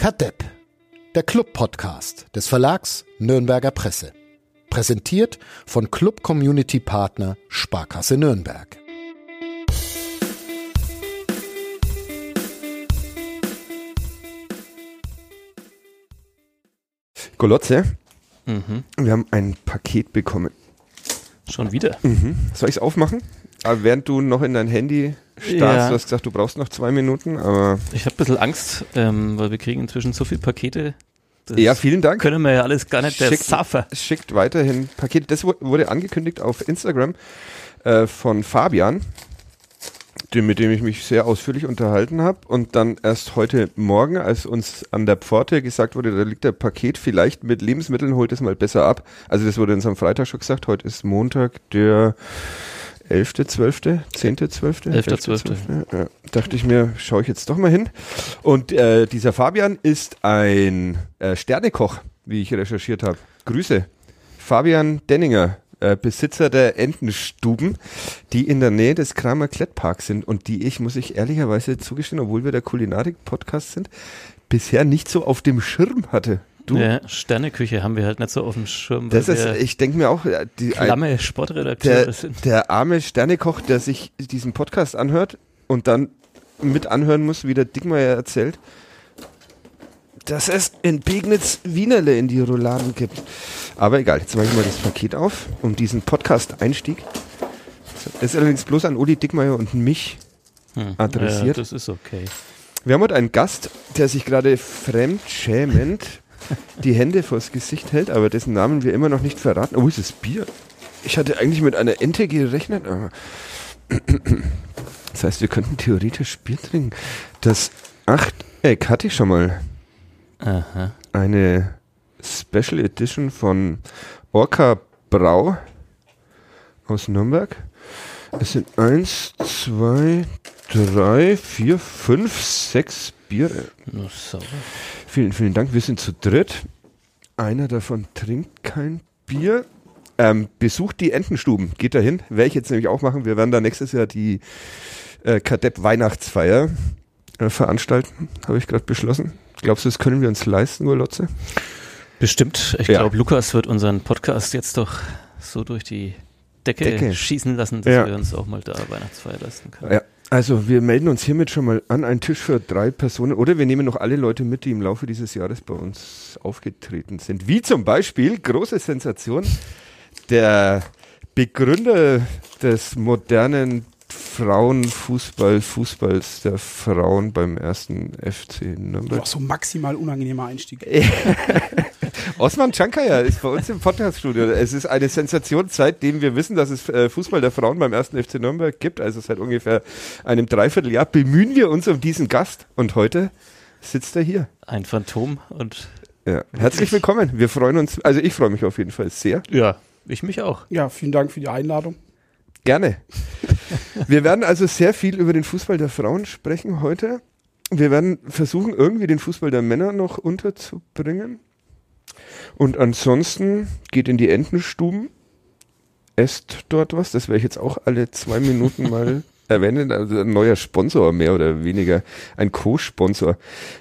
Kadepp, der Club-Podcast des Verlags Nürnberger Presse. Präsentiert von Club Community Partner Sparkasse Nürnberg. Golotze, wir haben ein Paket bekommen. Schon wieder. Soll ich es aufmachen? Aber während du noch in dein Handy starrst, Ja. du hast gesagt, du brauchst noch zwei Minuten, aber Ich habe ein bisschen Angst, ähm, weil wir kriegen inzwischen so viele Pakete. Ja, vielen Dank. können wir ja alles gar nicht. Der Schickt- Saffer. Schickt weiterhin Pakete. Das wu- wurde angekündigt auf Instagram äh, von Fabian, dem, mit dem ich mich sehr ausführlich unterhalten habe. Und dann erst heute Morgen, als uns an der Pforte gesagt wurde, da liegt ein Paket vielleicht mit Lebensmitteln, holt es mal besser ab. Also das wurde uns am Freitag schon gesagt. Heute ist Montag, der 11., 12., 10., 12., 11., 12.. Ja, dachte ich mir, schaue ich jetzt doch mal hin. Und äh, dieser Fabian ist ein äh, Sternekoch, wie ich recherchiert habe. Grüße. Fabian Denninger, äh, Besitzer der Entenstuben, die in der Nähe des Kramer Klettparks sind und die ich, muss ich ehrlicherweise zugestehen, obwohl wir der Kulinarik-Podcast sind, bisher nicht so auf dem Schirm hatte. Du? Ja, Sterneküche haben wir halt nicht so auf dem Schirm, Das ist, ich denke mir auch, die, klamme Sportredakteure der, sind. der arme Sternekoch, der sich diesen Podcast anhört und dann mit anhören muss, wie der Dickmeier erzählt, dass es in Pegnitz Wienerle in die Rouladen gibt. Aber egal, jetzt mache ich mal das Paket auf, um diesen Podcast-Einstieg. Das ist allerdings bloß an Uli Dickmeier und mich. Hm. adressiert. Ja, das ist okay. Wir haben heute einen Gast, der sich gerade fremdschämend die Hände vors Gesicht hält, aber dessen Namen wir immer noch nicht verraten. Oh, ist es Bier? Ich hatte eigentlich mit einer Ente gerechnet, aber das heißt, wir könnten theoretisch Bier trinken. Das Achteck hatte ich schon mal. Aha. Eine Special Edition von Orca Brau aus Nürnberg. Es sind eins, zwei, drei, vier, fünf, sechs Biere. Nur sauber. Vielen, vielen Dank. Wir sind zu dritt. Einer davon trinkt kein Bier. Ähm, besucht die Entenstuben. Geht dahin. Werde ich jetzt nämlich auch machen. Wir werden da nächstes Jahr die äh, Kadepp Weihnachtsfeier äh, veranstalten. Habe ich gerade beschlossen. Glaubst du, das können wir uns leisten, Golotze? Bestimmt. Ich Ja. glaube, Lukas wird unseren Podcast jetzt doch so durch die Decke, Decke. schießen lassen, dass Ja. wir uns auch mal da Weihnachtsfeier leisten können. Ja. Also wir melden uns hiermit schon mal an, einen Tisch für drei Personen. Oder wir nehmen noch alle Leute mit, die im Laufe dieses Jahres bei uns aufgetreten sind. Wie zum Beispiel, große Sensation, der Begründer des modernen Frauenfußball, Fußballs der Frauen beim ersten FC Nürnberg. Auch so maximal unangenehmer Einstieg. Osman Chankaya ist bei uns im Podcaststudio. Es ist eine Sensation, seitdem wir wissen, dass es äh, Fußball der Frauen beim ersten FC Nürnberg gibt. Also seit ungefähr einem Dreivierteljahr bemühen wir uns um diesen Gast. Und heute sitzt er hier. Ein Phantom und Ja. Herzlich willkommen. Wir freuen uns, also ich freue mich auf jeden Fall sehr. ja, ich mich auch. Ja, vielen Dank für die Einladung. Gerne. Wir werden also sehr viel über den Fußball der Frauen sprechen heute. Wir werden versuchen, irgendwie den Fußball der Männer noch unterzubringen. Und ansonsten geht in die Entenstuben, esst dort was. Das werde ich jetzt auch alle zwei Minuten mal erwähnen. Also ein neuer Sponsor, mehr oder weniger. Ein Co-Sponsor.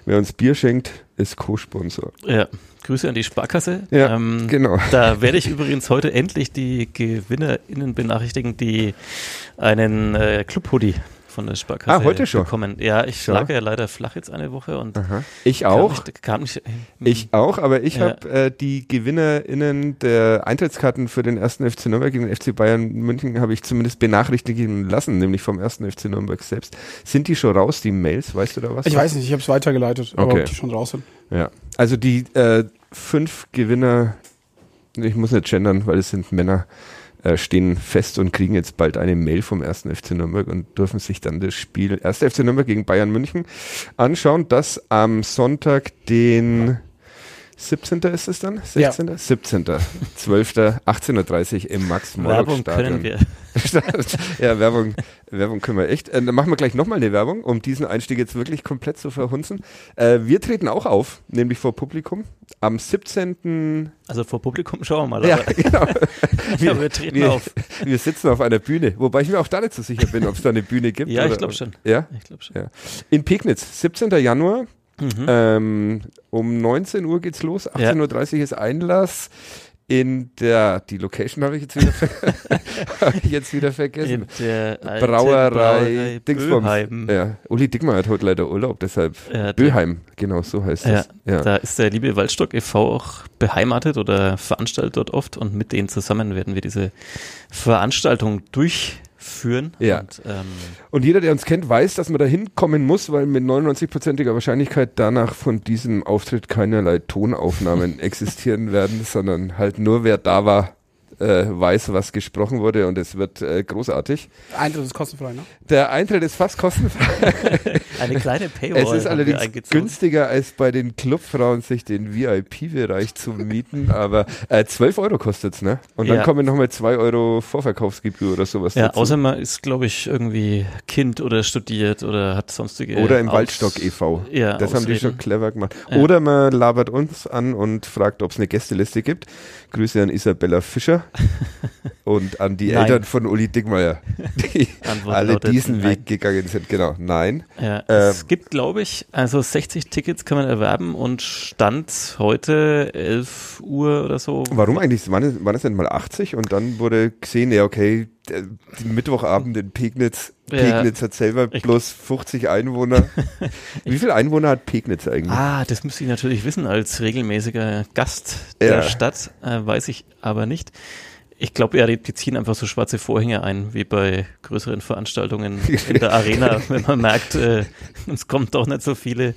Wer uns Bier schenkt, ist Co-Sponsor. Ja, Grüße an die Sparkasse. Ja, ähm, genau. Da werde ich übrigens heute endlich die GewinnerInnen benachrichtigen, die einen äh, Club-Hoodie von der Sparkasse Ah, heute schon? bekommen. Ja, ich Schau. lag ja leider flach jetzt eine Woche und Aha. Ich kam auch. Nicht, kam nicht, Ich auch, aber ich Ja. habe äh, die GewinnerInnen der Eintrittskarten für den ersten FC Nürnberg gegen den FC Bayern München habe ich zumindest benachrichtigen lassen, nämlich vom ersten FC Nürnberg selbst. Sind die schon raus, die Mails? Weißt du da was? Ich weiß nicht, ich habe es weitergeleitet, aber Okay. ob die schon raus sind. Ja. Also die äh, fünf Gewinner, ich muss nicht gendern, weil es sind Männer, äh, stehen fest und kriegen jetzt bald eine Mail vom ersten FC Nürnberg und dürfen sich dann das Spiel 1. FC Nürnberg gegen Bayern München anschauen. Das am Sonntag, den 17. ist es dann? 16. 17. 12. 18.30 Uhr im max Werbung können wir. ja, Werbung, Werbung können wir echt. Äh, dann machen wir gleich nochmal eine Werbung, um diesen Einstieg jetzt wirklich komplett zu verhunzen. Äh, wir treten auch auf, nämlich vor Publikum. Am 17. Also vor Publikum schauen wir mal. Ja, genau. ja, wir treten wir, auf. wir sitzen auf einer Bühne, wobei ich mir auch da nicht so sicher bin, ob es da eine Bühne gibt. Ja, ich oder- glaube schon. Ja, Ich glaube schon. Ja. in Pegnitz, 17. Januar. Mhm. Ähm, um 19 Uhr geht's los, 18.30 Uhr ist Einlass in der, die Location habe ich jetzt wieder, ver- hab ich jetzt wieder vergessen. In der alten Brauerei Dingsbums. Böheim. Ja, Uli Dickmann hat heute leider Urlaub, deshalb Ja, Böheim, genau so heißt Ja, es. Ja. Da ist der liebe Waldstock e.V. auch beheimatet oder veranstaltet dort oft und mit denen zusammen werden wir diese Veranstaltung durchführen. Ja. Und, ähm, Und jeder, der uns kennt, weiß, dass man da hinkommen muss, weil mit 99%iger Wahrscheinlichkeit danach von diesem Auftritt keinerlei Tonaufnahmen existieren werden, sondern halt nur wer da war, äh, weiß, was gesprochen wurde und es wird äh, großartig. Eintritt ist kostenfrei, ne? Der Eintritt ist fast kostenfrei. eine kleine Paywall Es ist allerdings günstiger, als bei den Clubfrauen sich den VIP-Bereich zu mieten, aber äh, 12 Euro kostet's, ne? Und dann Ja. kommen nochmal 2 Euro Vorverkaufsgebühr oder sowas Ja, dazu. außer man ist, glaube ich, irgendwie Kind oder studiert oder hat sonstige. Oder im Aus- Waldstock e.V. Ja, das haben die Ausreden. schon clever gemacht. Ja. Oder man labert uns an und fragt, ob es eine Gästeliste gibt. Grüße an Isabella Fischer und an die Nein. Eltern von Uli Dickmeyer, die Antwort alle diesen nein. Weg gegangen sind. Genau, nein. Ja, Ähm, es gibt, glaube ich, also 60 Tickets kann man erwerben und Stand heute 11 Uhr oder so. Warum eigentlich? Waren es, waren es denn mal 80 und dann wurde gesehen, ja okay, der, den Mittwochabend in Pegnitz, Ja. Pegnitz hat selber bloß 50 Einwohner. Wie viele Einwohner hat Pegnitz eigentlich? Ah, das müsste ich natürlich wissen als regelmäßiger Gast der Ja. Stadt, äh, weiß ich aber nicht. Ich glaube, ja, die, ziehen einfach so schwarze Vorhänge ein, wie bei größeren Veranstaltungen in der Arena, wenn man merkt, äh, es kommt doch nicht so viele,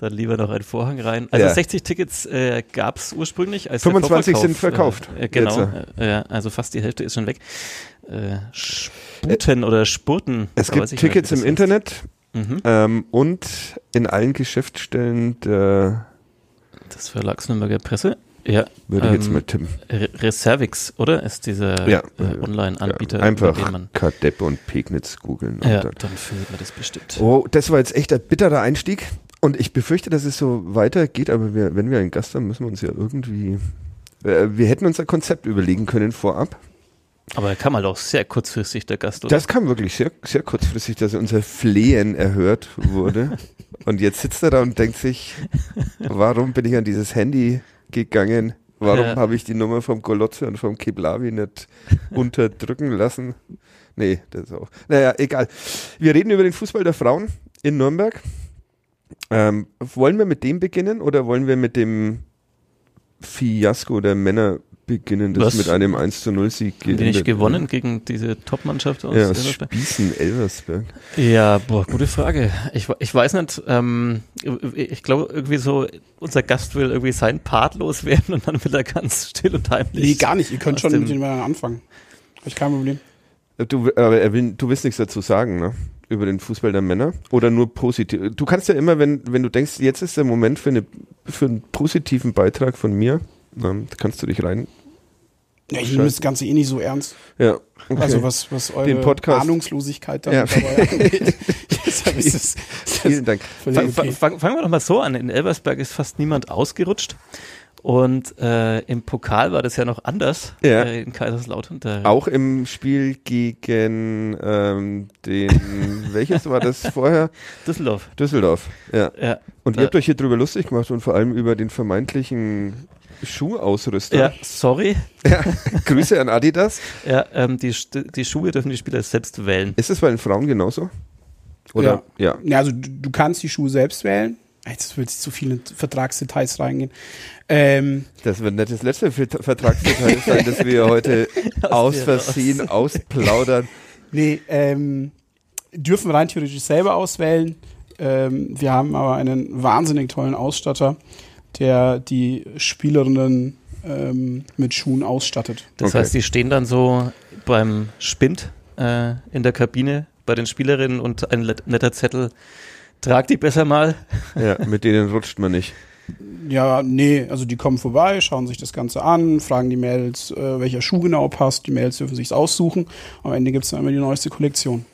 dann lieber noch ein Vorhang rein. Also Ja. 60 Tickets äh, gab es ursprünglich. Als der 25 sind verkauft. Äh, äh, genau, äh, also fast die Hälfte ist schon weg. Äh, Sputen oder Spurten. es gibt nicht, Tickets wie im Internet. Mhm. ähm, und in allen Geschäftsstellen der, Das Verlags Nürnberger Presse. Ja, würde ich jetzt Ähm, mal tippen. Re Reservix, oder? Ist dieser Ja. äh, Online-Anbieter, Ja, einfach. Kadepp und Pegnitz googeln. Ja, dann- dann findet man das bestimmt. Oh, das war jetzt echt ein bitterer Einstieg. Und ich befürchte, dass es so weitergeht, aber wir, wenn wir einen Gast haben, müssen wir uns ja irgendwie. Äh, wir hätten uns ein Konzept überlegen können vorab. Aber er kam halt auch sehr kurzfristig, der Gast, oder? Das kam wirklich sehr, sehr kurzfristig, dass unser Flehen erhört wurde. und jetzt sitzt er da und denkt sich, warum bin ich an dieses Handy gegangen? Warum Ja. habe ich die Nummer vom Golotze und vom Keblavi nicht unterdrücken lassen? Nee, das ist auch. Naja, egal. Wir reden über den Fußball der Frauen in Nürnberg. Ähm, wollen wir mit dem beginnen oder wollen wir mit dem Fiasko der Männer beginnen, das Was? mit einem 1 zu 0 Sieg Haben die nicht gewonnen gegen diese Top-Mannschaft aus Ja, aus Elversberg? Spießen, Elversberg. Ja, boah, gute Frage. Ich, ich weiß nicht, ähm, ich glaube irgendwie so, unser Gast will irgendwie sein Part loswerden und dann will er ganz still und heimlich. Nee, gar nicht. Ihr könnt schon mit dem anfangen. Hab ich kein Problem. Du, aber er will, du willst nichts dazu sagen, ne? Über den Fußball der Männer? Oder nur positiv? Du kannst ja immer, wenn, wenn du denkst, jetzt ist der Moment für, eine, für einen positiven Beitrag von mir, ähm, kannst du dich rein. Ja, ich nehme das Ganze eh nicht so ernst. Ja. Okay. Also was, was eure Den Podcast- Ahnungslosigkeit da Ja. dabei angeht. Vielen Dank. fangen wir doch mal so an. In Elversberg ist fast niemand ausgerutscht. Und äh, im Pokal war das ja noch anders Ja. äh, in Kaiserslautern. Da, Auch im Spiel gegen ähm, den, welches war das vorher? Düsseldorf. Düsseldorf. Ja. Ja, Und ihr habt euch hier drüber lustig gemacht und vor allem über den vermeintlichen Schuhausrüster. ja sorry. Ja. Grüße an Adidas. Ja, ähm, die, die Schuhe dürfen die Spieler selbst wählen. Ist es bei den Frauen genauso? Oder? Ja. Ja, also du, du kannst die Schuhe selbst wählen. Jetzt wird zu viele Vertragsdetails reingehen. Ähm, Das wird nicht das letzte Vert- Vertragsdetail sein, das wir heute aus dir Versehen ausplaudern. nee, ähm, dürfen rein theoretisch selber auswählen. Ähm, wir haben aber einen wahnsinnig tollen Ausstatter, der die Spielerinnen ähm, mit Schuhen ausstattet. Das Okay. heißt, die stehen dann so beim Spind äh, in der Kabine bei den Spielerinnen und ein netter Zettel. Trag die besser mal. Ja, mit denen rutscht man nicht. Ja, nee, also die kommen vorbei, schauen sich das Ganze an, fragen die Mädels, äh, welcher Schuh genau passt. Die Mädels dürfen sich's aussuchen. Am Ende gibt's dann immer die neueste Kollektion.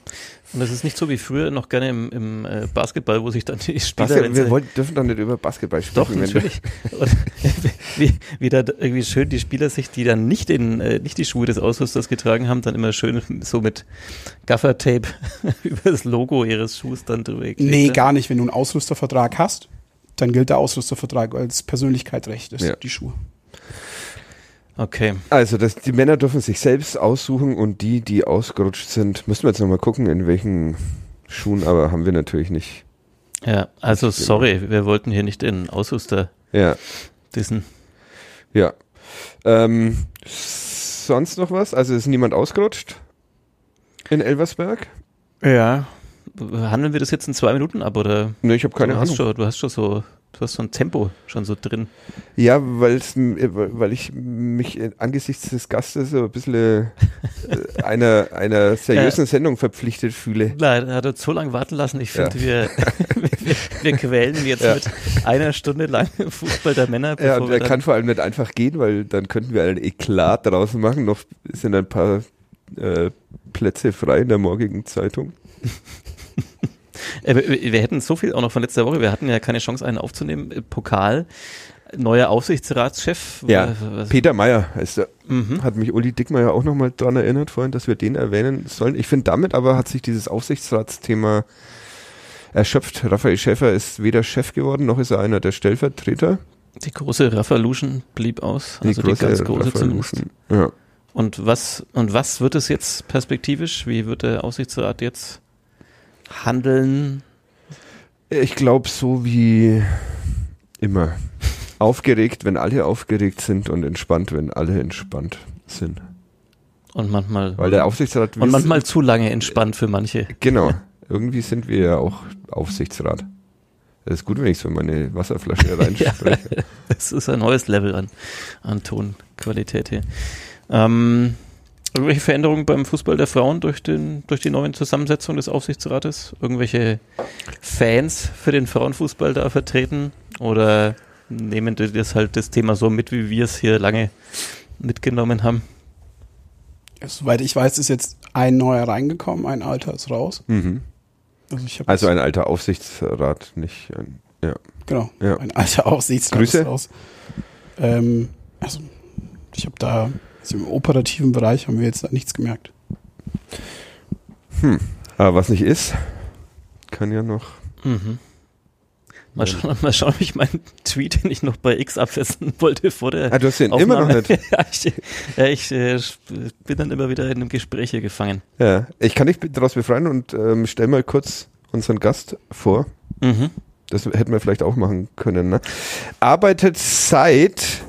Und das ist nicht so wie früher noch gerne im, im äh, Basketball, wo sich dann die Spieler. Basketball, wir wollen, dürfen doch nicht über Basketball sprechen. Doch, natürlich. Und wie, wie da irgendwie schön die Spieler sich, die dann nicht, den, äh, nicht die Schuhe des Ausrüsters getragen haben, dann immer schön so mit Gaffertape über das Logo ihres Schuhs dann drüber geklebt Nee, gar nicht. Wenn du einen Ausrüstervertrag hast, dann gilt der Ausrüstervertrag als Persönlichkeitsrecht, das Ja. die Schuhe. Okay. Also das, die Männer dürfen sich selbst aussuchen und die, die ausgerutscht sind, müssen wir jetzt nochmal gucken, in welchen Schuhen, aber haben wir natürlich nicht. Ja, also Genau. sorry, wir wollten hier nicht den Aushuster Ja, dissen. ja. Ähm, sonst noch was? Also ist niemand ausgerutscht in Elversberg? Ja. Handeln wir das jetzt in zwei Minuten ab oder? Ne, ich habe keine du hast Ahnung. schon, du hast schon so, du hast so ein Tempo schon so drin. Ja, äh, weil ich mich äh, angesichts des Gastes so ein bisschen äh, einer, einer seriösen Sendung verpflichtet fühle. Nein, er hat uns so lange warten lassen. Ich finde, Ja. wir, wir, wir quälen jetzt Ja. mit einer Stunde lang Fußball der Männer. Ja, und er kann vor allem nicht einfach gehen, weil dann könnten wir einen Eklat draußen machen. Noch sind ein paar äh, Plätze frei in der morgigen Zeitung. Äh, wir, hätten so viel auch noch von letzter Woche. Wir hatten ja keine Chance, einen aufzunehmen. Äh, Pokal, neuer Aufsichtsratschef. Ja, Was- Peter Meyer heißt er. Mhm. Hat mich Uli Dickmeyer auch nochmal dran erinnert vorhin, dass wir den erwähnen sollen. Ich finde, damit aber hat sich dieses Aufsichtsratsthema erschöpft. Raphael Schäfer ist weder Chef geworden, noch ist er einer der Stellvertreter. Die große Revolution blieb aus. Also die, ganz große zumindest. Ja. Und was, und was wird es jetzt perspektivisch? Wie wird der Aufsichtsrat jetzt handeln? Ich glaube, so wie immer. Aufgeregt, wenn alle aufgeregt sind und entspannt, wenn alle entspannt sind. Und manchmal, Weil der Aufsichtsrat und manchmal zu lange entspannt für manche. Genau. Irgendwie sind wir ja auch Aufsichtsrat. Es ist gut, wenn ich so meine Wasserflasche reinspreche. Das ist ein neues Level an, an Tonqualität hier. Ähm, irgendwelche Veränderungen beim Fußball der Frauen durch, den, durch die neuen Zusammensetzung des Aufsichtsrates? Irgendwelche Fans für den Frauenfußball da vertreten? Oder nehmen die das halt das Thema so mit, wie wir es hier lange mitgenommen haben? Soweit ich weiß, ist jetzt ein neuer reingekommen, ein alter ist raus. Mhm. Also, Also ein alter Aufsichtsrat, nicht ein, ja. Genau, Ja. ein alter Aufsichtsrat Grüße. ist raus. Ähm, also, ich habe da, also im operativen Bereich haben wir jetzt da nichts gemerkt. Aber was nicht ist, kann ja noch. Mhm. Mal schauen, mal schauen, ob ich meinen Tweet, den ich noch bei X absetzen wollte vor der Ah, du hast den immer noch Aufnahme. nicht. ja, ich, ja, ich äh, bin dann immer wieder in einem Gespräch hier gefangen. Ja. Ich kann dich daraus befreien und ähm, stell mal kurz unseren Gast vor. Mhm. Das hätten wir vielleicht auch machen können. Ne? Arbeitet seit,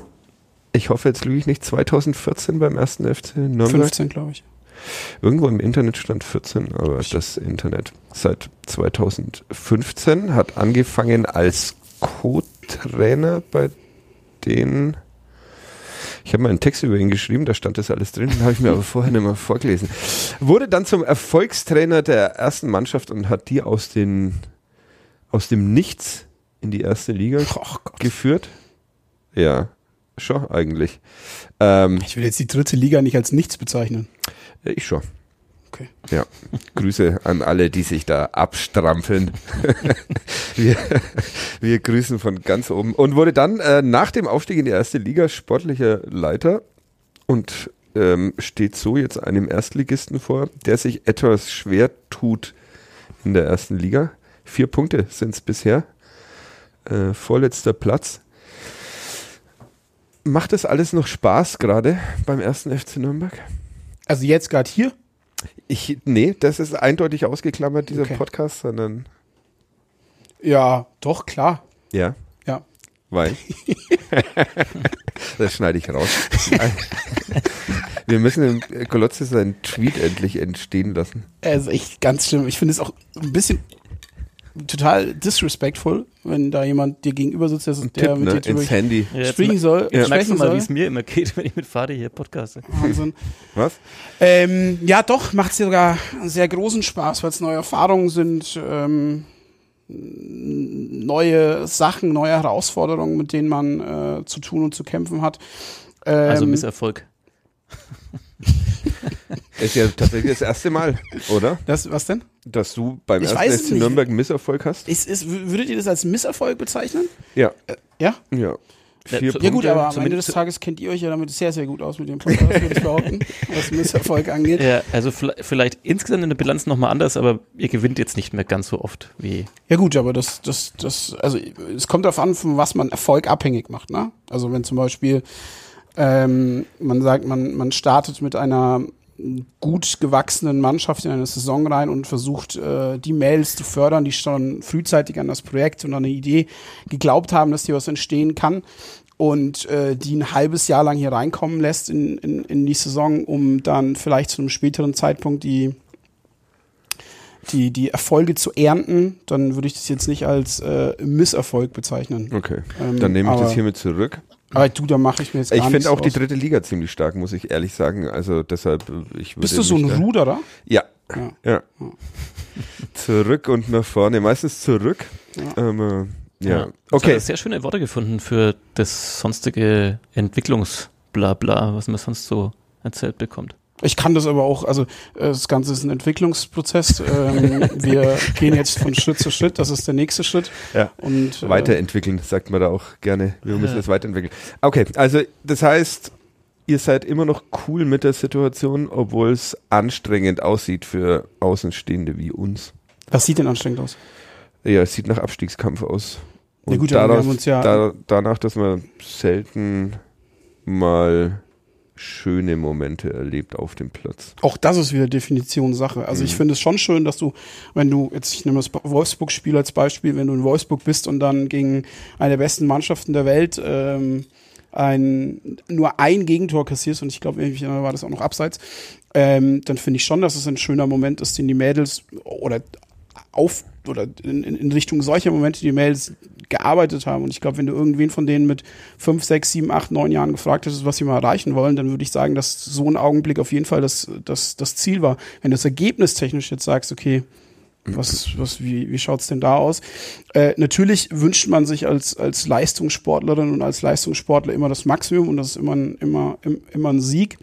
ich hoffe, jetzt lüge ich nicht, 2014 beim ersten FC Nürnberg. 15, glaube ich. Irgendwo im Internet stand 14, aber das Internet seit 2015 hat angefangen als Co-Trainer bei den. Ich habe mal einen Text über ihn geschrieben, da stand das alles drin, den habe ich mir aber vorher nicht mal vorgelesen. Wurde dann zum Erfolgstrainer der ersten Mannschaft und hat die aus, den, aus dem Nichts in die erste Liga Oh geführt. Ja, schon eigentlich. Ähm, Ich will jetzt die dritte Liga nicht als nichts bezeichnen. ja, ich schon. Okay. Ja, Grüße an alle, die sich da abstrampeln. wir, wir grüßen von ganz oben. Und wurde dann äh, nach dem Aufstieg in die erste Liga sportlicher Leiter und ähm, steht so jetzt einem Erstligisten vor, der sich etwas schwer tut in der ersten Liga. Vier Punkte sind es bisher. Äh, vorletzter Platz. Macht das alles noch Spaß gerade beim ersten FC Nürnberg? Also jetzt gerade hier? Ich, nee, das ist eindeutig ausgeklammert, dieser Okay. Podcast, sondern Ja, doch, klar. ja, Ja. weil. das schneide ich raus. Wir müssen dem Kolotze seinen Tweet endlich entstehen lassen. Also echt ganz schlimm. Ich finde es auch ein bisschen total disrespectful, wenn da jemand dir gegenüber sitzt, der, Tipp, mit ne, dir ins Handy. Ja, sprechen soll. Jetzt merkst du sprechen mal, soll. wie es mir immer geht, wenn ich mit Fadi hier podcaste. Wahnsinn. Was? Ähm, ja, doch, macht sogar sehr großen Spaß, weil es neue Erfahrungen sind, ähm, neue Sachen, neue Herausforderungen, mit denen man äh, zu tun und zu kämpfen hat. Ähm, Also Misserfolg. Ist ja tatsächlich das erste Mal, oder? das, was denn? Dass du beim Ich ersten nicht. Nürnberg einen Misserfolg hast? Ist, ist, würdet ihr das als Misserfolg bezeichnen? Ja. Ja? Ja. vier Ja, Punkte. Gut, aber am Ende des Tages kennt ihr euch ja damit sehr, sehr gut aus mit dem Podcast, würde ich behaupten, was Misserfolg angeht. Ja, also vielleicht, vielleicht insgesamt in der Bilanz nochmal anders, aber ihr gewinnt jetzt nicht mehr ganz so oft wie. Ja gut, aber das, das, das, also es kommt darauf an, von was man Erfolg abhängig macht, ne? Also wenn zum Beispiel ähm, man sagt, man, man startet mit einer gut gewachsenen Mannschaft in eine Saison rein und versucht, äh, die Mails zu fördern, die schon frühzeitig an das Projekt und an eine Idee geglaubt haben, dass hier was entstehen kann und äh, die ein halbes Jahr lang hier reinkommen lässt in, in, in die Saison, um dann vielleicht zu einem späteren Zeitpunkt die die, die Erfolge zu ernten, dann würde ich das jetzt nicht als äh, Misserfolg bezeichnen. Okay, Ähm, dann nehme ich das hiermit zurück. Aber du, da mache ich mir jetzt gar Ich finde auch die draus. dritte Liga ziemlich stark, muss ich ehrlich sagen. Also deshalb, äh, ich würde Bist du so ein Ruderer? Ja. Ja. Ja. zurück und nach vorne. Meistens zurück. Ja. Ähm, äh, ja. Okay. er sehr schöne Worte gefunden für das sonstige Entwicklungsblabla, was man sonst so erzählt bekommt. Ich kann das aber auch, also äh, das Ganze ist ein Entwicklungsprozess. Ähm, wir gehen jetzt von Schritt zu Schritt, das ist der nächste Schritt. Ja. Und äh, Weiterentwickeln, sagt man da auch gerne. Wir müssen es weiterentwickeln. Okay, also das heißt, ihr seid immer noch cool mit der Situation, obwohl es anstrengend aussieht für Außenstehende wie uns. Was sieht denn anstrengend aus? Ja, es sieht nach Abstiegskampf aus. Ja Und gut, aber wir daraus, haben uns ja- da, danach, dass man selten mal schöne Momente erlebt auf dem Platz. Auch das ist wieder Definitionssache. Also ich finde es schon schön, dass du, wenn du, jetzt ich nehme das Wolfsburg-Spiel als Beispiel, wenn du in Wolfsburg bist und dann gegen eine der besten Mannschaften der Welt ähm, ein, nur ein Gegentor kassierst und ich glaube, irgendwie war das auch noch abseits, ähm, dann finde ich schon, dass es ein schöner Moment ist, den die Mädels oder auf oder in in Richtung solcher Momente die Mädels gearbeitet haben. Und ich glaube, wenn du irgendwen von denen mit fünf, sechs, sieben, acht, neun Jahren gefragt hättest, was sie mal erreichen wollen, dann würde ich sagen, dass so ein Augenblick auf jeden Fall das, das, das Ziel war. Wenn du das ergebnistechnisch jetzt sagst, okay, was, was, wie, wie schaut's denn da aus? Äh, natürlich wünscht man sich als, als Leistungssportlerin und als Leistungssportler immer das Maximum und das ist immer ein, immer, im- immer ein Sieg.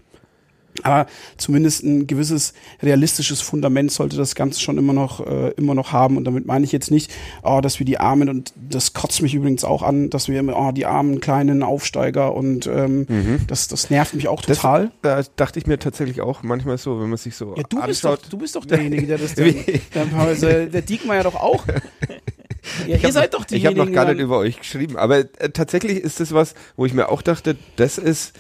Aber zumindest ein gewisses realistisches Fundament sollte das Ganze schon immer noch, äh, immer noch haben. Und damit meine ich jetzt nicht, oh, dass wir die Armen, und das kotzt mich übrigens auch an, dass wir immer, oh, die armen kleinen Aufsteiger und ähm, das, das nervt mich auch Das- total. Da dachte ich mir tatsächlich auch manchmal so, wenn man sich so ja, du bist, doch, anschaut. du bist doch derjenige, der das dann, dann der Diekmeyer doch auch. Ja, Ich ihr hab seid noch, habe diejenigen. noch gar nicht über euch geschrieben, aber äh, tatsächlich ist das was, wo ich mir auch dachte, das ist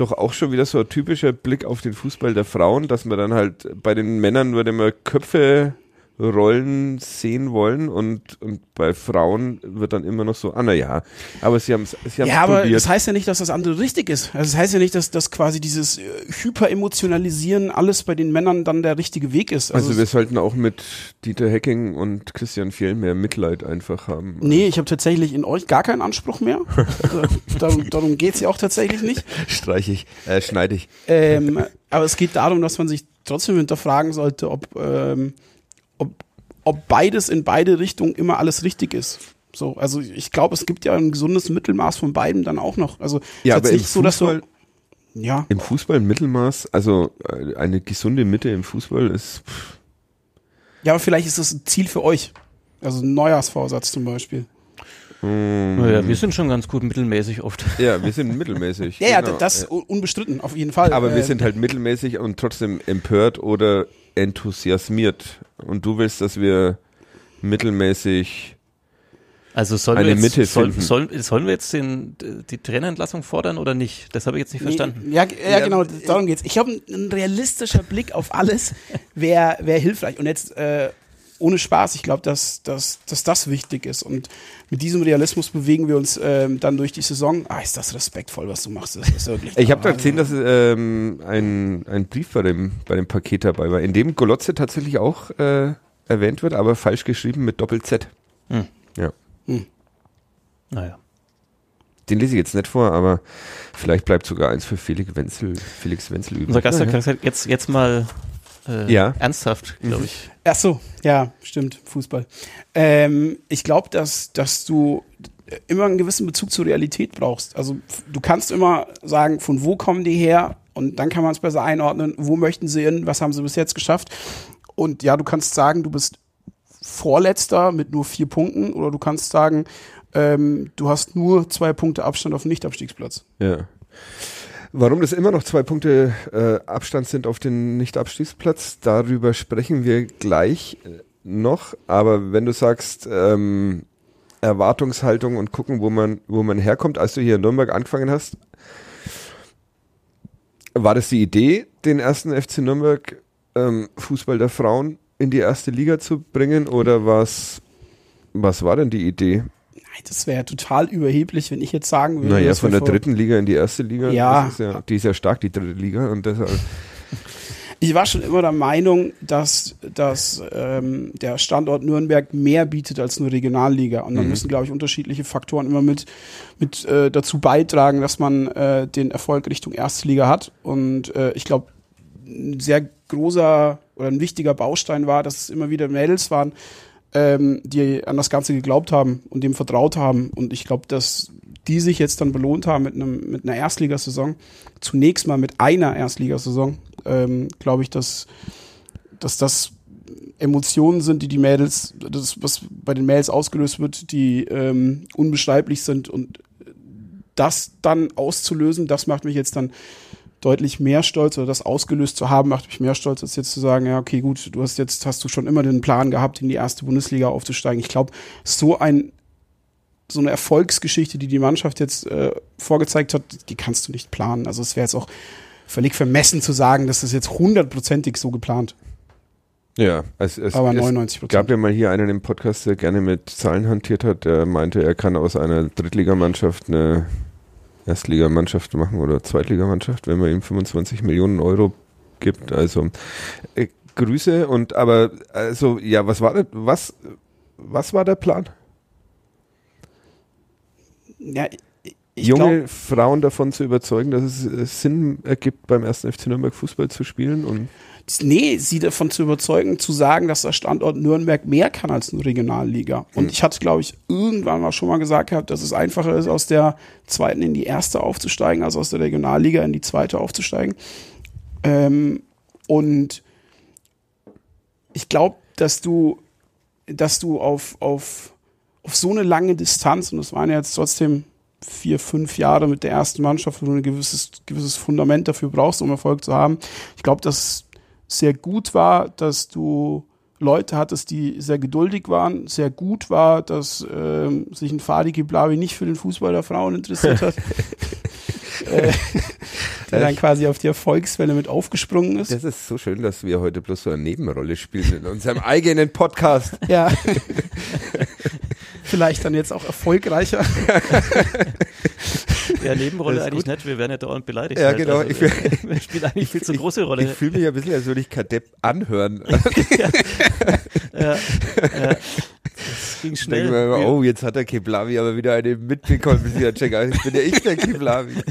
doch auch schon wieder so ein typischer Blick auf den Fußball der Frauen, dass wir dann halt bei den Männern würde man Köpfe rollen sehen wollen und, und bei Frauen wird dann immer noch so, ah na ja, aber sie haben es sie haben's Ja, aber probiert. das heißt ja nicht, dass das andere richtig ist. Also das heißt ja nicht, dass, dass quasi dieses äh, Hyperemotionalisieren alles bei den Männern dann der richtige Weg ist. also es- wir sollten auch mit Dieter Hecking und Christian Fjell mehr Mitleid einfach haben. Nee, ich habe tatsächlich in euch gar keinen Anspruch mehr. Also, darum darum geht's ja auch tatsächlich nicht. Streiche ich, äh, schneide ich. Ähm, aber es geht darum, dass man sich trotzdem hinterfragen sollte, ob, ähm, ob, ob beides in beide Richtungen immer alles richtig ist. So, also ich glaube, es gibt ja ein gesundes Mittelmaß von beiden dann auch noch. Also Ja, es aber nicht so, dass Fußball, du, ja, im Fußball ein Mittelmaß, also äh, eine gesunde Mitte im Fußball ist pff, ja, aber vielleicht ist das ein Ziel für euch. Also ein Neujahrsvorsatz zum Beispiel. Naja, wir sind schon ganz gut mittelmäßig oft. Ja, wir sind mittelmäßig. Ja, ja, genau. das un- unbestritten, auf jeden Fall. Aber wir Äh, sind halt mittelmäßig und trotzdem empört oder enthusiasmiert. Und du willst, dass wir mittelmäßig. Also sollen Eine wir jetzt, Mitte soll, finden. sollen, sollen wir jetzt den, die Trainerentlassung fordern oder nicht? Das habe ich jetzt nicht verstanden. Nee, ja, ja, Ja, genau, äh, darum geht's. Ich habe ein, ein realistischer Blick auf alles, wäre wär hilfreich. Und jetzt äh, ohne Spaß, ich glaube, dass, dass, dass das wichtig ist. Und mit diesem Realismus bewegen wir uns ähm, dann durch die Saison. Ah, ist das respektvoll, was du machst. Das ist wirklich Ich habe da gesehen, dass ähm, ein, ein Brief bei dem, bei dem Paket dabei war, in dem Golotze tatsächlich auch äh, erwähnt wird, aber falsch geschrieben mit Doppel-Z. Hm. Ja. Naja. Den lese ich jetzt nicht vor, aber vielleicht bleibt sogar eins für Felix Wenzel, Felix Wenzel übrig. Unser Gast hat gesagt, jetzt, jetzt mal äh, Ja. ernsthaft, glaube ich. Ach so, ja, stimmt, Fußball. Ähm, ich glaube, dass, dass du immer einen gewissen Bezug zur Realität brauchst. Also du kannst immer sagen, von wo kommen die her und dann kann man es besser einordnen, wo möchten sie hin, was haben sie bis jetzt geschafft. Und ja, du kannst sagen, du bist Vorletzter mit nur vier Punkten oder du kannst sagen, ähm, du hast nur zwei Punkte Abstand auf den Nicht-Abstiegsplatz. Ja. Warum das immer noch zwei Punkte äh, Abstand sind auf den Nicht-Abstiegsplatz, darüber sprechen wir gleich äh, noch. Aber wenn du sagst, ähm, Erwartungshaltung und gucken, wo man, wo man herkommt, als du hier in Nürnberg angefangen hast, war das die Idee, den ersten FC Nürnberg ähm, Fußball der Frauen in die erste Liga zu bringen oder was, was war denn die Idee? Das wäre ja total überheblich, wenn ich jetzt sagen würde. Naja, von der dritten Liga in die erste Liga. Ja. ja. Die ist ja stark, die dritte Liga. Und deshalb ich war schon immer der Meinung, dass, dass ähm, der Standort Nürnberg mehr bietet als nur Regionalliga. Und dann mhm. müssen, glaube ich, unterschiedliche Faktoren immer mit, mit äh, dazu beitragen, dass man äh, den Erfolg Richtung erste Liga hat. Und äh, ich glaube, ein sehr großer oder ein wichtiger Baustein war, dass es immer wieder Mädels waren, ähm, die an das Ganze geglaubt haben und dem vertraut haben. Und ich glaube, dass die sich jetzt dann belohnt haben mit, einem, mit einer Erstligasaison. Zunächst mal mit einer Erstligasaison. Ähm, glaube ich, dass, dass das Emotionen sind, die die Mädels, das, was bei den Mädels ausgelöst wird, die ähm, unbeschreiblich sind. Und das dann auszulösen, das macht mich jetzt dann deutlich mehr stolz oder das ausgelöst zu haben, macht mich mehr stolz, als jetzt zu sagen, ja, okay, gut, du hast jetzt, hast du schon immer den Plan gehabt, in die erste Bundesliga aufzusteigen. Ich glaube, so ein, so eine Erfolgsgeschichte, die die Mannschaft jetzt äh, vorgezeigt hat, die kannst du nicht planen. Also es wäre jetzt auch völlig vermessen zu sagen, dass das jetzt hundertprozentig so geplant. Ja, es, es, aber 99 Es gab ja mal hier einen im Podcast, der gerne mit Zahlen hantiert hat, der meinte, er kann aus einer Drittligamannschaft eine Erstligamannschaft machen oder Zweitligamannschaft, wenn man ihm 25 Millionen Euro gibt. Also äh, Grüße und aber also ja, was war was was war der Plan? Ja, Junge glaub, Frauen davon zu überzeugen, dass es äh, Sinn ergibt, beim ersten FC Nürnberg Fußball zu spielen und nee, sie davon zu überzeugen, zu sagen, dass der Standort Nürnberg mehr kann als eine Regionalliga. Und mhm. ich hatte, glaube ich, irgendwann mal schon mal gesagt gehabt, dass es einfacher ist, aus der zweiten in die erste aufzusteigen, als aus der Regionalliga in die zweite aufzusteigen. Ähm, und ich glaube, dass du, dass du auf, auf, auf so eine lange Distanz, und das waren ja jetzt trotzdem vier, fünf Jahre mit der ersten Mannschaft, wo du ein gewisses, gewisses Fundament dafür brauchst, um Erfolg zu haben. Ich glaube, dass sehr gut war, dass du Leute hattest, die sehr geduldig waren, sehr gut war, dass ähm, sich ein Fadi Kiblavi nicht für den Fußball der Frauen interessiert hat. äh, der dann quasi auf die Erfolgswelle mit aufgesprungen ist. Das ist so schön, dass wir heute bloß so eine Nebenrolle spielen in unserem eigenen Podcast. Ja. Vielleicht dann jetzt auch erfolgreicher. Ja, Nebenrolle eigentlich gut. nicht, wir werden ja dauernd beleidigt. Ja, halt. genau. Also, ich wir, wir spielen eigentlich viel zu große Rolle. Ich fühle mich ein bisschen, als würde ich Kadepp anhören. ja, ja, ja. Das ging schnell. Mir, oh, jetzt hat der Keblavi aber wieder eine mitbekommen. Jetzt bin ja ich der Keblavi.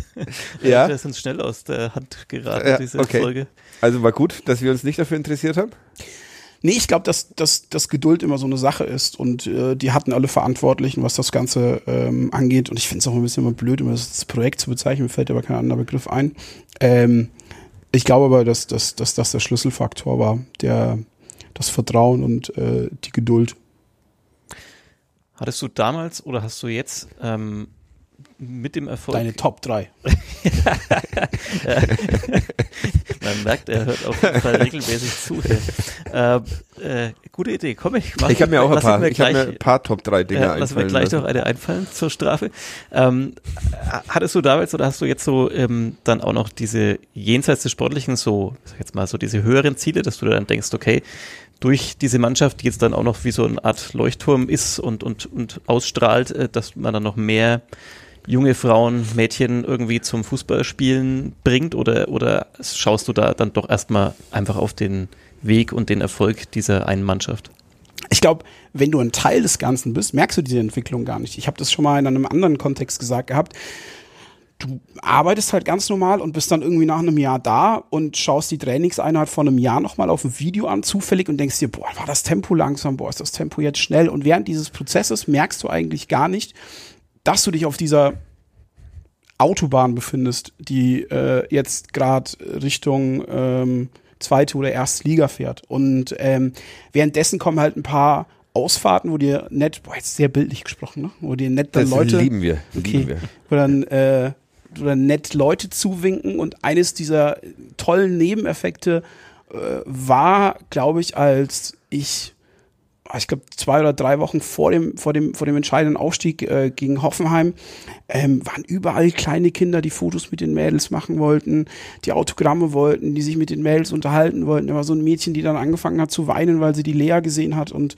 Ja, das ist uns schnell aus der Hand geraten, diese okay. Folge. Also war gut, dass wir uns nicht dafür interessiert haben? Nee, ich glaube, dass, dass, dass Geduld immer so eine Sache ist und äh, die hatten alle Verantwortlichen, was das Ganze ähm, angeht. Und ich finde es auch ein bisschen immer blöd, immer das Projekt zu bezeichnen, mir fällt aber kein anderer Begriff ein. Ähm, ich glaube aber, dass, dass, dass das der Schlüsselfaktor war, der das Vertrauen und äh, die Geduld. Hattest du damals oder hast du jetzt ähm, mit dem Erfolg. Deine Top 3. Man merkt, er hört auf jeden Fall regelmäßig zu. Äh, äh, gute Idee. Komm, ich mache. Ich habe mir auch ein paar, ich mir ein paar Top 3 Dinge äh, Lass mir gleich noch eine einfallen zur Strafe. Ähm, hattest du damals oder hast du jetzt so ähm, dann auch noch diese jenseits des Sportlichen so, sag jetzt mal so diese höheren Ziele, dass du dann denkst, okay, durch diese Mannschaft, die jetzt dann auch noch wie so eine Art Leuchtturm ist und, und, und ausstrahlt, äh, dass man dann noch mehr junge Frauen, Mädchen irgendwie zum Fußballspielen bringt oder, oder schaust du da dann doch erstmal einfach auf den Weg und den Erfolg dieser einen Mannschaft? Ich glaube, wenn du ein Teil des Ganzen bist, merkst du diese Entwicklung gar nicht. Ich habe das schon mal in einem anderen Kontext gesagt gehabt. Du arbeitest halt ganz normal und bist dann irgendwie nach einem Jahr da und schaust die Trainingseinheit von einem Jahr nochmal auf ein Video an, zufällig und denkst dir, boah, war das Tempo langsam, boah, ist das Tempo jetzt schnell. Und während dieses Prozesses merkst du eigentlich gar nicht, dass du dich auf dieser Autobahn befindest, die äh, jetzt gerade Richtung ähm, zweite oder erste Liga fährt. Und ähm, währenddessen kommen halt ein paar Ausfahrten, wo dir nett, boah, jetzt sehr bildlich gesprochen, ne? Wo dir nett dann Das Leute, lieben wir. Okay. Lieben wir. wo dann, äh, wo dann nett Leute zuwinken und eines dieser tollen Nebeneffekte äh, war, glaube ich, als ich ich glaube, zwei oder drei Wochen vor dem, vor dem, vor dem entscheidenden Aufstieg äh, gegen Hoffenheim, ähm, waren überall kleine Kinder, die Fotos mit den Mädels machen wollten, die Autogramme wollten, die sich mit den Mädels unterhalten wollten. Da war so ein Mädchen, die dann angefangen hat zu weinen, weil sie die Lea gesehen hat und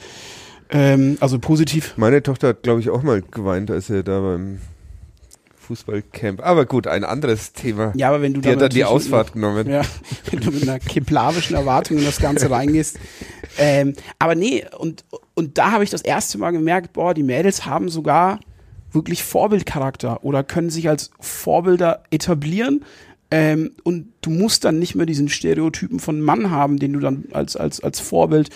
ähm, also positiv. Meine Tochter hat, glaube ich, auch mal geweint, als er da beim Fußballcamp. Aber gut, ein anderes Thema. Ja, aber wenn du Die hat dann die Ausfahrt einer- genommen. Ja, wenn du mit einer kiplavischen Erwartung in das Ganze reingehst. Ähm, aber nee, und, und da habe ich das erste Mal gemerkt, boah, die Mädels haben sogar wirklich Vorbildcharakter oder können sich als Vorbilder etablieren. Ähm, und du musst dann nicht mehr diesen Stereotypen von Mann haben, den du dann als, als, als Vorbild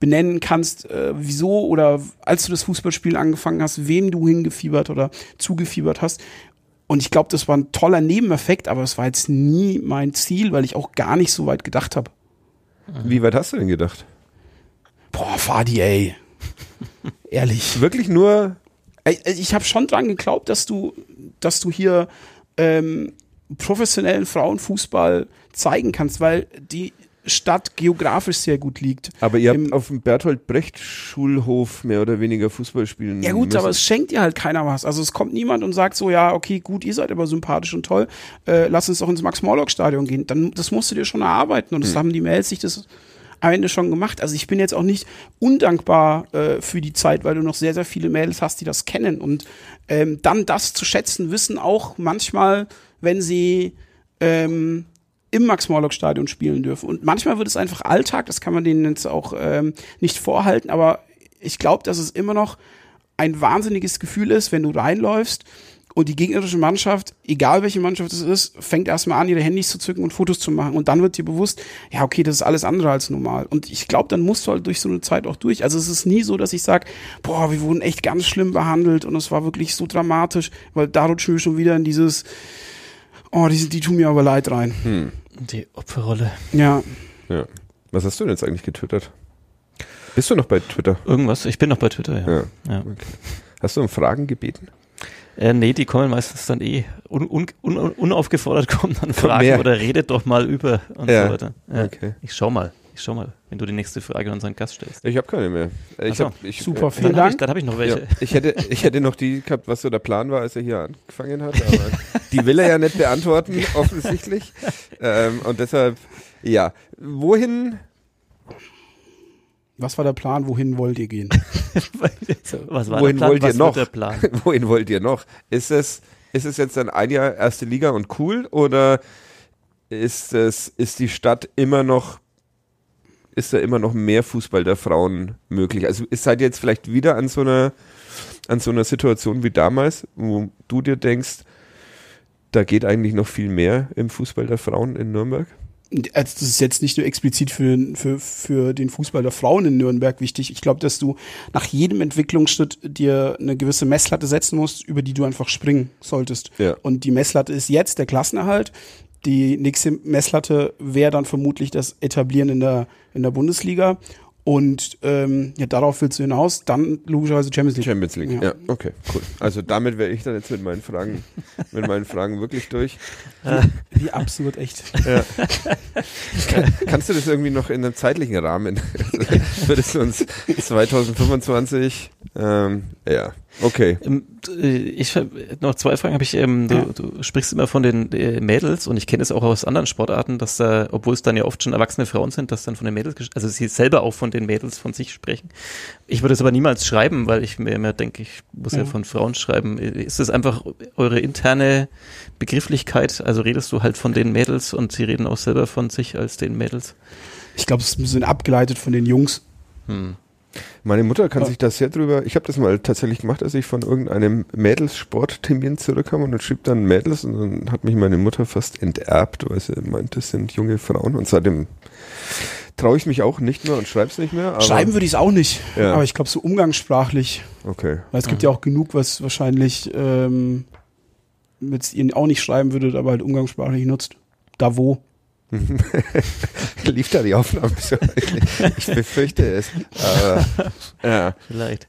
benennen kannst, äh, wieso oder als du das Fußballspiel angefangen hast, wem du hingefiebert oder zugefiebert hast. Und ich glaube, das war ein toller Nebeneffekt, aber es war jetzt nie mein Ziel, weil ich auch gar nicht so weit gedacht habe. Wie weit hast du denn gedacht? Boah, Fadi, ey. Ehrlich. Wirklich nur Ich habe schon dran geglaubt, dass du, dass du hier ähm, professionellen Frauenfußball zeigen kannst, weil die Stadt geografisch sehr gut liegt. Aber ihr habt Im- auf dem Berthold Brecht Schulhof mehr oder weniger Fußball spielen Ja gut, müssen. aber es schenkt dir halt keiner was. Also es kommt niemand und sagt so, ja, okay, gut, ihr seid aber sympathisch und toll, äh, lass uns doch ins Max-Morlock-Stadion gehen. Dann, das musst du dir schon erarbeiten und das haben die Mails sich das am Ende schon gemacht. Also ich bin jetzt auch nicht undankbar äh, für die Zeit, weil du noch sehr, sehr viele Mails hast, die das kennen. Und ähm, dann das zu schätzen, wissen auch manchmal, wenn sie ähm, im Max-Morlock-Stadion spielen dürfen. Und manchmal wird es einfach Alltag, das kann man denen jetzt auch ähm, nicht vorhalten, aber ich glaube, dass es immer noch ein wahnsinniges Gefühl ist, wenn du reinläufst und die gegnerische Mannschaft, egal welche Mannschaft es ist, fängt erstmal an, ihre Handys zu zücken und Fotos zu machen. Und dann wird dir bewusst, ja, okay, das ist alles andere als normal. Und ich glaube, dann musst du halt durch so eine Zeit auch durch. Also es ist nie so, dass ich sage, boah, wir wurden echt ganz schlimm behandelt und es war wirklich so dramatisch, weil da rutschen wir schon wieder in dieses, oh, die, die tun mir aber leid rein. Hm. Die Opferrolle. Ja, Ja. Was hast du denn jetzt eigentlich getwittert? Bist du noch bei Twitter? Irgendwas. Ich bin noch bei Twitter, ja. Ja. ja. Hast du um Fragen gebeten? Äh, nee, die kommen meistens dann eh un, un, un, unaufgefordert kommen dann Fragen mehr. oder redet doch mal über und Ja. so weiter. Ja. Okay. Ich schau mal, ich schau mal, wenn du die nächste Frage an unseren Gast stellst. Ich habe keine mehr. Ich so. hab, ich, super, äh, vielen dann hab ich, Dank. dann habe ich noch Ja, welche. ich, hätte, ich hätte noch die gehabt, was so der Plan war, als er hier angefangen hat, aber die will er ja nicht beantworten, offensichtlich. Ähm, und deshalb, ja, wohin, Was war der Plan? Wohin wollt ihr gehen? Was war wohin der Plan? wollt ihr Was noch? Der Plan? wohin wollt ihr noch? Ist es, ist es jetzt dann ein Jahr erste Liga und cool oder ist es, ist die Stadt immer noch, ist da immer noch mehr Fußball der Frauen möglich? Also ist seid ihr jetzt vielleicht wieder an so einer, an so einer Situation wie damals, wo du dir denkst, da geht eigentlich noch viel mehr im Fußball der Frauen in Nürnberg? Also das ist jetzt nicht nur explizit für, für, für den Fußball der Frauen in Nürnberg wichtig. Ich glaube, dass du nach jedem Entwicklungsschritt dir eine gewisse Messlatte setzen musst, über die du einfach springen solltest. Ja. Und die Messlatte ist jetzt der Klassenerhalt. Die nächste Messlatte wäre dann vermutlich das Etablieren in der, in der Bundesliga. Und ähm, ja, darauf willst du hinaus, dann logischerweise Champions League. Champions League, ja. Ja. okay, cool. Also damit wäre ich dann jetzt mit meinen Fragen, mit meinen Fragen wirklich durch. Wie absurd, echt. Kannst du das irgendwie noch in einem zeitlichen Rahmen? Würdest du uns 2025, ähm, ja, okay. Ähm, äh, Ich noch zwei Fragen habe ich. Ähm, du, Ja. du sprichst immer von den äh, Mädels und ich kenne es auch aus anderen Sportarten, dass da, obwohl es dann ja oft schon erwachsene Frauen sind, dass dann von den Mädels, also sie selber auch von den Mädels von sich sprechen. Ich würde es aber niemals schreiben, weil ich mir immer denke, ich muss ja Ja. von Frauen schreiben. Ist das einfach eure interne Begrifflichkeit? Also redest du halt von den Mädels und sie reden auch selber von sich als den Mädels? Ich glaube, es bisschen abgeleitet von den Jungs. Hm. Meine Mutter kann Ja. sich da sehr drüber, ich habe das mal tatsächlich gemacht, als ich von irgendeinem Mädels-Sporttermin zurückkam und dann schrieb dann Mädels und dann hat mich meine Mutter fast enterbt, weil sie meint, das sind junge Frauen und seitdem traue ich mich auch nicht mehr und schreib's nicht mehr. Aber, Schreiben würde ich es auch nicht. Ja. Aber ich glaube, so umgangssprachlich Okay. Weil es gibt ja auch genug, was wahrscheinlich ähm, mit ihr auch nicht schreiben würdet, aber halt umgangssprachlich nutzt. Da wo. Lief da die Aufnahme so? Ich befürchte es. Aber, ja. Vielleicht.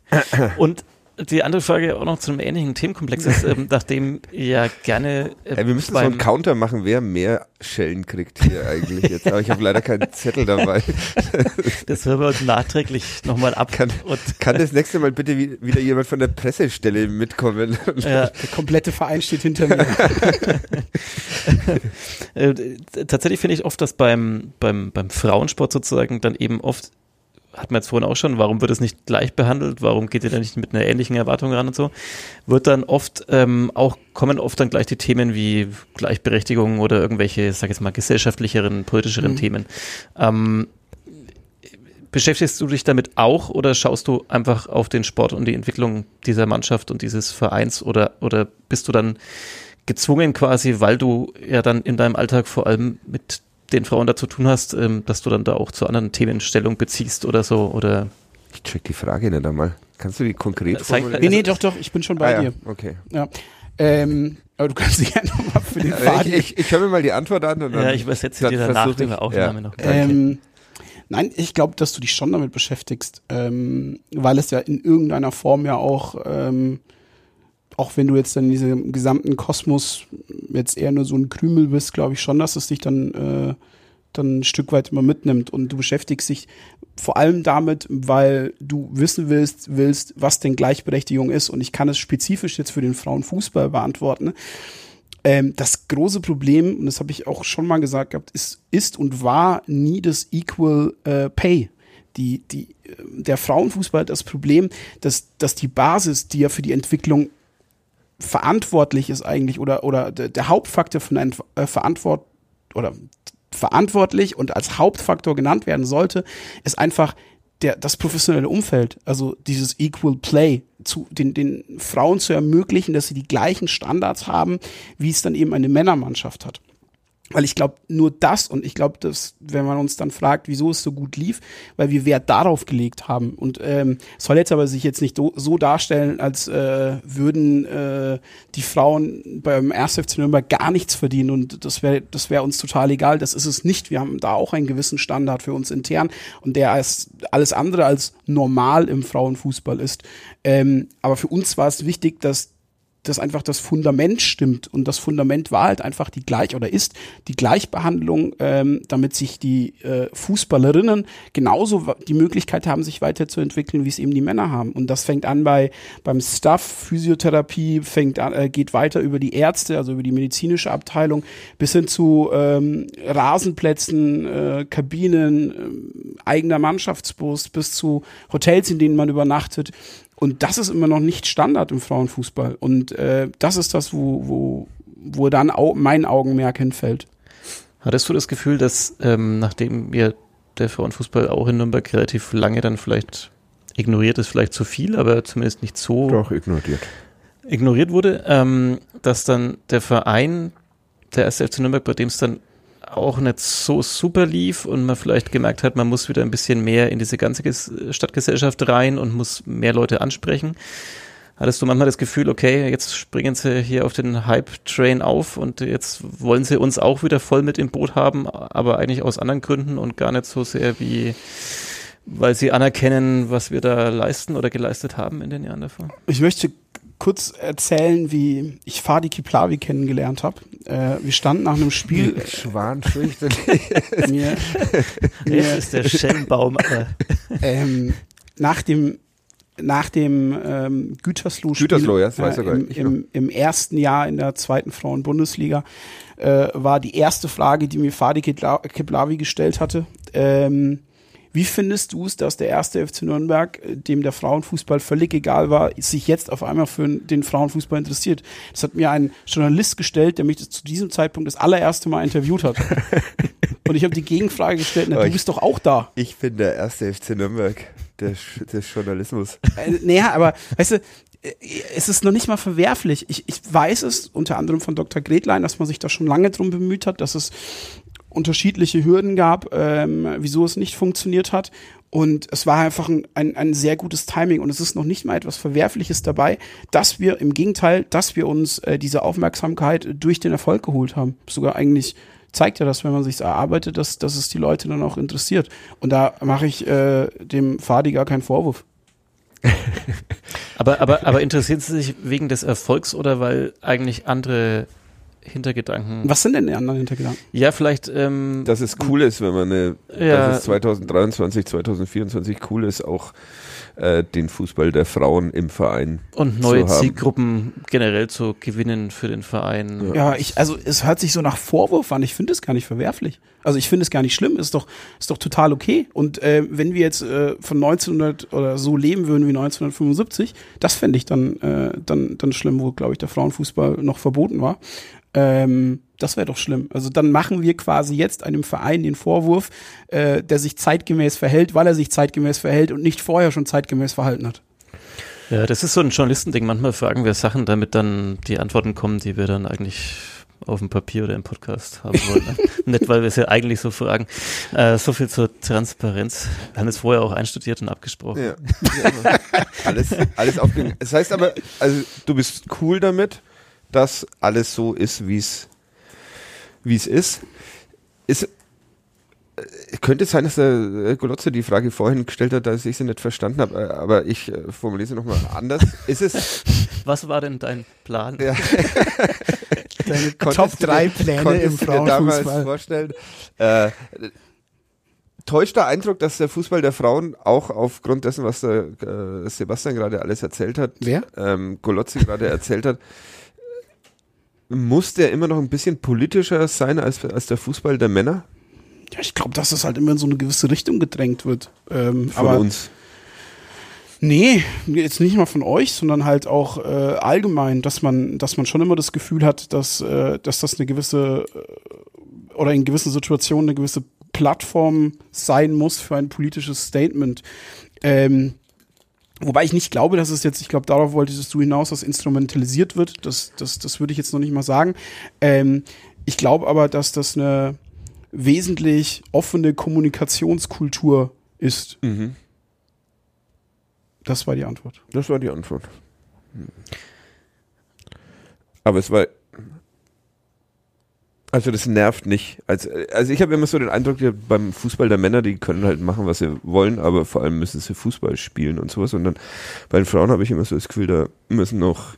Und die andere Frage auch noch zu einem ähnlichen Themenkomplex ist, ähm, nachdem ja gerne. Äh, hey, wir müssen so einen Counter machen, wer mehr Schellen kriegt hier eigentlich jetzt. Aber ich habe leider keinen Zettel dabei. das hören wir uns nachträglich nochmal ab. Kann, kann das nächste Mal bitte wieder jemand von der Pressestelle mitkommen? Ja. Der komplette Verein steht hinter mir. äh, tatsächlich finde ich oft, dass beim, beim, beim Frauensport sozusagen dann eben oft hat man jetzt vorhin auch schon, warum wird es nicht gleich behandelt, warum geht ihr da nicht mit einer ähnlichen Erwartung ran und so, wird dann oft ähm, auch, kommen oft dann gleich die Themen wie Gleichberechtigung oder irgendwelche, sag ich jetzt mal, gesellschaftlicheren, politischeren mhm. Themen. Ähm, beschäftigst du dich damit auch oder schaust du einfach auf den Sport und die Entwicklung dieser Mannschaft und dieses Vereins oder, oder bist du dann gezwungen quasi, weil du ja dann in deinem Alltag vor allem mit den Frauen da zu tun hast, ähm, dass du dann da auch zu anderen Themen Stellung beziehst oder so oder ich check die Frage nicht einmal. Kannst du die konkret formulieren? Nee, nee, doch, doch, ich bin schon bei ah, dir. Ja, okay. Ja. Ähm, aber du kannst dich ja nochmal für den Faden. Ich, ich, ich höre mir mal die Antwort an und dann. Ja, ich übersetze dir danach der Aufnahme ja. noch. Ähm, nein, ich glaube, dass du dich schon damit beschäftigst, ähm, weil es ja in irgendeiner Form ja auch ähm, auch wenn du jetzt dann in diesem gesamten Kosmos jetzt eher nur so ein Krümel bist, glaube ich schon, dass es dich dann, äh, dann ein Stück weit immer mitnimmt. Und du beschäftigst dich vor allem damit, weil du wissen willst, willst, was denn Gleichberechtigung ist. Und ich kann es spezifisch jetzt für den Frauenfußball beantworten. Ähm, das große Problem, und das habe ich auch schon mal gesagt gehabt, ist, ist und war nie das Equal äh, Pay. Die, die, äh, der Frauenfußball hat das Problem, dass, dass die Basis, die ja für die Entwicklung verantwortlich ist eigentlich oder, oder der Hauptfaktor von einem äh, Verantwort oder verantwortlich und als Hauptfaktor genannt werden sollte, ist einfach der, das professionelle Umfeld, also dieses Equal Play, zu den, den Frauen zu ermöglichen, dass sie die gleichen Standards haben, wie es dann eben eine Männermannschaft hat. Weil ich glaube, nur das, und ich glaube, dass, wenn man uns dann fragt, wieso es so gut lief, weil wir Wert darauf gelegt haben. Und ähm, soll jetzt aber sich jetzt nicht so, so darstellen, als äh, würden äh, die Frauen beim 1. FC Nürnberg gar nichts verdienen. Und das wäre das wäre uns total egal. Das ist es nicht. Wir haben da auch einen gewissen Standard für uns intern und der ist alles andere als normal im Frauenfußball ist. Ähm, aber für uns war es wichtig, dass dass einfach das Fundament stimmt und das Fundament war halt einfach die gleich oder ist die Gleichbehandlung, ähm, damit sich die äh, Fußballerinnen genauso die Möglichkeit haben, sich weiterzuentwickeln, wie es eben die Männer haben. Und das fängt an bei beim Staff Physiotherapie, fängt an, äh, geht weiter über die Ärzte, also über die medizinische Abteilung, bis hin zu ähm, Rasenplätzen, äh, Kabinen, äh, eigener Mannschaftsbus, bis zu Hotels, in denen man übernachtet. Und das ist immer noch nicht Standard im Frauenfußball. Und äh, das ist das, wo, wo, wo dann au mein Augenmerk hinfällt. Hattest du das Gefühl, dass ähm, nachdem ihr der Frauenfußball auch in Nürnberg relativ lange dann vielleicht ignoriert ist, vielleicht zu viel, aber zumindest nicht so. Doch, ignoriert. Ignoriert wurde, ähm, dass dann der Verein, der erste FC Nürnberg, bei dem es dann auch nicht so super lief und man vielleicht gemerkt hat, man muss wieder ein bisschen mehr in diese ganze Stadtgesellschaft rein und muss mehr Leute ansprechen. Hattest du manchmal das Gefühl, okay, jetzt springen sie hier auf den Hype-Train auf und jetzt wollen sie uns auch wieder voll mit im Boot haben, aber eigentlich aus anderen Gründen und gar nicht so sehr wie, weil sie anerkennen, was wir da leisten oder geleistet haben in den Jahren davor? Ich möchte kurz erzählen, wie ich Fadi Kiplavi kennengelernt habe. Äh, wir standen nach einem Spiel. Schwan fürchterlich. mir, mir, ist der Schellenbaum. ähm, nach dem nach dem ähm, Gütersloh-Spiel Gütersloh, ja, das weiß äh, im, im, im, ersten Jahr in der zweiten Frauen-Bundesliga äh, war die erste Frage, die mir Fadi Kiplavi gestellt hatte. Ähm, wie findest du es, dass der erste FC Nürnberg, äh, dem der Frauenfußball völlig egal war, sich jetzt auf einmal für den Frauenfußball interessiert? Das hat mir ein Journalist gestellt, der mich zu diesem Zeitpunkt das allererste Mal interviewt hat. Und ich habe die Gegenfrage gestellt, na, du bist doch auch da. Ich bin der erste FC Nürnberg des, des Journalismus. Äh, naja, aber weißt du, äh, es ist noch nicht mal verwerflich. Ich, ich weiß es unter anderem von Dr. Gretlein, dass man sich da schon lange drum bemüht hat, dass es unterschiedliche Hürden gab, ähm, wieso es nicht funktioniert hat. Und es war einfach ein, ein, ein sehr gutes Timing und es ist noch nicht mal etwas Verwerfliches dabei, dass wir im Gegenteil, dass wir uns äh, diese Aufmerksamkeit durch den Erfolg geholt haben. Sogar eigentlich zeigt ja, dass wenn man sich erarbeitet, dass, dass es die Leute dann auch interessiert. Und da mache ich äh, dem Fadi gar keinen Vorwurf. aber, aber, aber interessieren Sie sich wegen des Erfolgs oder weil eigentlich andere Hintergedanken. Was sind denn die anderen Hintergedanken? Ja, vielleicht. Ähm, dass es cool ist, wenn man eine, Ja. dass es 2023, 2024 cool ist, auch äh, den Fußball der Frauen im Verein. und neue zu haben. Zielgruppen generell zu gewinnen für den Verein. Ja, ich, also es hört sich so nach Vorwurf an. Ich finde es gar nicht verwerflich. Also ich finde es gar nicht schlimm. Ist doch, ist doch total okay. Und äh, wenn wir jetzt äh, von 1900 oder so leben würden wie 1975, das fände ich dann, äh, dann, dann schlimm, wo, glaube ich, der Frauenfußball noch verboten war. Ähm, das wäre doch schlimm. Also dann machen wir quasi jetzt einem Verein den Vorwurf, äh, der sich zeitgemäß verhält, weil er sich zeitgemäß verhält und nicht vorher schon zeitgemäß verhalten hat. Ja, das ist so ein Journalistending. Manchmal fragen wir Sachen, damit dann die Antworten kommen, die wir dann eigentlich auf dem Papier oder im Podcast haben wollen. ne? Nicht, weil wir es ja eigentlich so fragen. Äh, so viel zur Transparenz. Wir haben es vorher auch einstudiert und abgesprochen. Ja. alles, alles auf den, Es heißt aber, also du bist cool damit, dass alles so ist, wie es wie es ist. Ist könnte sein, dass der äh, Golotze die Frage vorhin gestellt hat, dass ich sie nicht verstanden habe, äh, aber ich äh, formuliere sie nochmal anders. Ist es Was war denn dein Plan? Ja. Deine Top du 3 dir- Pläne im dir damals Frauenfußball. vorstellen. Äh, täuscht der Eindruck, dass der Fußball der Frauen auch aufgrund dessen, was der äh, Sebastian gerade alles erzählt hat, Wer? ähm, Golotzi gerade erzählt hat, muss der immer noch ein bisschen politischer sein als, als der Fußball der Männer Ja, ich glaube, dass das halt immer in so eine gewisse Richtung gedrängt wird. Ähm, von aber uns? nee, jetzt nicht mal von euch, sondern halt auch äh, allgemein, dass man, dass man schon immer das Gefühl hat, dass, äh, dass das eine gewisse äh, oder in gewissen Situationen eine gewisse Plattform sein muss für ein politisches Statement. Ähm, Wobei ich nicht glaube, dass es jetzt, ich glaube, darauf wolltest du hinaus, dass instrumentalisiert wird. Das, das, das würde ich jetzt noch nicht mal sagen. Ähm, ich glaube aber, dass das eine wesentlich offene Kommunikationskultur ist. Mhm. Das war die Antwort. Das war die Antwort. Hm. Aber es war. Also das nervt nicht. Also, also ich habe immer so den Eindruck, beim Fußball der Männer, die können halt machen, was sie wollen, aber vor allem müssen sie Fußball spielen und sowas. Und dann bei den Frauen habe ich immer so das Gefühl, da müssen noch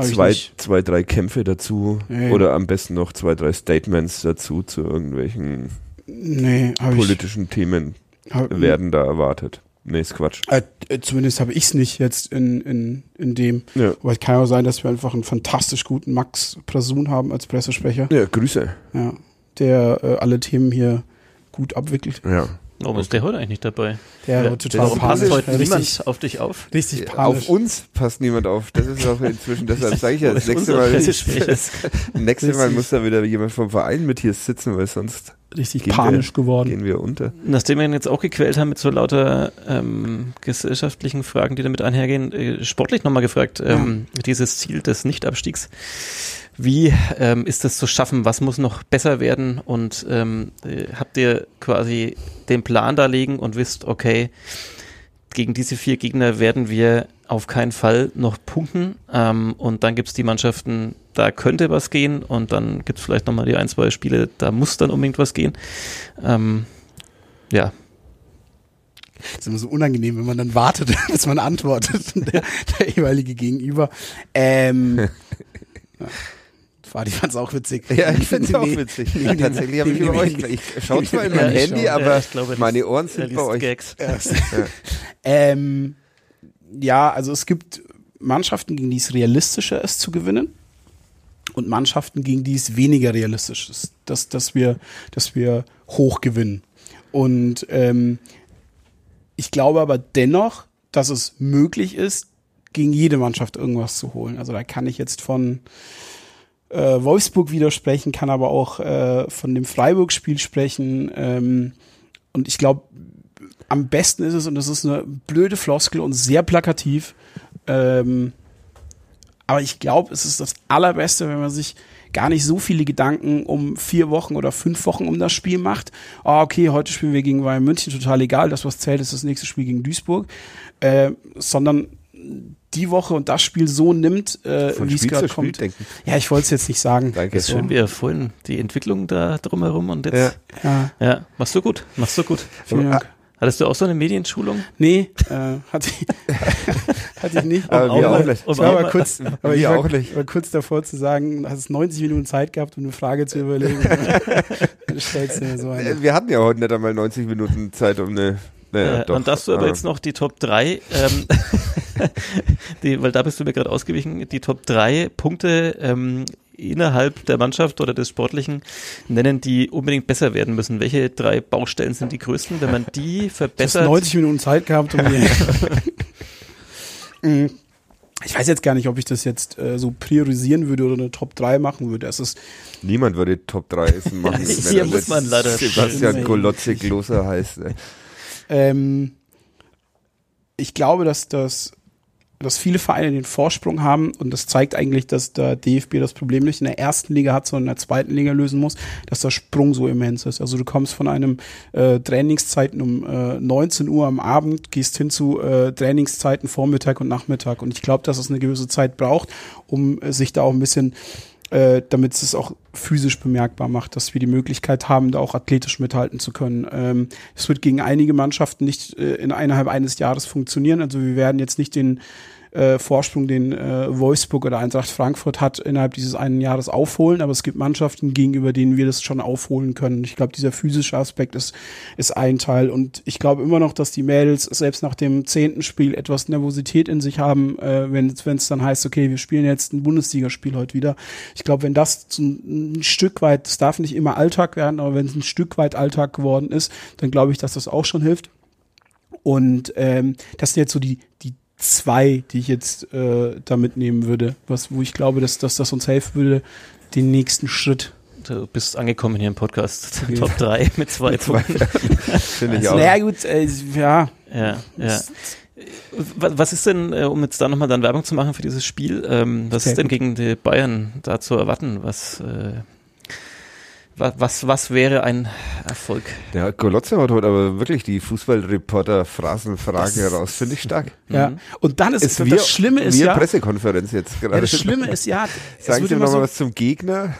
zwei, zwei, drei Kämpfe dazu Nee. oder am besten noch zwei, drei Statements dazu zu irgendwelchen Nee, habe ich. politischen Themen Hab, werden da erwartet. Nee, ist Quatsch. Äh, äh, zumindest habe ich es nicht jetzt in, in, in dem. Ja. Aber es kann ja auch sein, dass wir einfach einen fantastisch guten Max Prasun haben als Pressesprecher, Ja, Grüße. ja, der äh, alle Themen hier gut abwickelt. Ja. Warum ist der heute eigentlich nicht dabei? Der Ja, wird total Warum passt heute richtig, niemand auf dich auf? richtig Ja, panisch. Auf uns passt niemand auf. Das ist auch inzwischen, deshalb sage ich ja, das nächste Mal, das nächste Mal Richtig. muss da wieder jemand vom Verein mit hier sitzen, weil sonst richtig gehen panisch wir, geworden. gehen wir unter. Nachdem wir ihn jetzt auch gequält haben mit so lauter ähm, gesellschaftlichen Fragen, die damit einhergehen, äh, sportlich nochmal gefragt, ähm, dieses Ziel des Nichtabstiegs, wie ähm, ist das zu schaffen? Was muss noch besser werden? Und ähm, äh, habt ihr quasi den Plan da liegen und wisst, okay, gegen diese vier Gegner werden wir auf keinen Fall noch punkten. Ähm, und dann gibt es die Mannschaften, da könnte was gehen. Und dann gibt es vielleicht nochmal die ein, zwei Spiele, da muss dann unbedingt was gehen. Ähm, ja, Das ist immer so unangenehm, wenn man dann wartet, bis man antwortet. Der, der jeweilige Gegenüber. Ähm, ja. Fadi fand es auch witzig. Ja, ich finde es auch witzig. nee, nee, Tatsächlich habe ich nee, über nee, euch, ich schaue zwar in mein Handy, aber Ja, ich glaube, er meine Ohren sind bei euch. Gags. Ähm, ja, also es gibt Mannschaften, gegen die es realistischer ist zu gewinnen und Mannschaften, gegen die es weniger realistisch ist, dass, dass, wir, dass wir hoch gewinnen. Und ähm, ich glaube aber dennoch, dass es möglich ist, gegen jede Mannschaft irgendwas zu holen. Also da kann ich jetzt von äh, Wolfsburg widersprechen, kann aber auch äh, von dem Freiburg-Spiel sprechen. Ähm, und ich glaube, am besten ist es, und das ist eine blöde Floskel und sehr plakativ, ähm, aber ich glaube, es ist das Allerbeste, wenn man sich gar nicht so viele Gedanken um vier Wochen oder fünf Wochen um das Spiel macht. Ah, okay, heute spielen wir gegen Bayern München, total egal, das was zählt ist das nächste Spiel gegen Duisburg, äh, sondern die Woche und das Spiel so nimmt, äh, Von wie es gerade kommt. denken. Ja, ich wollte es jetzt nicht sagen. Danke. Das ist schön, wie vorhin die Entwicklung da drumherum und jetzt. Ja. Ja, Ja, machst du gut, machst du gut. vielen Dank. Hattest du auch so eine Medienschulung? Nee, äh, hatte, ich, hatte ich nicht. Aber wir auch nicht. Ich war aber kurz, aber ich war, auch nicht. war kurz davor zu sagen, du hast 90 Minuten Zeit gehabt, um eine Frage zu überlegen. Dann stellst du mir so eine. Wir hatten ja heute nicht einmal 90 Minuten Zeit, um eine. Naja, Äh, darfst du aber Ah. jetzt noch die Top 3, ähm, die, weil da bist du mir gerade ausgewichen, die Top 3 Punkte ähm, innerhalb der Mannschaft oder des Sportlichen nennen, die unbedingt besser werden müssen. Welche drei Baustellen sind die größten? Wenn man die Du hast verbessert, 90 Minuten Zeit gehabt, um mir. Mm. ich weiß jetzt gar nicht, ob ich das jetzt äh, so priorisieren würde oder eine Top 3 machen würde. Es ist Niemand würde Top 3 Essen machen. Ja, hier er muss man leider Sebastian stimmen. Golotze Gloser heißt. ne? Ähm, ich glaube, dass das dass viele Vereine den Vorsprung haben und das zeigt eigentlich, dass der DFB das Problem nicht in der ersten Liga hat, sondern in der zweiten Liga lösen muss, dass der Sprung so immens ist. Also du kommst von einem äh, Trainingszeiten um äh, 19 Uhr am Abend, gehst hin zu äh, Trainingszeiten Vormittag und Nachmittag und ich glaube, dass es eine gewisse Zeit braucht, um äh, sich da auch ein bisschen äh, damit es auch physisch bemerkbar macht, dass wir die Möglichkeit haben, da auch athletisch mithalten zu können. Ähm, Es wird gegen einige Mannschaften nicht äh, in innerhalb eines Jahres funktionieren. Also wir werden jetzt nicht den äh, Vorsprung, den äh, Wolfsburg oder Eintracht Frankfurt hat, innerhalb dieses einen Jahres aufholen. Aber es gibt Mannschaften, gegenüber denen wir das schon aufholen können. Ich glaube, dieser physische Aspekt ist, ist ein Teil. Und ich glaube immer noch, dass die Mädels selbst nach dem zehnten Spiel etwas Nervosität in sich haben, äh, wenn es dann heißt, okay, wir spielen jetzt ein Bundesligaspiel heute wieder. Ich glaube, wenn das ein, ein Stück weit, das darf nicht immer Alltag werden, aber wenn es ein Stück weit Alltag geworden ist, dann glaube ich, dass das auch schon hilft. Und ähm, das sind jetzt so die, die zwei, die ich jetzt äh, da mitnehmen würde, was, wo ich glaube, dass, dass das uns helfen würde, den nächsten Schritt. du bist angekommen hier im Podcast. Okay. Top 3 mit zwei Punkten. Finde ich Also, auch. naja, gut, äh, ja. Ja, ja. Was was ist denn, äh, um jetzt da nochmal dann Werbung zu machen für dieses Spiel, ähm, was Sehr ist denn gut. gegen die Bayern da zu erwarten? Was, äh, was, was wäre ein Erfolg? Der Golotze haut heute aber wirklich die Fußballreporter-Phrasenfragen heraus. Finde ich stark. Ja. Und dann ist, das wir, Schlimme ist wir ja, Pressekonferenz jetzt ja, gerade. das Schlimme ist ja, es Sagen Sie immer noch mal so, was zum Gegner?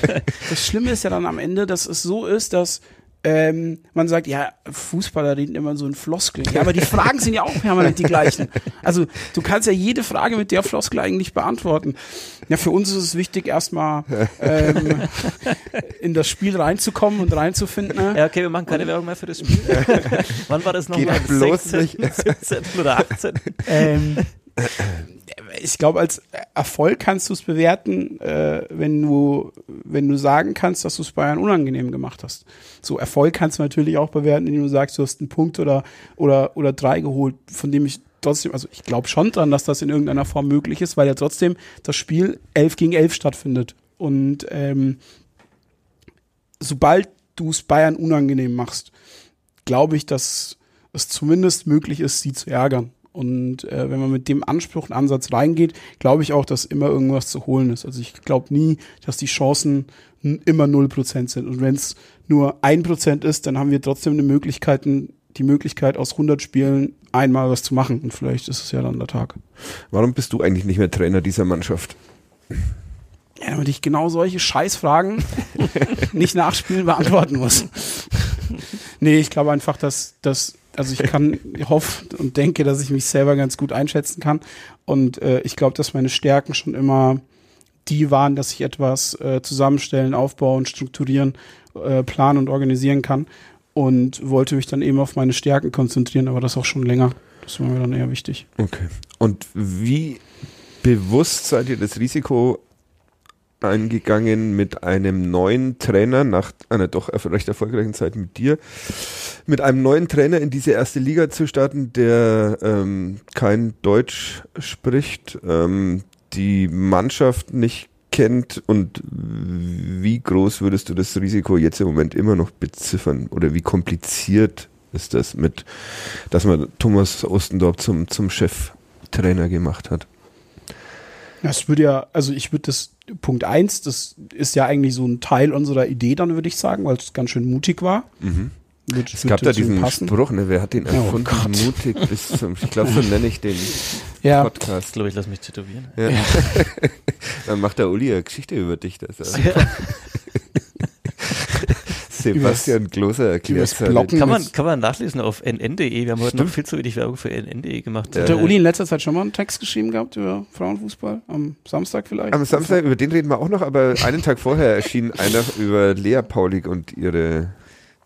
das Schlimme ist ja dann am Ende, dass es so ist, dass ähm, man sagt, ja, Fußballer reden immer so in Floskeln. Ja, aber die Fragen sind ja auch permanent die gleichen. Also du kannst ja jede Frage mit der Floskel eigentlich beantworten. Ja, für uns ist es wichtig, erstmal ähm, in das Spiel reinzukommen und reinzufinden. Ne? Ja, okay, wir machen keine Werbung mehr für das Spiel. Wann war das Geht nochmal? bloß 16, 17 oder 18? Ähm, ich glaube, als Erfolg kannst du es bewerten, äh, wenn du, wenn du sagen kannst, dass du es Bayern unangenehm gemacht hast. So Erfolg kannst du natürlich auch bewerten, indem du sagst, du hast einen Punkt oder, oder, oder drei geholt, von dem ich trotzdem, also ich glaube schon dran, dass das in irgendeiner Form möglich ist, weil ja trotzdem das Spiel 11 gegen 11 stattfindet. Und ähm, sobald du es Bayern unangenehm machst, glaube ich, dass es zumindest möglich ist, sie zu ärgern. Und äh, wenn man mit dem Anspruch und Ansatz reingeht, glaube ich auch, dass immer irgendwas zu holen ist. Also ich glaube nie, dass die Chancen immer 0% sind. Und wenn es nur 1% ist, dann haben wir trotzdem eine Möglichkeit, die Möglichkeit, aus 100 Spielen einmal was zu machen. Und vielleicht ist es ja dann der Tag. Warum bist du eigentlich nicht mehr Trainer dieser Mannschaft? Ja, damit ich genau solche Scheißfragen nicht nachspielen beantworten muss. nee, ich glaube einfach, dass, dass also ich kann, hoffe und denke, dass ich mich selber ganz gut einschätzen kann. Und äh, ich glaube, dass meine Stärken schon immer die waren, dass ich etwas äh, zusammenstellen, aufbauen, strukturieren, äh, planen und organisieren kann. Und wollte mich dann eben auf meine Stärken konzentrieren, aber das auch schon länger. Das war mir dann eher wichtig. Okay. Und wie bewusst seid ihr das Risiko eingegangen mit einem neuen Trainer nach einer doch recht erfolgreichen Zeit mit dir, mit einem neuen Trainer in diese erste Liga zu starten, der ähm, kein Deutsch spricht, ähm, die Mannschaft nicht kennt und wie groß würdest du das Risiko jetzt im Moment immer noch beziffern oder wie kompliziert ist das mit, dass man Thomas Ostendorf zum, zum Cheftrainer gemacht hat? Das würde ja, also ich würde das, Punkt eins, das ist ja eigentlich so ein Teil unserer Idee dann, würde ich sagen, weil es ganz schön mutig war. Wird, Es gab da diesen Spruch, ne, wer hat den Oh erfunden? Gott. Mutig bis zum, ich glaube, so nenne ich den Ja, Ich Podcast. glaube, ich lasse mich tätowieren. Ja. Dann macht der Uli eine Geschichte über dich. Das ist Sebastian Kloser erklärt Blocken. Kann man, kann man nachlesen auf nn.de. Wir haben heute noch viel zu wenig Werbung für nn.de gemacht. Hat der Uli in letzter Zeit schon mal einen Text geschrieben gehabt über Frauenfußball? Am Samstag vielleicht? Am Samstag, über den reden wir auch noch, aber einen Tag vorher erschien einer über Lea Paulik und ihre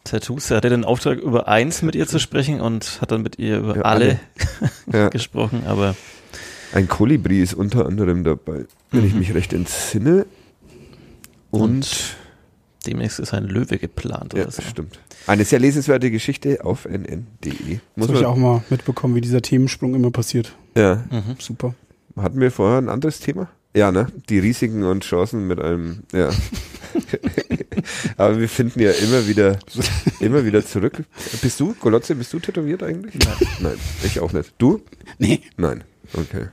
Tattoos. Er hatte den Auftrag, über eins mit ihr zu sprechen und hat dann mit ihr über Ja, alle, Ja. gesprochen. Aber Ein Kolibri ist unter anderem dabei, wenn ich Mhm. mich recht entsinne. Und, Und demnächst ist ein Löwe geplant ja, oder so. stimmt. Eine sehr lesenswerte Geschichte auf nn.de. Das Muss habe ich auch mal mitbekommen, wie dieser Themensprung immer passiert. ja, Mhm. Super. hatten wir vorher ein anderes Thema? Ja, ne? Die Risiken und Chancen mit einem, ja. Aber wir finden ja immer wieder, immer wieder zurück. Bist du, Golotze, bist du tätowiert eigentlich? Nein. Nein, ich auch nicht. Du? Nee. Nein. Okay.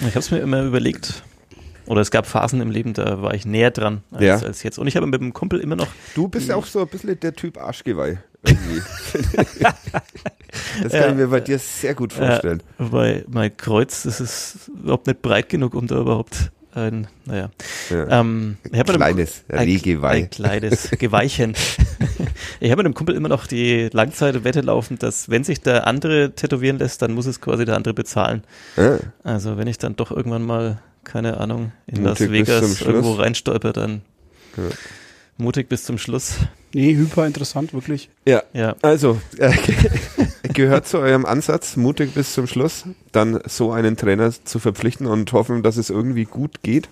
Ich habe es mir immer überlegt. Oder es gab Phasen im Leben, da war ich näher dran als, Ja. als jetzt. Und ich habe mit dem Kumpel immer noch Du bist ja auch so ein bisschen der Typ Arschgeweih. Irgendwie. das kann ich mir bei dir sehr gut vorstellen. Weil mein Kreuz, das ist überhaupt nicht breit genug, um da überhaupt ein, naja. Ja. Ähm, ich einem- Kleines Rehgeweih. Ein kleines Geweihchen. ich habe mit dem Kumpel immer noch die Langzeitwette laufen, dass wenn sich der andere tätowieren lässt, dann muss es quasi der andere bezahlen. Ah, Also wenn ich dann doch irgendwann mal, keine Ahnung, in Mutig Las bis zum Vegas Schluss. irgendwo reinstolper, dann Ja. mutig bis zum Schluss. Nee, hyper interessant, wirklich. ja, Ja. also äh, gehört zu eurem Ansatz, mutig bis zum Schluss, dann so einen Trainer zu verpflichten und hoffen, dass es irgendwie gut geht.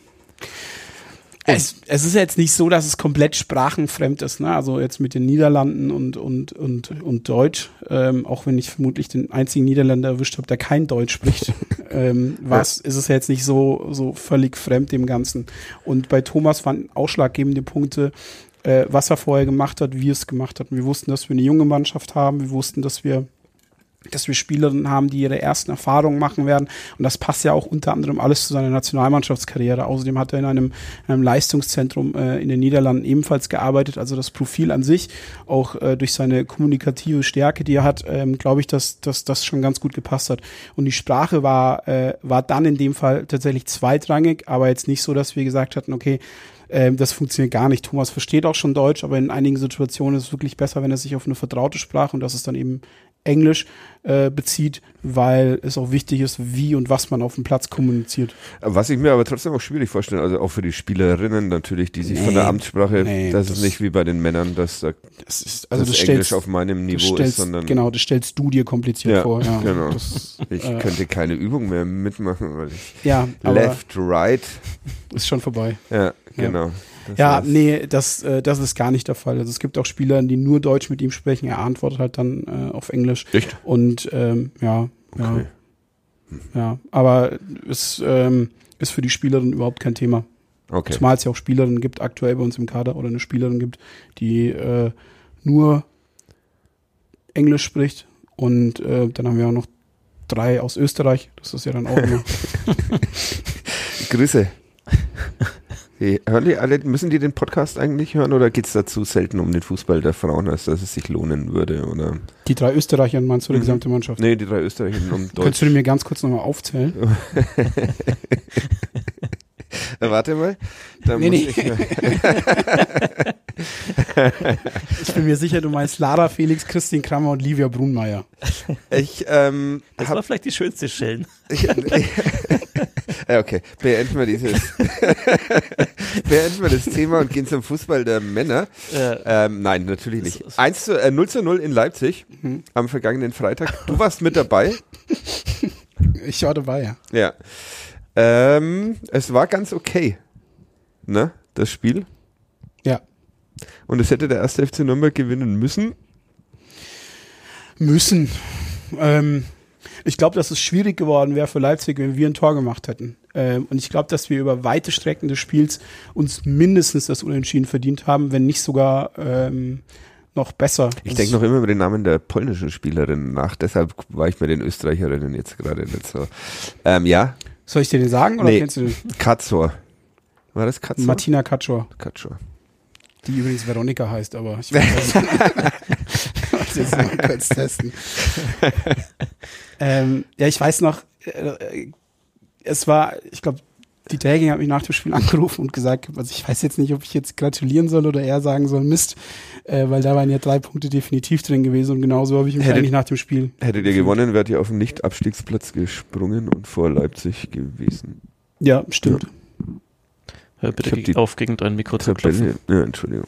Es, es ist jetzt nicht so, dass es komplett sprachenfremd ist, ne? Also jetzt mit den Niederlanden und, und, und, und Deutsch, ähm, auch wenn ich vermutlich den einzigen Niederländer erwischt habe, der kein Deutsch spricht, ähm, was ist es jetzt nicht so, so völlig fremd dem Ganzen. Und bei Thomas waren ausschlaggebende Punkte, äh, was er vorher gemacht hat, wie es gemacht hat. Und wir wussten, dass wir eine junge Mannschaft haben, wir wussten, dass wir dass wir Spielerinnen haben, die ihre ersten Erfahrungen machen werden. Und das passt ja auch unter anderem alles zu seiner Nationalmannschaftskarriere. Außerdem hat er in einem, in einem Leistungszentrum äh, in den Niederlanden ebenfalls gearbeitet. Also das Profil an sich, auch äh, durch seine kommunikative Stärke, die er hat, ähm, glaube ich, dass, dass das schon ganz gut gepasst hat. Und die Sprache war, äh, war dann in dem Fall tatsächlich zweitrangig, aber jetzt nicht so, dass wir gesagt hatten, okay, ähm, das funktioniert gar nicht. Thomas versteht auch schon Deutsch, aber in einigen Situationen ist es wirklich besser, wenn er sich auf eine vertraute Sprache und das ist dann eben Englisch äh, bezieht, weil es auch wichtig ist, wie und was man auf dem Platz kommuniziert. Was ich mir aber trotzdem auch schwierig vorstelle, also auch für die Spielerinnen natürlich, die sich von Nee, der Amtssprache, nee, das, das- ist nicht wie bei den Männern, dass da Das ist, also das, Englisch stellst, auf meinem Niveau stellst ist, sondern genau, das stellst du dir kompliziert Ja, vor. Ja, genau. Das, ich äh, könnte keine Übung mehr mitmachen, weil ich ja left, right, ist schon vorbei. ja, genau. Das Ja, heißt- nee, das, äh, das ist gar nicht der Fall. Also es gibt auch Spieler, die nur Deutsch mit ihm sprechen. Er antwortet halt dann äh, auf Englisch. Echt? Und ähm, ja, Okay. ja, ja. Aber es ähm, ist für die Spielerin überhaupt kein Thema. Okay. Zumal es ja auch Spielerinnen gibt, aktuell bei uns im Kader, oder eine Spielerin gibt, die äh, nur Englisch spricht. Und äh, dann haben wir auch noch drei aus Österreich. Das ist ja dann auch immer. Grüße. Die alle, müssen die den Podcast eigentlich hören oder geht es dazu selten um den Fußball der Frauen, als dass es sich lohnen würde? Oder? die drei Österreicher meinst du, die Mhm. gesamte Mannschaft? Nee, die drei Österreicher um Deutsch. Könntest du die mir ganz kurz nochmal aufzählen? Äh, warte mal. Da Nee, muss nee. Ich, mal- Ich bin mir sicher, du meinst Lara Felix, Christine Krammer und Livia Brunmeier. ich ähm, Das war vielleicht die schönste Schellen. Ich, ja, okay. Beenden wir dieses. Beenden wir das Thema und gehen zum Fußball der Männer. Äh, Ähm, nein, natürlich nicht. Das ist- 1 zu, äh, 0 zu 0 in Leipzig Mhm. am vergangenen Freitag. Du warst mit dabei. Ich war dabei, ja. Ja. Ähm, es war ganz okay. Ne? Das Spiel. Ja. Und es hätte der erste FC Nürnberg gewinnen müssen. Müssen. Ähm, ich glaube, dass es schwierig geworden wäre für Leipzig, wenn wir ein Tor gemacht hätten. Ähm, und ich glaube, dass wir über weite Strecken des Spiels uns mindestens das Unentschieden verdient haben, wenn nicht sogar ähm, noch besser. Ich denke noch immer über den Namen der polnischen Spielerin nach. Deshalb war ich mit den Österreicherinnen jetzt gerade nicht so. Ähm, ja, Soll ich dir den sagen oder Nee. kennst du den? Katzor. War das Katzor? Martina Katschor, Katzor. die übrigens Veronika heißt, aber ich weiß, wollte jetzt mal kurz testen. ähm, ja, ich weiß noch, äh, es war, ich glaube, die Daging hat mich nach dem Spiel angerufen und gesagt, also ich weiß jetzt nicht, ob ich jetzt gratulieren soll oder eher sagen soll, Mist, äh, weil da waren ja drei Punkte definitiv drin gewesen und genauso habe ich mich Hättet- eigentlich nach dem Spiel. Hättet ihr gewonnen, wärt ihr auf den Nicht-Abstiegsplatz gesprungen und vor Leipzig gewesen. Ja, stimmt. Hör Ich bitte ge- die auf, gegen dein Mikro zu klopfen. Ja, Entschuldigung.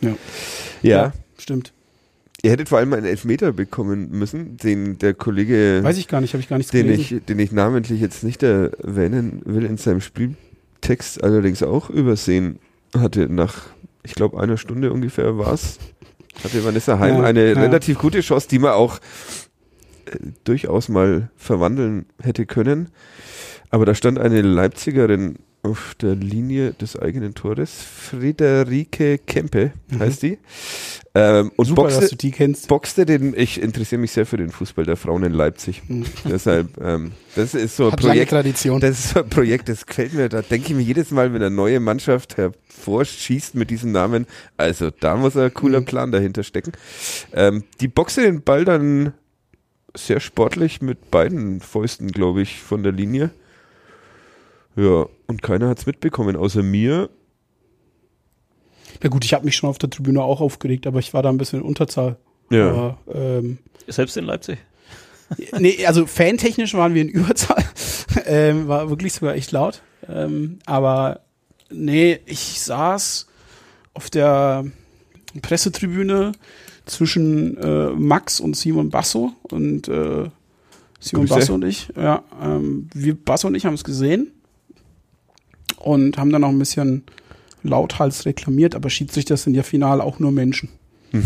Ja. Ja. Stimmt. Ihr hättet vor allem einen Elfmeter bekommen müssen, den der Kollege, Weiß ich gar nicht, habe ich gar nichts den gelesen. ich, den ich namentlich jetzt nicht erwähnen will, in seinem Spieltext allerdings auch übersehen hatte. Nach, ich glaube, einer Stunde ungefähr war's. Hatte Vanessa Heim Ja, eine ja. relativ gute Chance, die man auch äh, durchaus mal verwandeln hätte können. Aber da stand eine Leipzigerin auf der Linie des eigenen Tores, Friederike Kempe heißt die. Ähm, und Mhm. Super, boxte, dass du die kennst. boxte den, ich interessiere mich sehr für den Fußball der Frauen in Leipzig. Mhm. Deshalb, ähm, das ist so ein Hat Projekt, Tradition. das ist so ein Projekt, das gefällt mir, da denke ich mir jedes Mal, wenn eine neue Mannschaft hervorschießt mit diesem Namen, also da muss ein cooler Mhm. Plan dahinter stecken. Ähm, die boxte den Ball dann sehr sportlich mit beiden Fäusten, glaube ich, von der Linie. Ja, und keiner hat's mitbekommen, außer mir. Ja gut, ich habe mich schon auf der Tribüne auch aufgeregt, aber ich war da ein bisschen in Unterzahl. Ja. Aber, ähm, Selbst in Leipzig. nee, also fantechnisch waren wir in Überzahl. ähm, war wirklich sogar echt laut. Ähm, aber nee, ich saß auf der Pressetribüne zwischen äh, Max und Simon Basso und äh, Simon Grüße. Basso und ich. Ja, ähm, wir Basso und ich haben es gesehen und haben dann noch ein bisschen lauthals reklamiert, aber Schiedsrichter sind ja final auch nur Menschen.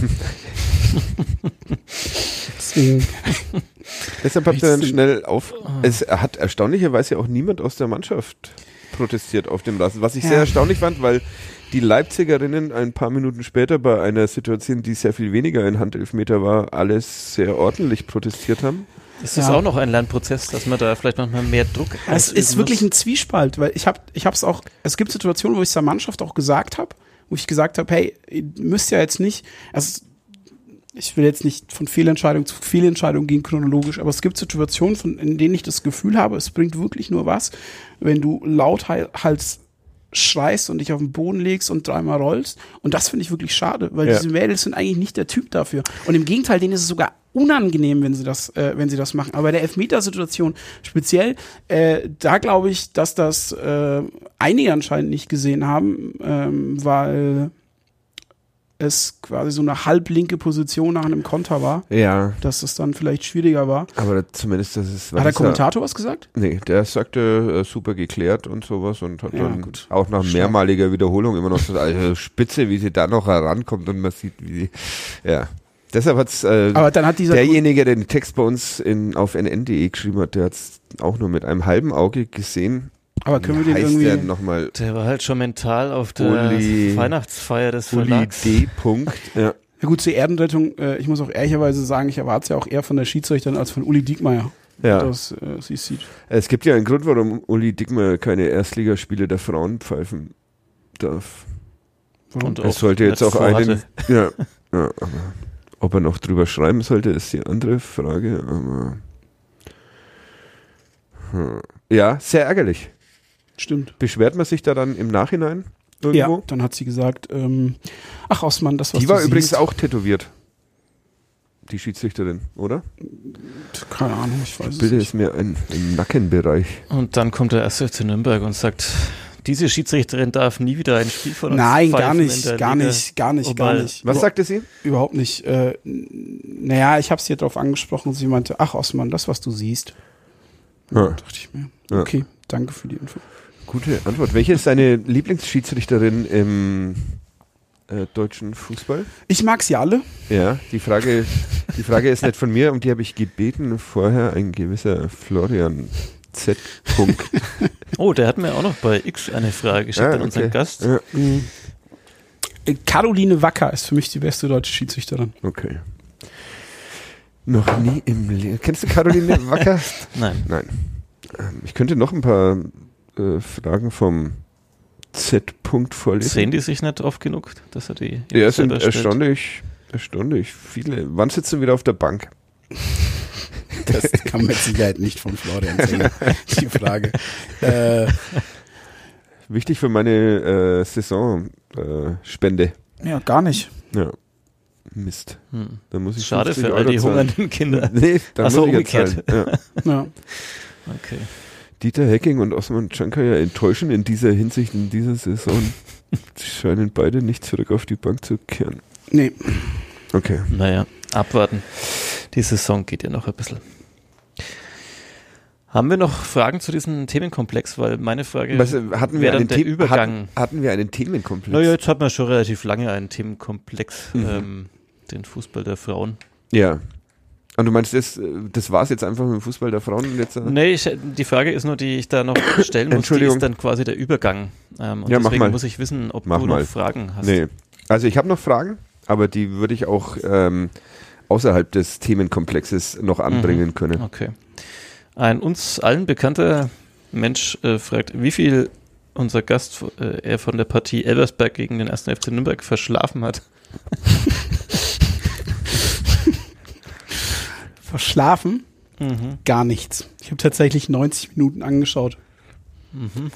Deswegen Deshalb habt ihr dann schnell auf. Es hat erstaunlicherweise auch niemand aus der Mannschaft protestiert auf dem Rasen, was ich Ja. sehr erstaunlich fand, weil die Leipzigerinnen ein paar Minuten später bei einer Situation, die sehr viel weniger ein Handelfmeter war, alles sehr ordentlich protestiert haben. Das ist Ja. auch noch ein Lernprozess, dass man da vielleicht manchmal mehr Druck Es ausüben ist wirklich muss. ein Zwiespalt, weil ich habe ich es auch, es gibt Situationen, wo ich es der Mannschaft auch gesagt habe, wo ich gesagt habe, hey, ihr müsst ja jetzt nicht, also ich will jetzt nicht von Fehlentscheidung zu Fehlentscheidung gehen chronologisch, aber es gibt Situationen, von, in denen ich das Gefühl habe, es bringt wirklich nur was, wenn du lauthals schreist und dich auf den Boden legst und dreimal rollst. Und das finde ich wirklich schade, weil Ja. diese Mädels sind eigentlich nicht der Typ dafür. Und im Gegenteil, denen ist es sogar unangenehm, wenn sie das, äh, wenn sie das machen. Aber bei der Elfmetersituation speziell, äh, da glaube ich, dass das äh, einige anscheinend nicht gesehen haben, ähm, weil es quasi so eine halblinke Position nach einem Konter war, Ja, dass es dann vielleicht schwieriger war. aber zumindest das ist. Hat der Kommentator was gesagt? Nee, der sagte äh, super geklärt und sowas und hat Ja, dann gut. auch nach mehrmaliger Wiederholung immer noch so, also spitze, wie sie da noch herankommt und man sieht, wie sie, ja. Deshalb hat's äh, Aber dann hat dieser derjenige, der den Text bei uns in, auf nn.de geschrieben hat, der hat's auch nur mit einem halben Auge gesehen. aber können Wie wir den heißt der irgendwie nochmal? Der war halt schon mental auf der Uli- Weihnachtsfeier des Uli Verlags. D. Punkt. Ja. Ja gut, zur Erdenrettung, äh, ich muss auch ehrlicherweise sagen, ich erwarte es ja auch eher von der Schiedsrichterin als von Uli Diekmeyer, ja. dass äh, sie es sieht. Es gibt ja einen Grund, warum Uli Dickmer keine Erstligaspiele der Frauen pfeifen darf. Warum? Und Es auch sollte jetzt auch einen. Ja, ja, aber ob er noch drüber schreiben sollte, ist die andere Frage. Aber hm. ja, sehr ärgerlich. Stimmt. Beschwert man sich da dann im Nachhinein irgendwo? Ja, dann hat sie gesagt, ähm, ach Osman, das was die du war übrigens siehst, auch tätowiert. Die Schiedsrichterin, oder? keine Ahnung, ich weiß es Bilde nicht. es mir ein, im Nackenbereich. Und dann kommt der erste FC Nürnberg und sagt, diese Schiedsrichterin darf nie wieder ein Spiel von uns Nein, gar nicht, der gar Liga. nicht, gar nicht, gar nicht. Was sagte sie? Überhaupt nicht. Äh, naja, ich habe sie darauf angesprochen und sie meinte, ach Osman, das was du siehst. Ja. dachte ich mir, Ja. okay, danke für die Info. Gute Antwort. Welche ist deine Lieblingsschiedsrichterin im äh, deutschen Fußball? Ich mag sie alle. Ja, die Frage, die Frage ist nicht von mir, um die habe ich gebeten vorher, ein gewisser Florian Z. Punkt. Oh, der hat mir auch noch bei X eine Frage geschickt Ah, an unseren okay. Gast. Ja, Äh, Caroline Wacker ist für mich die beste deutsche Schiedsrichterin. okay. Noch nie im Leben. Kennst du Caroline Wacker? Nein. Nein. Ähm, Ich könnte noch ein paar äh, Fragen vom Z. Punkt vorlesen. Sehen die sich nicht oft genug, dass er die Ja, es sind erstaunlich, Erstaunlich. Viele. Wann sitzt du wieder auf der Bank? Das kam mit Sicherheit nicht von Florian Sänger, die Frage. Äh, Wichtig für meine äh, Saisonspende. ja, gar nicht. ja. Mist. Hm. Da muss ich Schade 50 für all die zahlen. hungernden Kinder. Nee, da Ach so, muss ich umgekehrt. Ja. Ja. Okay. Dieter Hecking und Osman Chankaya enttäuschen in dieser Hinsicht in dieser Saison. Sie scheinen beide nicht zurück auf die Bank zu kehren. Nee, Okay. Naja, abwarten. Die Saison geht ja noch ein bisschen. Haben wir noch Fragen zu diesem Themenkomplex? Weil meine Frage Was, äh, hatten, wir einen der The- Übergang. Hatten, hatten wir einen Themenkomplex? Naja, jetzt hat man schon relativ lange einen Themenkomplex, Mhm. ähm, den Fußball der Frauen. Ja. Und du meinst, das, äh, das war es jetzt einfach mit dem Fußball der Frauen? Jetzt, äh, Nee, ich, die Frage ist nur, die ich da noch stellen muss, die ist dann quasi der Übergang. Ähm, und Ja, mach deswegen mal. muss ich wissen, ob Mach du mal. noch Fragen hast. Nee. Also ich habe noch Fragen, aber die würde ich auch ähm, außerhalb des Themenkomplexes noch anbringen können. Okay. Ein uns allen bekannter Mensch äh, fragt, wie viel unser Gast äh, er von der Partie Elversberg gegen den 1. FC Nürnberg verschlafen hat. verschlafen, Mhm. gar nichts. Ich habe tatsächlich 90 Minuten angeschaut. Mhm.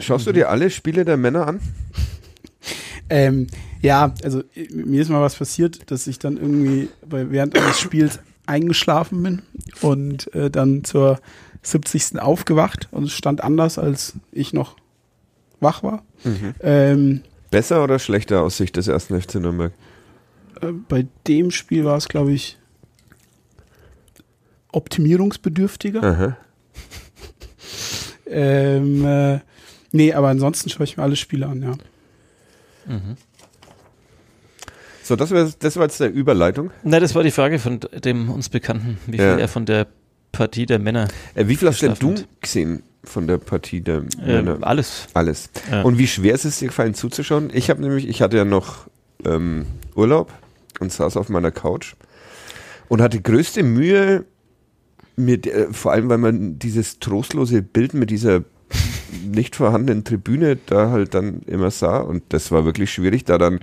Schaust du dir alle Spiele der Männer an? Ähm, ja, also äh, mir ist mal was passiert, dass ich dann irgendwie bei, während eines Spiels eingeschlafen bin und äh, dann zur 70. aufgewacht und es stand anders, als ich noch wach war. Ähm, Besser oder schlechter aus Sicht des ersten FC Nürnberg? äh, bei dem Spiel war es, glaube ich, optimierungsbedürftiger. Aha. Ähm, äh, nee, aber ansonsten schaue ich mir alle Spiele an, ja. Mhm. So, das, wär, das war jetzt der Überleitung. Na, das war die Frage von dem uns Bekannten, wie viel Ja. er von der Partie der Männer, Äh, wie viel hast denn du gesehen von der Partie der äh, Männer? alles. Alles. Ja. Und wie schwer ist es dir gefallen zuzuschauen? Ich habe nämlich, ich hatte ja noch ähm, Urlaub und saß auf meiner Couch und hatte größte Mühe, mit, äh, vor allem weil man dieses trostlose Bild mit dieser nicht vorhandenen Tribüne da halt dann immer sah und das war wirklich schwierig, da dann,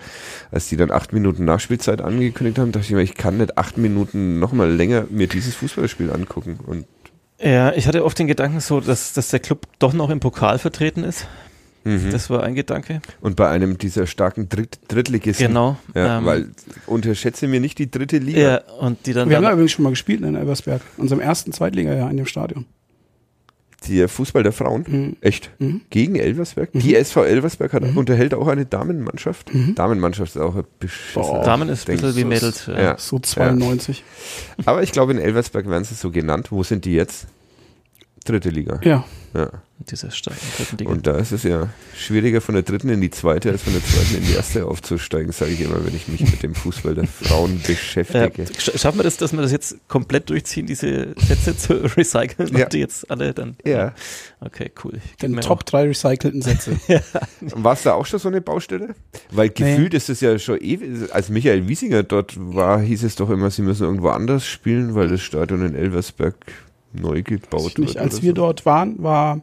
als die dann acht Minuten Nachspielzeit angekündigt haben, dachte ich mir, ich kann nicht acht Minuten nochmal länger mir dieses Fußballspiel angucken und Ja, ich hatte oft den Gedanken so, dass, dass der Club doch noch im Pokal vertreten ist. Mhm. Das war ein Gedanke. Und bei einem dieser starken Dritt Drittligisten. Genau. Ja, ähm, weil unterschätze mir nicht die dritte Liga. ja, und die dann, Wir haben ja dann übrigens schon mal gespielt in Elversberg, unserem ersten Zweitliga-Jahr in dem Stadion. Der Fußball der Frauen. Mhm. Echt? Mhm. Gegen Elversberg? Die SV Elversberg hat, Mhm. unterhält auch eine Damenmannschaft. Mhm. Damenmannschaft ist auch ein Boah. Damen ist ein bisschen wie. Mädels. Ja. Ja. So 92. Aber ich glaube, in Elversberg werden sie so genannt. Wo sind die jetzt? Dritte Liga. Ja. Ja. Dieser starken dritten Liga. Und da ist es ja schwieriger, von der dritten in die zweite, als von der zweiten in die erste aufzusteigen, sage ich immer, wenn ich mich mit dem Fußball der Frauen Äh, beschäftige. sch- schaffen wir das, dass wir das jetzt komplett durchziehen, diese Sätze zu recyceln Ja. und die jetzt alle dann. Ja. Okay, cool. Den Top 3 recycelten Sätze. War es da auch schon so eine Baustelle? Weil gefühlt ist es ja schon ewig, als Michael Wiesinger dort war, hieß es doch immer, sie müssen irgendwo anders spielen, weil das Stadion in Elversberg neu gebaut ich nicht. wird. Als wir so. dort waren, war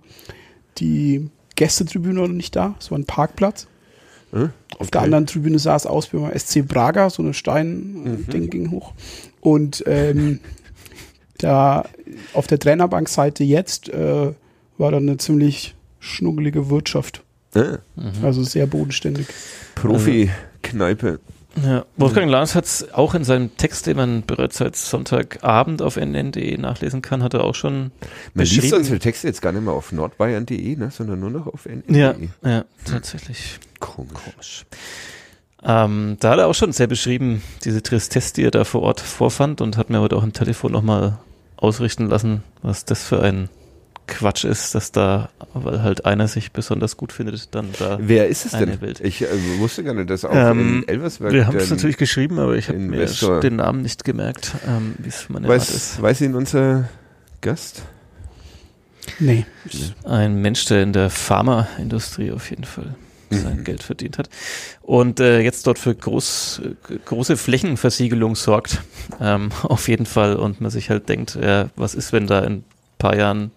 die Gästetribüne noch nicht da. Es war ein Parkplatz. Hm? Auf der anderen Tribüne sah es aus wie beim SC Braga, so eine Stein-Ding ging hoch. Und ähm, da auf der Trainerbankseite jetzt äh, war dann eine ziemlich schnuggelige Wirtschaft. Ah, Mhm. Also sehr bodenständig. Profi-Kneipe. Ja. Wolfgang Lars hat es auch in seinem Text, den man bereits seit Sonntagabend auf nn.de nachlesen kann, hat er auch schon Man liest beschrieben. unsere Texte jetzt gar nicht mehr auf nordbayern.de, ne, sondern nur noch auf nn.de. Ja, ja, tatsächlich. Komisch. Komisch. Ähm, da hat er auch schon sehr beschrieben, diese Tristesse, die er da vor Ort vorfand und hat mir heute auch im Telefon nochmal ausrichten lassen, was das für ein Quatsch ist, dass da, weil halt einer sich besonders gut findet, dann da. Wer ist es denn? Welt. Ich äh, wusste gar nicht, dass auch Ähm, in Elversberg Wir haben es natürlich geschrieben, aber ich habe mir Investor- den Namen nicht gemerkt, ähm, wie es meine Art weiß, ist. weiß ihn unser Gast? Nee. Ein Mensch, der in der Pharmaindustrie auf jeden Fall sein Mhm. Geld verdient hat und äh, jetzt dort für groß, äh, große Flächenversiegelung sorgt, ähm, auf jeden Fall und man sich halt denkt, ja, was ist, wenn da in ein paar Jahren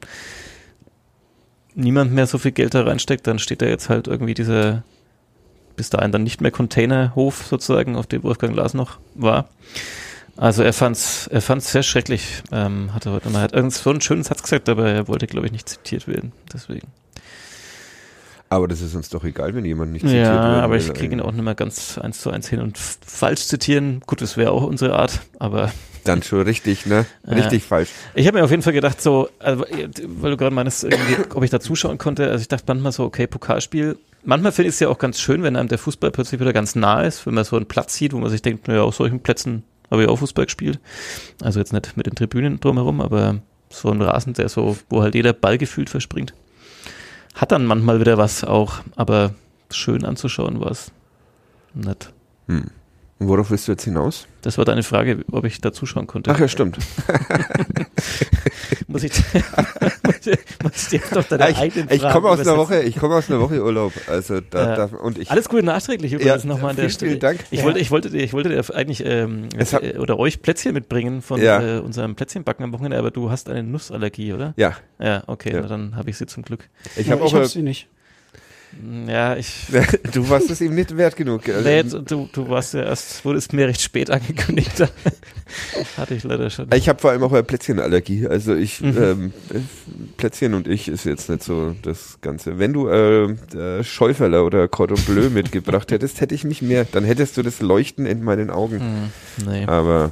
niemand mehr so viel Geld da reinsteckt, dann steht da jetzt halt irgendwie dieser bis dahin dann nicht mehr Containerhof sozusagen, auf dem Wolfgang Lars noch war. Also er fand's, er fand's sehr schrecklich. Ähm, hatte heute mal, er hat irgend so einen schönen Satz gesagt, aber er wollte, glaube ich, nicht zitiert werden. Deswegen. Aber das ist uns doch egal, wenn jemand nicht zitiert Ja, werden aber will. ich kriege ihn auch nicht mehr ganz eins zu eins hin und falsch zitieren. Gut, das wäre auch unsere Art, aber Dann schon richtig, ne? Ja. Richtig falsch. Ich habe mir auf jeden Fall gedacht, so, also, weil du gerade meinst, ob ich da zuschauen konnte. Also ich dachte manchmal so, okay, Pokalspiel. Manchmal finde ich es ja auch ganz schön, wenn einem der Fußball plötzlich wieder ganz nah ist, wenn man so einen Platz sieht, wo man sich denkt, naja, auf solchen Plätzen habe ich auch Fußball gespielt. Also jetzt nicht mit den Tribünen drumherum, aber so ein Rasen, der so, wo halt jeder Ball gefühlt verspringt. Hat dann manchmal wieder was auch, aber schön anzuschauen war es nicht. Hm. Und worauf willst du jetzt hinaus? Das war deine Frage, ob ich da zuschauen konnte. Ach ja, stimmt. Muss ich, muss ich ich noch deine ich eigenen ich Fragen komme aus einer? Woche, ich komme aus einer Woche Urlaub. Also da, Ja. da und ich Alles Gute nachträglich übrigens Ja, nochmal an der vielen, Stelle. vielen Dank. Ich, Ja. wollte, ich, wollte dir, ich wollte dir eigentlich ähm, Es hat- äh, oder euch Plätzchen mitbringen von Ja. äh, unserem Plätzchenbacken am Wochenende, aber du hast eine Nussallergie, oder? ja, Ja, okay, Ja. na, dann habe ich sie zum Glück. ich habe auch hab äh, sie nicht. Ja, ich. du warst es ihm nicht wert genug. Also, Nee, du, du warst ja erst, wurde es mir recht spät angekündigt. Hatte ich leider schon. Ich habe vor allem auch eine Plätzchenallergie. Also ich, Mhm. ähm, äh, Plätzchen und ich ist jetzt nicht so das Ganze. Wenn du äh, äh, Schäuferler oder Cordon Bleu mitgebracht hättest, hätte ich mich mehr, dann hättest du das Leuchten in meinen Augen. Hm, nee. Aber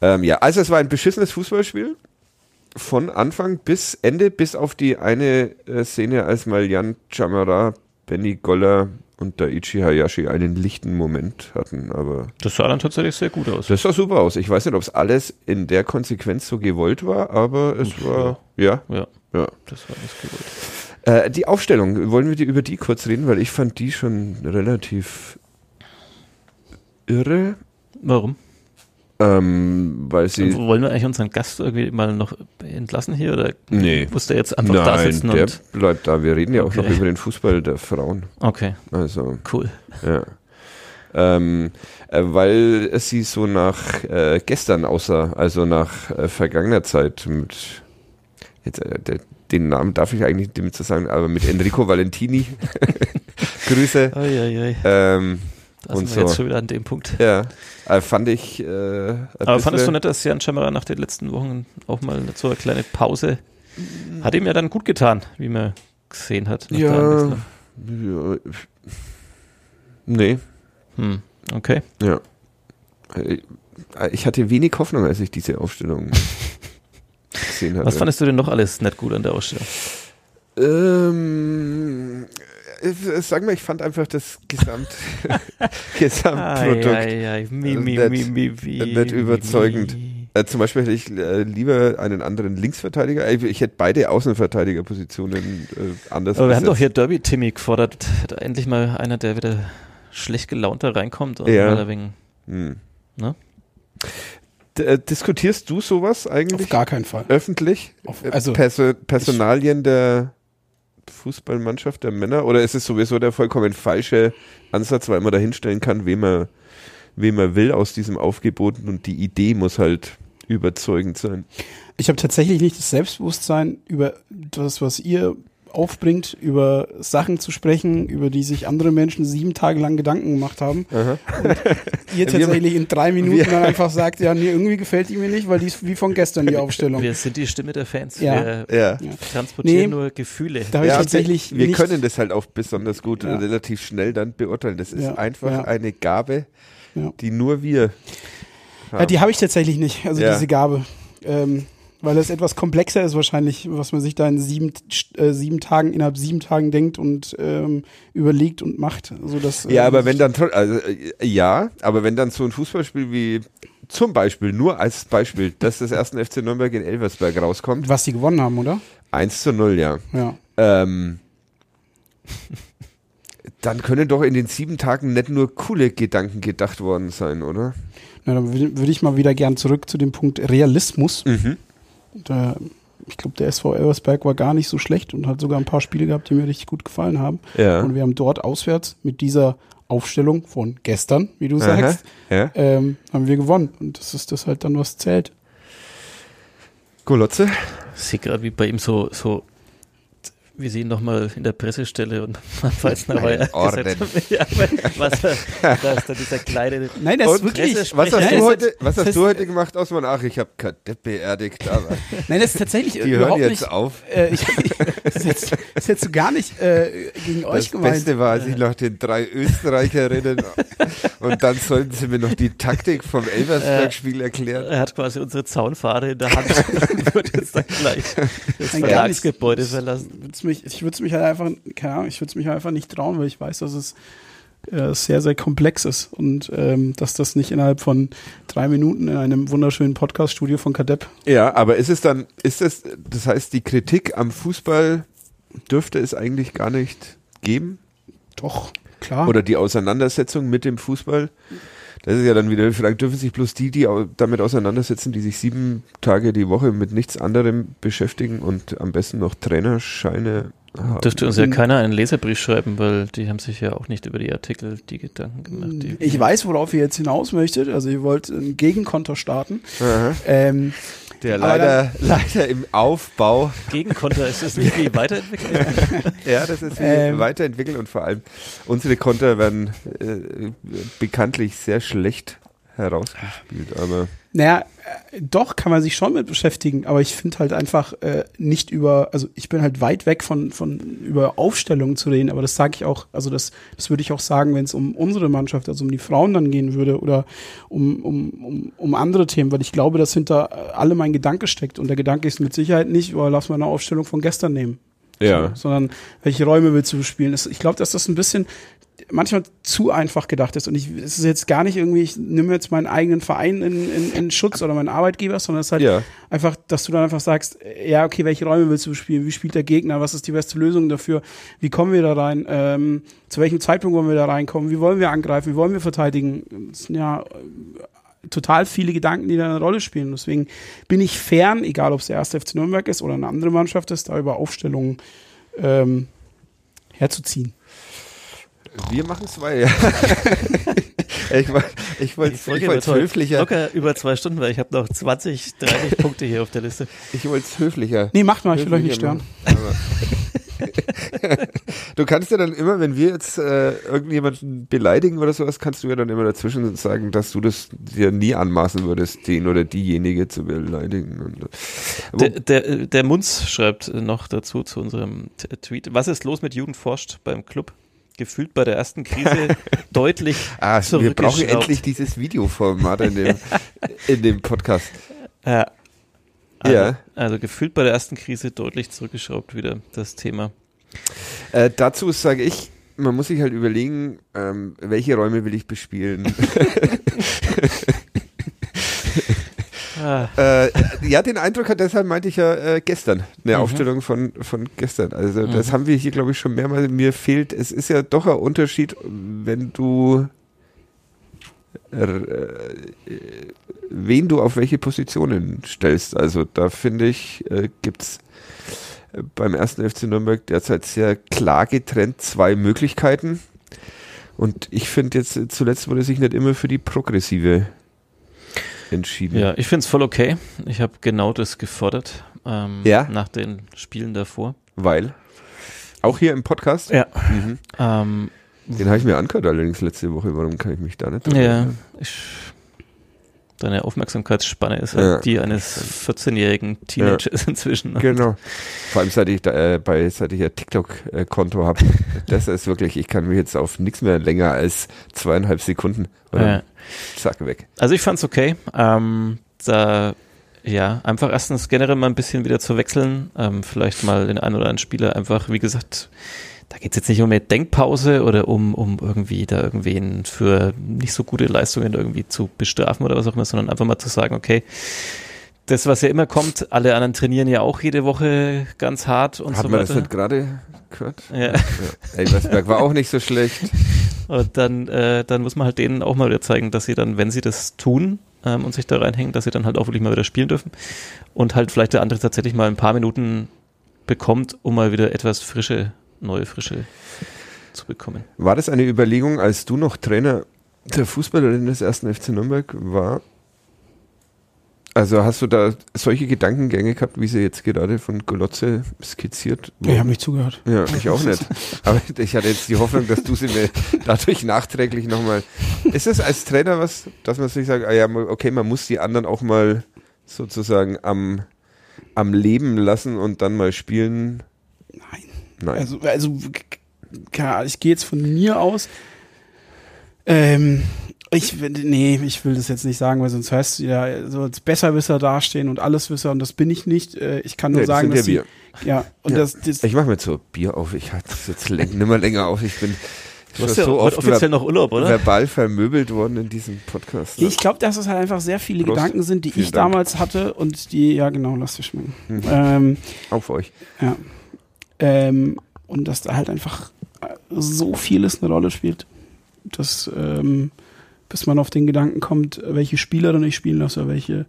ähm, ja, also es war ein beschissenes Fußballspiel. Von Anfang bis Ende, bis auf die eine äh, Szene, als mal Jan Chamara, Benny Goller und Daichi Hayashi einen lichten Moment hatten. Aber Das sah dann tatsächlich sehr gut aus. das sah super aus. Ich weiß nicht, ob es alles in der Konsequenz so gewollt war, aber es war, ja, Ja, ja. das war alles gewollt. Äh, die Aufstellung, wollen wir die, über die kurz reden, weil ich fand die schon relativ irre, Warum? Ähm, weil sie... Wollen wir eigentlich unseren Gast irgendwie mal noch entlassen hier? Oder Nee. muss der jetzt einfach da Nein, sitzen der und. bleibt da. Wir reden ja auch Okay. noch über den Fußball der Frauen. Okay, Also, cool. ja. Ähm, äh, weil es sie so nach äh, gestern aussah, also nach äh, vergangener Zeit mit jetzt, äh, der, den Namen darf ich eigentlich nicht zu sagen, aber mit Enrico Valentini. Grüße. Eieiei. Ähm, Da Und sind wir jetzt so. schon wieder an dem Punkt. ja, äh, fand ich. Äh, Aber fandest du nicht, dass Jan Chamara nach den letzten Wochen auch mal so eine kleine Pause hat ihm ja dann gut getan, wie man gesehen hat. nach der Ja, ja. Nee, Hm, okay. ja. Äh, Ich hatte wenig Hoffnung, als ich diese Aufstellung gesehen hatte. Was fandest du denn noch alles nicht gut an der Ausstellung? Ähm, äh, sag mal, ich fand einfach das Gesamt, Gesamtprodukt. Mi, mi, Nicht- mi, überzeugend. Äh, zum Beispiel hätte ich äh, lieber einen anderen Linksverteidiger. Ich, ich hätte beide Außenverteidigerpositionen äh, anders Aber wir haben doch hier Derby Timmy gefordert. Da endlich mal einer, der wieder schlecht gelaunt da reinkommt und Ja. wenig Hm. Ne? D äh, diskutierst du sowas Auf eigentlich gar keinen Fall. öffentlich? Auf, also, Perso Personalien der Fußballmannschaft der Männer? Oder ist es sowieso der vollkommen falsche Ansatz, weil man da hinstellen kann, wem man, wem man will aus diesem Aufgebot und die Idee muss halt überzeugend sein. ich habe tatsächlich nicht das Selbstbewusstsein, über das, was ihr aufbringt, über Sachen zu sprechen, über die sich andere Menschen sieben Tage lang Gedanken gemacht haben. Aha. Ihr Wir- tatsächlich in drei Minuten wir- dann einfach sagt, ja, nee, irgendwie gefällt die mir nicht, weil die ist wie von gestern, die Aufstellung. Wir sind die Stimme der Fans. Ja. Wir Ja. Transportieren Nee. nur Gefühle. Da Ja, tatsächlich wir nicht, können das halt auch besonders gut Ja. und relativ schnell dann beurteilen. Das ist Ja, einfach ja. eine Gabe, die nur wir Ja, die habe ich tatsächlich nicht, also Ja. diese Gabe. Ähm, weil es etwas komplexer ist wahrscheinlich, was man sich da in sieben, äh, sieben Tagen, innerhalb sieben Tagen denkt und ähm, überlegt und macht. Also das, Ja, äh, aber wenn dann, also, äh, ja, aber wenn dann so ein Fußballspiel wie zum Beispiel, nur als Beispiel, dass das ersten FC Nürnberg in Elversberg rauskommt, Was die gewonnen haben, oder? 1 zu 0, ja. Ja. Ähm, dann können doch in den sieben Tagen nicht nur coole Gedanken gedacht worden sein, oder? Na, dann würde würd ich mal wieder gern zurück zu dem Punkt Realismus. Mhm. Da, ich glaube, der SV Elversberg war gar nicht so schlecht und hat sogar ein paar Spiele gehabt, die mir richtig gut gefallen haben. Ja. Und wir haben dort auswärts mit dieser Aufstellung von gestern, wie du Aha. sagst, Ja. ähm, haben wir gewonnen. Und das ist das halt dann, was zählt. Golotze? Ich sehe gerade, wie bei ihm so, so wie sie ihn nochmal in der Pressestelle und man weiß nach gesagt Orden. ja, was, da ist dann dieser kleine Nein, das ist wirklich. Was Nein, hast, das du, heute, was das- hast du heute gemacht, Osman? Ach, ich habe Kadepp beerdigt, aber Nein, das ist tatsächlich die hören überhaupt jetzt nicht. auf. Äh, ich, das, ist jetzt, das ist jetzt so gar nicht äh, gegen euch Das gemeint. Beste war, als ich nach den drei Österreicherinnen und dann sollten sie mir noch die Taktik vom Elversberg-Spiel erklären. Er hat quasi unsere Zaunfahne in der Hand und wird jetzt dann gleich das Nein, Verlagsgebäude nicht. verlassen. Mich, ich würde es mich halt einfach, keine Ahnung, ich würde es mich einfach nicht trauen, weil ich weiß, dass es äh, sehr, sehr komplex ist und ähm, dass das nicht innerhalb von drei Minuten in einem wunderschönen Podcast-Studio von Kadepp. Ja, aber ist es dann, ist es, das heißt, die Kritik am Fußball dürfte es eigentlich gar nicht geben? Doch, klar. Oder die Auseinandersetzung mit dem Fußball? Das ist ja dann wieder, vielleicht dürfen sich bloß die, die damit auseinandersetzen, die sich sieben Tage die Woche mit nichts anderem beschäftigen und am besten noch Trainerscheine haben. Dürfte uns ja Mhm. keiner einen Leserbrief schreiben, weil die haben sich ja auch nicht über die Artikel die Gedanken gemacht. Die ich weiß, worauf ihr jetzt hinaus möchtet. Also ihr wollt ein Gegenkonter starten. Aha. Ähm, Der leider, leider im Aufbau. Gegenkonter ist das nicht wie weiterentwickelt? Ja, das ist wie Ähm. weiterentwickelt und vor allem unsere Konter werden äh, bekanntlich sehr schlecht herausgespielt, aber Naja, äh, doch kann man sich schon mit beschäftigen, aber ich finde halt einfach äh, nicht über, also ich bin halt weit weg von, von über Aufstellungen zu reden, aber das sage ich auch, also das, das würde ich auch sagen, wenn es um unsere Mannschaft, also um die Frauen dann gehen würde oder um, um, um, um andere Themen, weil ich glaube, dass hinter äh, alle mein Gedanke steckt und der Gedanke ist mit Sicherheit nicht, oh, lass mal eine Aufstellung von gestern nehmen. ja. So, sondern welche Räume willst du bespielen? Das, ich glaube, dass das ein bisschen manchmal zu einfach gedacht ist. Und ich, es ist jetzt gar nicht irgendwie, ich nehme jetzt meinen eigenen Verein in, in, in Schutz oder meinen Arbeitgeber, sondern es ist halt Ja. einfach, dass du dann einfach sagst, äh, ja, okay, welche Räume willst du bespielen? Wie spielt der Gegner? Was ist die beste Lösung dafür? Wie kommen wir da rein? Ähm, zu welchem Zeitpunkt wollen wir da reinkommen? Wie wollen wir angreifen? Wie wollen wir verteidigen? Das sind ja äh, total viele Gedanken, die da eine Rolle spielen. Deswegen bin ich fern, egal ob es der erste FC Nürnberg ist oder eine andere Mannschaft ist, da über Aufstellungen ähm, herzuziehen. Wir machen es weiter. ich wollte ich wollte heute höflicher, Locker über zwei Stunden, weil ich habe noch 20, 30 Punkte hier auf der Liste. ich wollte es höflicher. Nee, macht mal, ich will euch nicht stören. Du kannst ja dann immer, wenn wir jetzt äh, irgendjemanden beleidigen oder sowas, kannst du ja dann immer dazwischen sagen, dass du das dir nie anmaßen würdest, den oder diejenige zu beleidigen. Der, der, der Munz schreibt noch dazu zu unserem Tweet. Was ist los mit Jugend forscht beim Club? Gefühlt bei der ersten Krise deutlich ah, wir brauchen endlich dieses Videoformat in dem, in dem Podcast. Ja. Also, Ja. also gefühlt bei der ersten Krise deutlich zurückgeschraubt wieder das Thema. Äh, dazu sage ich, man muss sich halt überlegen, ähm, welche Räume will ich bespielen. Ah, Äh, ja, den Eindruck hat, deshalb meinte ich ja äh, gestern, eine Mhm. Aufstellung von, von gestern. Also das Mhm. haben wir hier, glaube ich, schon mehrmals. Mir fehlt, es ist ja doch ein Unterschied, wenn du äh, wen du auf welche Positionen stellst. Also da finde ich, äh, gibt's äh, beim ersten FC Nürnberg derzeit sehr klar getrennt zwei Möglichkeiten. Und ich finde jetzt, äh, zuletzt wurde sich nicht immer für die progressive entschieden. ja, ich finde es voll okay. Ich habe genau das gefordert ähm, Ja? nach den Spielen davor. Weil? Auch hier im Podcast? Ja. Mhm. Ähm, Den habe ich mir angehört allerdings letzte Woche. Warum kann ich mich da nicht dran ja, erinnern? ich, deine Aufmerksamkeitsspanne ist halt Ja. die eines 14-jährigen Teenagers inzwischen. Genau. Vor allem seit ich da, äh, bei seit ich ein TikTok-Konto habe. Das ist wirklich, ich kann mich jetzt auf nichts mehr länger als zweieinhalb Sekunden oder Ja. zack weg. Also ich fand's okay. Ähm, da ja, einfach erstens generell mal ein bisschen wieder zu wechseln. Ähm, vielleicht mal den einen oder anderen Spieler einfach, wie gesagt, da geht's jetzt nicht um eine Denkpause oder um, um irgendwie da irgendwen für nicht so gute Leistungen irgendwie zu bestrafen oder was auch immer, sondern einfach mal zu sagen, okay, das, was ja immer kommt, alle anderen trainieren ja auch jede Woche ganz hart und Hat so man das weiter. nicht gerade gehört? Ja. Ja. Elversberg war auch nicht so schlecht. Und dann, äh, dann muss man halt denen auch mal wieder zeigen, dass sie dann, wenn sie das tun ähm, und sich da reinhängen, dass sie dann halt auch wirklich mal wieder spielen dürfen. Und halt vielleicht der andere tatsächlich mal ein paar Minuten bekommt, um mal wieder etwas frische, neue Frische zu bekommen. War das eine Überlegung, als du noch Trainer der Fußballerin des ersten FC Nürnberg war? Also hast du da solche Gedankengänge gehabt, wie sie jetzt gerade von Golotze skizziert Ich habe nicht zugehört. Ja, ich auch nicht. Aber ich hatte jetzt die Hoffnung, dass du sie mir dadurch nachträglich nochmal. Ist es als Trainer was, dass man sich sagt, ah ja, okay, man muss die anderen auch mal sozusagen am, am Leben lassen und dann mal spielen? Nein. Nein. Also, also keine Ahnung, ich gehe jetzt von mir aus. Ähm, ich, will- nee, ich will das jetzt nicht sagen, weil sonst heißt es ja so als Besserwisser dastehen und Alleswisser und das bin ich nicht. Äh, Ich kann nur Nee, das sagen, sind dass ja sie, ja, und Ja. das, das Ich mache mir jetzt so Bier auf. Ich halte es jetzt läng, nimmer länger auf. Ich bin Du hast ja so oft offiziell noch Urlaub, oder? verbal vermöbelt worden in diesem Podcast. ich glaube, dass es halt einfach sehr viele Prost. Gedanken sind, die Vielen ich Dank. damals hatte und die, ja genau, lass dich schmecken. Mhm. Ähm, Auf euch. Ja. Ähm, und dass da halt einfach äh, so vieles eine Rolle spielt, dass ähm, bis man auf den Gedanken kommt, welche Spielerin ich spielen lasse, welche.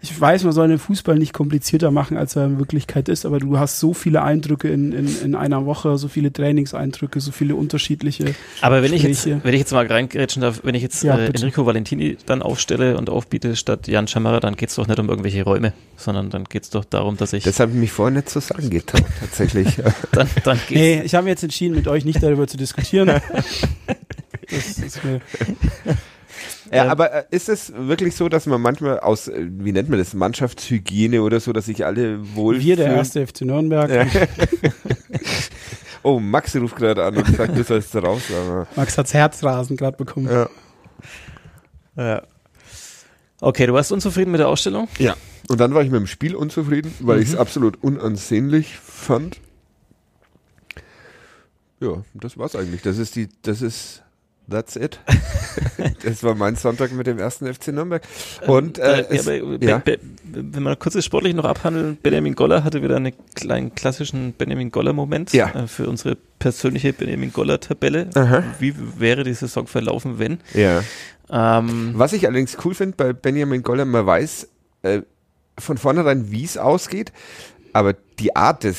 Ich weiß, man soll den Fußball nicht komplizierter machen, als er in Wirklichkeit ist, aber du hast so viele Eindrücke in, in, in einer Woche, so viele Trainingseindrücke, so viele unterschiedliche. Aber wenn ich jetzt, Gespräche. wenn ich jetzt mal reingrätschen darf, wenn ich jetzt Ja, äh. Enrico Valentini dann aufstelle und aufbiete statt Jan Schamara, dann geht's doch nicht um irgendwelche Räume, sondern dann geht's doch darum, dass ich Das habe ich mich vorher nicht zu sagen getraut, tatsächlich. dann, dann geht's. Nee, ich habe jetzt entschieden, mit euch nicht darüber zu diskutieren. Das ist mir, Ja, Ähm, aber äh, ist es wirklich so, dass man manchmal aus, äh, wie nennt man das, Mannschaftshygiene oder so, dass sich alle wohl wir, der erste FC Nürnberg. Ja. Oh, Max ruft gerade an und sagt, du sollst raus. Aber, Max hat's Herzrasen gerade bekommen. ja. Ja. Okay, du warst unzufrieden mit der Ausstellung? ja. Und dann war ich mit dem Spiel unzufrieden, weil ich es absolut unansehnlich fand. Ja, das war's eigentlich. Das ist die, das ist, that's it. das war mein Sonntag mit dem ersten FC Nürnberg. Und äh, es, ja, aber, ja. Wenn wir kurz das sportlich noch abhandeln, Benjamin Goller hatte wieder einen kleinen klassischen Benjamin Goller-Moment Ja. äh, für unsere persönliche Benjamin Goller-Tabelle. Wie wäre die Saison verlaufen, wenn? ja. Ähm, Was ich allerdings cool finde bei Benjamin Goller, man weiß äh, von vornherein, wie es ausgeht, aber die Art des,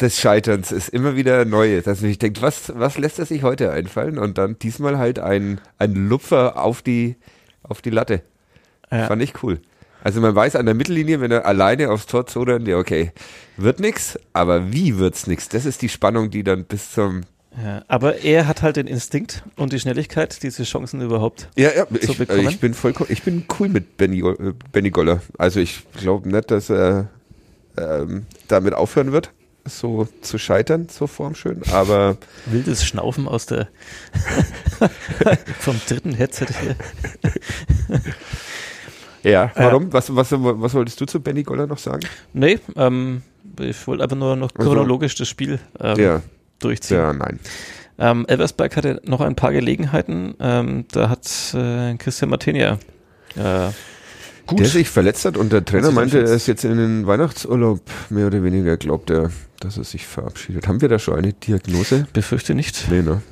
des Scheiterns ist immer wieder neu. Dass man sich denkt, was, was lässt er sich heute einfallen? Und dann diesmal halt ein, ein Lupfer auf die, auf die Latte. ja. Fand ich cool. Also man weiß an der Mittellinie, wenn er alleine aufs Tor zodert, ja okay, wird nix, aber wie wird's nix? Das ist die Spannung, die dann bis zum Ja, aber er hat halt den Instinkt und die Schnelligkeit, diese Chancen überhaupt. Ja, ja, zu ich, bekommen? ich bin voll, ich bin cool mit Benny, äh, Benny Goller. Also ich glaube nicht, dass er ähm, damit aufhören wird, so zu scheitern, so formschön. Aber Wildes Schnaufen aus der vom dritten Headset hier. ja, warum? Was, was, was wolltest du zu Benny Goller noch sagen? Nee, ähm, ich wollte einfach nur noch Also- chronologisch das Spiel ähm, Ja, durchziehen. ja, nein. Ähm, Elversberg hatte noch ein paar Gelegenheiten. Ähm, da hat äh, Christian Martinia äh, gut. Der sich verletzt hat und der Trainer sich meinte, er ist jetzt in den Weihnachtsurlaub, mehr oder weniger glaubt er, dass er sich verabschiedet. Haben wir da schon eine Diagnose? befürchte nicht. Nee, ne?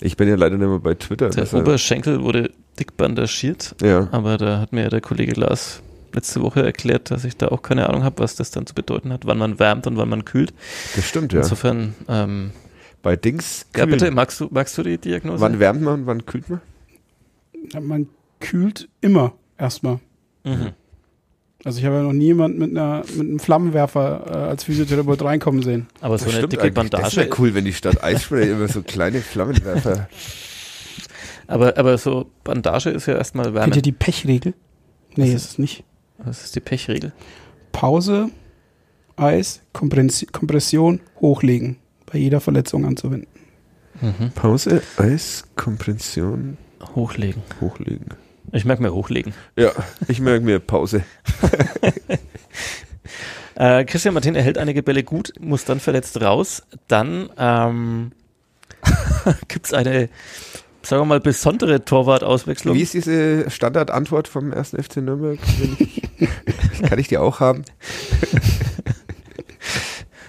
Ich bin ja leider nicht mehr bei Twitter. Der deshalb- Oberschenkel wurde dick bandagiert, ja. aber da hat mir der Kollege Lars letzte Woche erklärt, dass ich da auch keine Ahnung habe, was das dann zu bedeuten hat, wann man wärmt und wann man kühlt. Das stimmt, ja. Insofern, ähm, Bei Dings. ja kühlen. bitte, magst du, magst du die Diagnose? Wann wärmt man und wann kühlt man? Man kühlt immer erstmal. Mhm. Also ich habe ja noch nie jemand mit, einer, mit einem Flammenwerfer äh, als Physiotherapeut reinkommen sehen. Aber so eine stimmt dicke eigentlich. Das Bandage, wäre cool, wenn die Stadt Eisspray immer so kleine Flammenwerfer. aber, aber so Bandage ist ja erstmal Kennt Wärme. ihr die Pechregel? Nee, Was ist es nicht. Das ist die Pechregel. Pause, Eis, Kompressi- Kompression, hochlegen. Bei jeder Verletzung anzuwenden. Mhm. Pause, Eis, Kompression, Hochlegen. hochlegen. Ich merke mir hochlegen. Ja, ich merke mir Pause. Äh, Christian Martin erhält einige Bälle gut, muss dann verletzt raus. Dann ähm, gibt es eine, sagen wir mal, besondere Torwartauswechslung. Wie ist diese Standardantwort vom 1. FC Nürnberg? Kann ich die auch haben?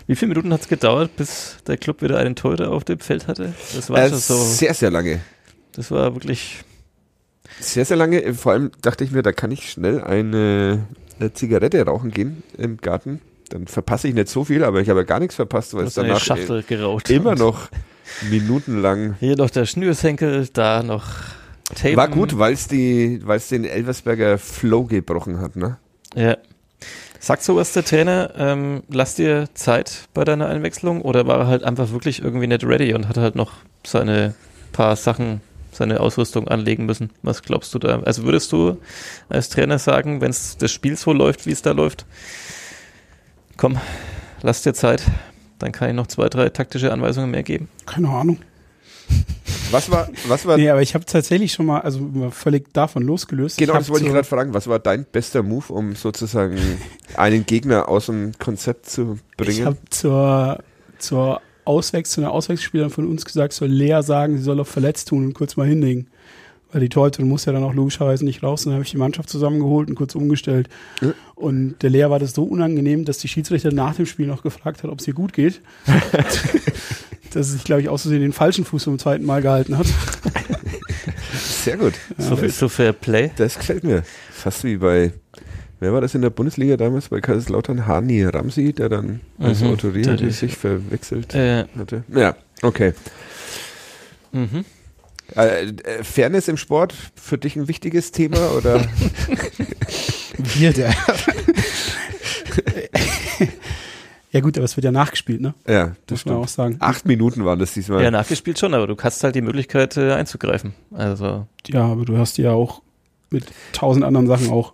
Wie viele Minuten hat es gedauert, bis der Club wieder einen Torhüter auf dem Feld hatte? Das war Äh, schon so, Sehr, sehr lange. das war wirklich, Sehr, sehr lange. Vor allem dachte ich mir, da kann ich schnell eine, eine Zigarette rauchen gehen im Garten. Dann verpasse ich nicht so viel, aber ich habe ja gar nichts verpasst, weil es danach Schachtel geraucht. immer noch minutenlang Hier noch der Schnürsenkel, da noch Tatum. War gut, weil es den Elversberger Flow gebrochen hat, ne? Ja. Sagt sowas der Trainer, ähm, lass dir Zeit bei deiner Einwechslung oder war er halt einfach wirklich irgendwie nicht ready und hat halt noch seine paar Sachen, seine Ausrüstung anlegen müssen? Was glaubst du da? Also würdest du als Trainer sagen, wenn das Spiel so läuft, wie es da läuft, komm, lass dir Zeit, dann kann ich noch zwei, drei taktische Anweisungen mehr geben? Keine Ahnung. Was war, was war, Nee, aber ich habe tatsächlich schon mal, also mal völlig davon losgelöst. genau, ich das wollte ich gerade fragen, was war dein bester Move, um sozusagen einen Gegner aus dem Konzept zu Ich bringen? habe zur, zur Auswechslung, zu einer Auswechselspielerin von uns gesagt, soll Lea sagen, sie soll auf verletzt tun und kurz mal hinlegen. Weil die Torhüterin muss ja dann auch logischerweise nicht raus. Und dann habe ich die Mannschaft zusammengeholt und kurz umgestellt. Ja. Und der Lea war das so unangenehm, dass die Schiedsrichter nach dem Spiel noch gefragt hat, ob es ihr gut geht. dass sie sich, glaube ich, aus Versehen den falschen Fuß zum zweiten Mal gehalten hat. Sehr gut. So viel zu Fair Play. Das gefällt mir. Fast wie bei, wer war das in der Bundesliga damals bei Kaiserslautern? Hani Ramsi, der dann als Mhm, Autoria der- sich verwechselt Äh, hatte. Ja, okay. mhm. Äh, äh, Fairness im Sport, für dich ein wichtiges Thema oder? Wir, der. ja gut, aber es wird ja nachgespielt, ne? ja, das Muss man auch stimmt. sagen. Acht Minuten waren das diesmal. Ja, nachgespielt schon, aber du hast halt die Möglichkeit äh, einzugreifen. Also, Ja, aber du hast die ja auch mit tausend anderen Sachen auch.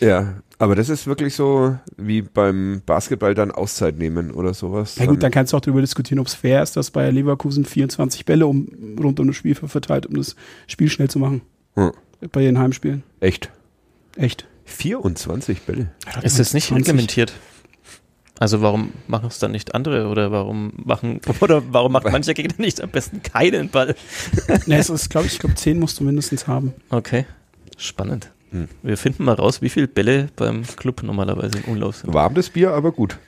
Ja, aber das ist wirklich so wie beim Basketball dann Auszeit nehmen oder sowas. Ja gut, dann kannst du auch darüber diskutieren, ob es fair ist, dass Bayer Leverkusen 24 Bälle um, rund um das Spiel verteilt, um das Spiel schnell zu machen. Hm. Bei ihren Heimspielen. Echt. Echt. 24 Bälle. ist das nicht 20. implementiert? Also warum machen es dann nicht andere oder warum machen oder warum macht mancher Gegner nicht am besten keinen Ball? Ne, es ist, glaube ich, ich glaube, 10 musst du mindestens haben. Okay, spannend. Hm. Wir finden mal raus, wie viele Bälle beim Club normalerweise im Umlauf sind. Warm das Bier, aber gut.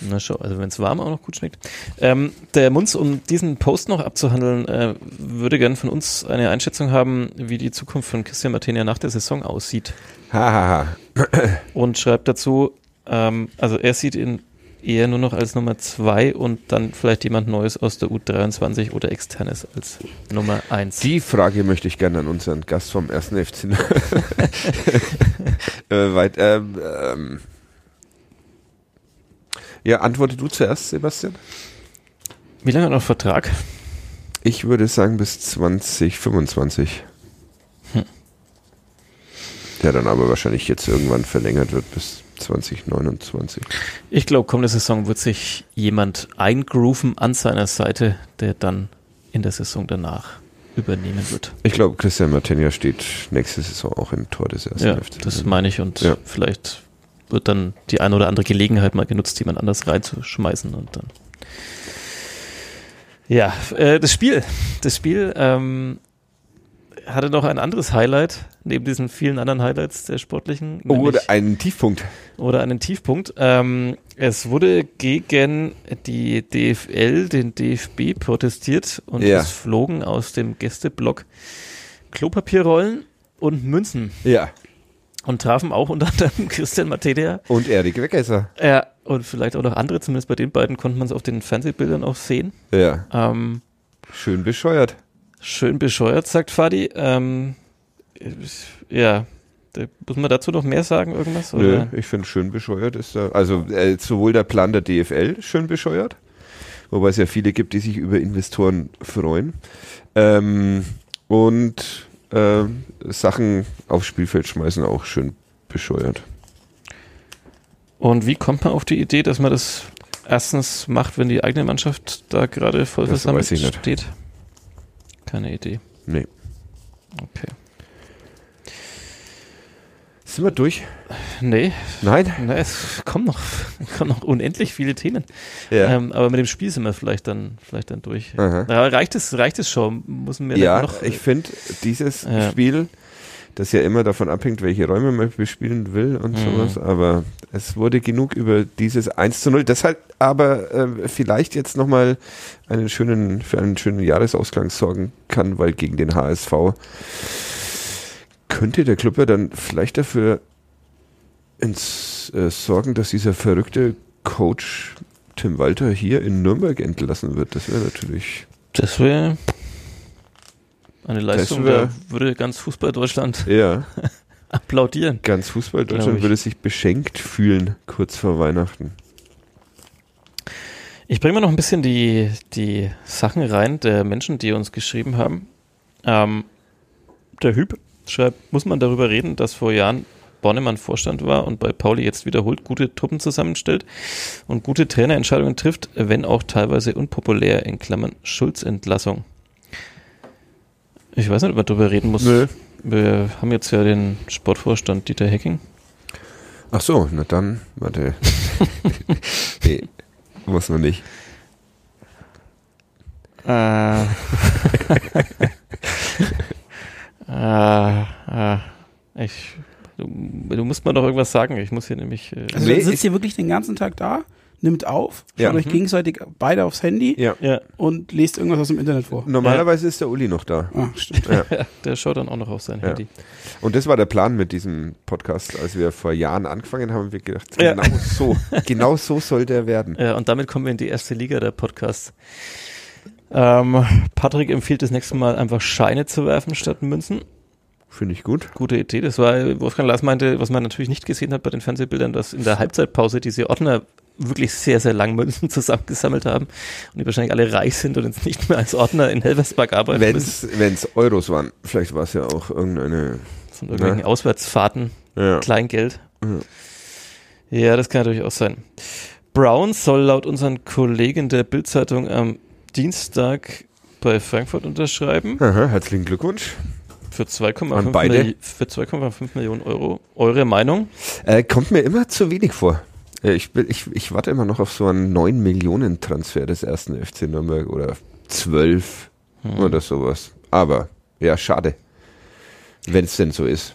Na schau, also wenn es warm auch noch gut schmeckt. Ähm, der Munz, um diesen Post noch abzuhandeln, äh, würde gern von uns eine Einschätzung haben, wie die Zukunft von Christian Martinia nach der Saison aussieht. Hahaha. Und schreibt dazu, ähm, also er sieht ihn eher nur noch als Nummer zwei und dann vielleicht jemand Neues aus der U23 oder externes als Nummer eins. Die Frage möchte ich gerne an unseren Gast vom ersten FC. äh, weit, ähm, ähm. Ja, antworte du zuerst, Sebastian. Wie lange noch Vertrag? Ich würde sagen bis 2025. Hm. Der dann aber wahrscheinlich jetzt irgendwann verlängert wird bis 2029. Ich glaube, kommende Saison wird sich jemand eingrooven an seiner Seite, der dann in der Saison danach übernehmen wird. Ich glaube, Christian Martinia steht nächste Saison auch im Tor des ersten Ja, FC. das meine ich und Ja. vielleicht wird dann die eine oder andere Gelegenheit mal genutzt, jemand anders reinzuschmeißen und dann. Ja, äh, das Spiel. Das Spiel ähm, hatte noch ein anderes Highlight, neben diesen vielen anderen Highlights der sportlichen. Oder einen Tiefpunkt. oder einen Tiefpunkt. Ähm, es wurde gegen die DFL, den DFB protestiert und Ja. es flogen aus dem Gästeblock Klopapierrollen und Münzen Ja. und trafen auch unter anderem Christian Materia. Und Erik Wegesser. Ja, und vielleicht auch noch andere, zumindest bei den beiden konnte man es auf den Fernsehbildern auch sehen. Ja. Ähm, Schön bescheuert. Schön bescheuert, sagt Fadi. Ähm, ja, muss man dazu noch mehr sagen, irgendwas? Nö, Oder? ich finde schön bescheuert ist da, also äh, sowohl der Plan der DFL schön bescheuert, wobei es ja viele gibt, die sich über Investoren freuen, ähm, und ähm, Sachen aufs Spielfeld schmeißen auch schön bescheuert. Und wie kommt man auf die Idee, dass man das erstens macht, wenn die eigene Mannschaft da gerade voll Das versammelt steht? Keine Idee. Nee. Okay. Sind wir durch? Nee, Nein? na, es kommen noch, kommen noch unendlich viele Themen. Ja. Ähm, aber mit dem Spiel sind wir vielleicht dann, vielleicht dann durch. Aha. Reicht es, reicht es schon? Müssen wir Ja, noch ich finde dieses Ja. Spiel, das ja immer davon abhängt, welche Räume man bespielen will und Mhm. sowas, aber es wurde genug über dieses 1 zu 0, das halt aber äh, vielleicht jetzt nochmal einen schönen, für einen schönen Jahresausgang sorgen kann, weil gegen den HSV könnte der Club ja dann vielleicht dafür ins, äh, sorgen, dass dieser verrückte Coach Tim Walter hier in Nürnberg entlassen wird. Das wäre natürlich Das wäre Eine Leistung, da würde ganz Fußball-Deutschland Ja, applaudieren. ganz Fußball Glaub Deutschland ich. würde sich beschenkt fühlen, kurz vor Weihnachten. Ich bringe mal noch ein bisschen die, die Sachen rein der Menschen, die uns geschrieben haben. Ähm, der Hüb schreibt, muss man darüber reden, dass vor Jahren Bornemann Vorstand war und bei Pauli jetzt wiederholt gute Truppen zusammenstellt und gute Trainerentscheidungen trifft, wenn auch teilweise unpopulär, in Klammern Schulzentlassung. Ich weiß nicht, ob man darüber reden muss. Nö. Wir haben jetzt ja den Sportvorstand Dieter Hecking. Ach so, na dann, warte. nee, muss man nicht. Äh. äh, äh, ich, du, du musst mir doch irgendwas sagen. Ich muss hier nämlich. Äh, Also Nee, sitzt ich- ihr wirklich den ganzen Tag da, nimmt auf, schaut Ja. euch Mhm. gegenseitig beide aufs Handy Ja. ja, und lest irgendwas aus dem Internet vor. Normalerweise ist der Uli noch da. Ah, stimmt. der schaut dann auch noch auf sein Ja. Handy. Und das war der Plan mit diesem Podcast, als wir vor Jahren angefangen haben, haben wir gedacht, Ja. genau so, genau so soll der werden. Ja, und damit kommen wir in die erste Liga der Podcasts. Ähm, Patrick empfiehlt das nächste Mal einfach Scheine zu werfen statt Münzen. Finde ich gut. Gute Idee. Das war, Wolfgang Lars meinte, was man natürlich nicht gesehen hat bei den Fernsehbildern, dass in der Halbzeitpause diese Ordner wirklich sehr, sehr lang Münzen zusammengesammelt haben und die wahrscheinlich alle reich sind und jetzt nicht mehr als Ordner in Helversberg arbeiten müssen. Wenn es Euros waren, vielleicht war es ja auch irgendeine. Von irgendwelchen Ja. Auswärtsfahrten, Ja. Kleingeld. Ja. Ja, das kann natürlich auch sein. Brown soll laut unseren Kollegen der Bildzeitung am Dienstag bei Frankfurt unterschreiben Aha, herzlichen Glückwunsch. für 2,5 An beide? Milli- für 2,5 Millionen Euro. Eure Meinung? Äh, kommt mir immer zu wenig vor. Äh, ich, ich, ich warte immer noch auf so einen 9 Millionen Transfer des ersten FC Nürnberg oder 12 Hm. oder sowas. Aber ja, schade. Wenn es denn so ist.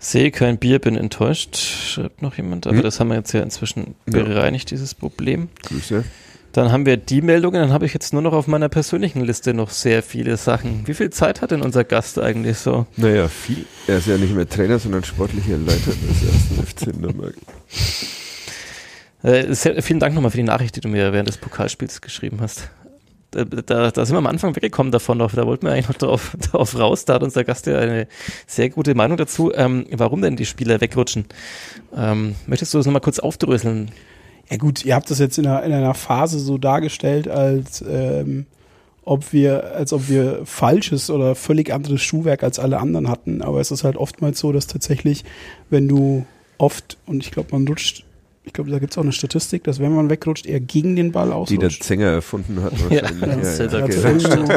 Sehe kein Bier, bin enttäuscht, schreibt noch jemand. Aber Hm. das haben wir jetzt ja inzwischen Ja. bereinigt, dieses Problem. Grüße. Dann haben wir die Meldungen, dann habe ich jetzt nur noch auf meiner persönlichen Liste noch sehr viele Sachen. Wie viel Zeit hat denn unser Gast eigentlich so? Naja, viel. Er ist ja nicht mehr Trainer, sondern sportlicher Leiter des ersten FC Nürnberg. Äh, sehr, vielen Dank nochmal für die Nachricht, die du mir während des Pokalspiels geschrieben hast. Da, da, da sind wir am Anfang weggekommen davon noch. Da wollten wir eigentlich noch drauf, drauf raus. Da hat unser Gast ja eine sehr gute Meinung dazu. Ähm, warum denn die Spieler wegrutschen? Ähm, möchtest du das nochmal kurz aufdröseln? Ja gut, ihr habt das jetzt in einer, in einer Phase so dargestellt, als ähm, ob wir, als ob wir falsches oder völlig anderes Schuhwerk als alle anderen hatten. Aber es ist halt oftmals so, dass tatsächlich, wenn du oft, und ich glaube, man rutscht, ich glaube, da gibt es auch eine Statistik, dass wenn man wegrutscht, eher gegen den Ball Die der ausrutscht. Zenger erfunden hat. Ja, wahrscheinlich. das ist selber Er hat okay. irgendwo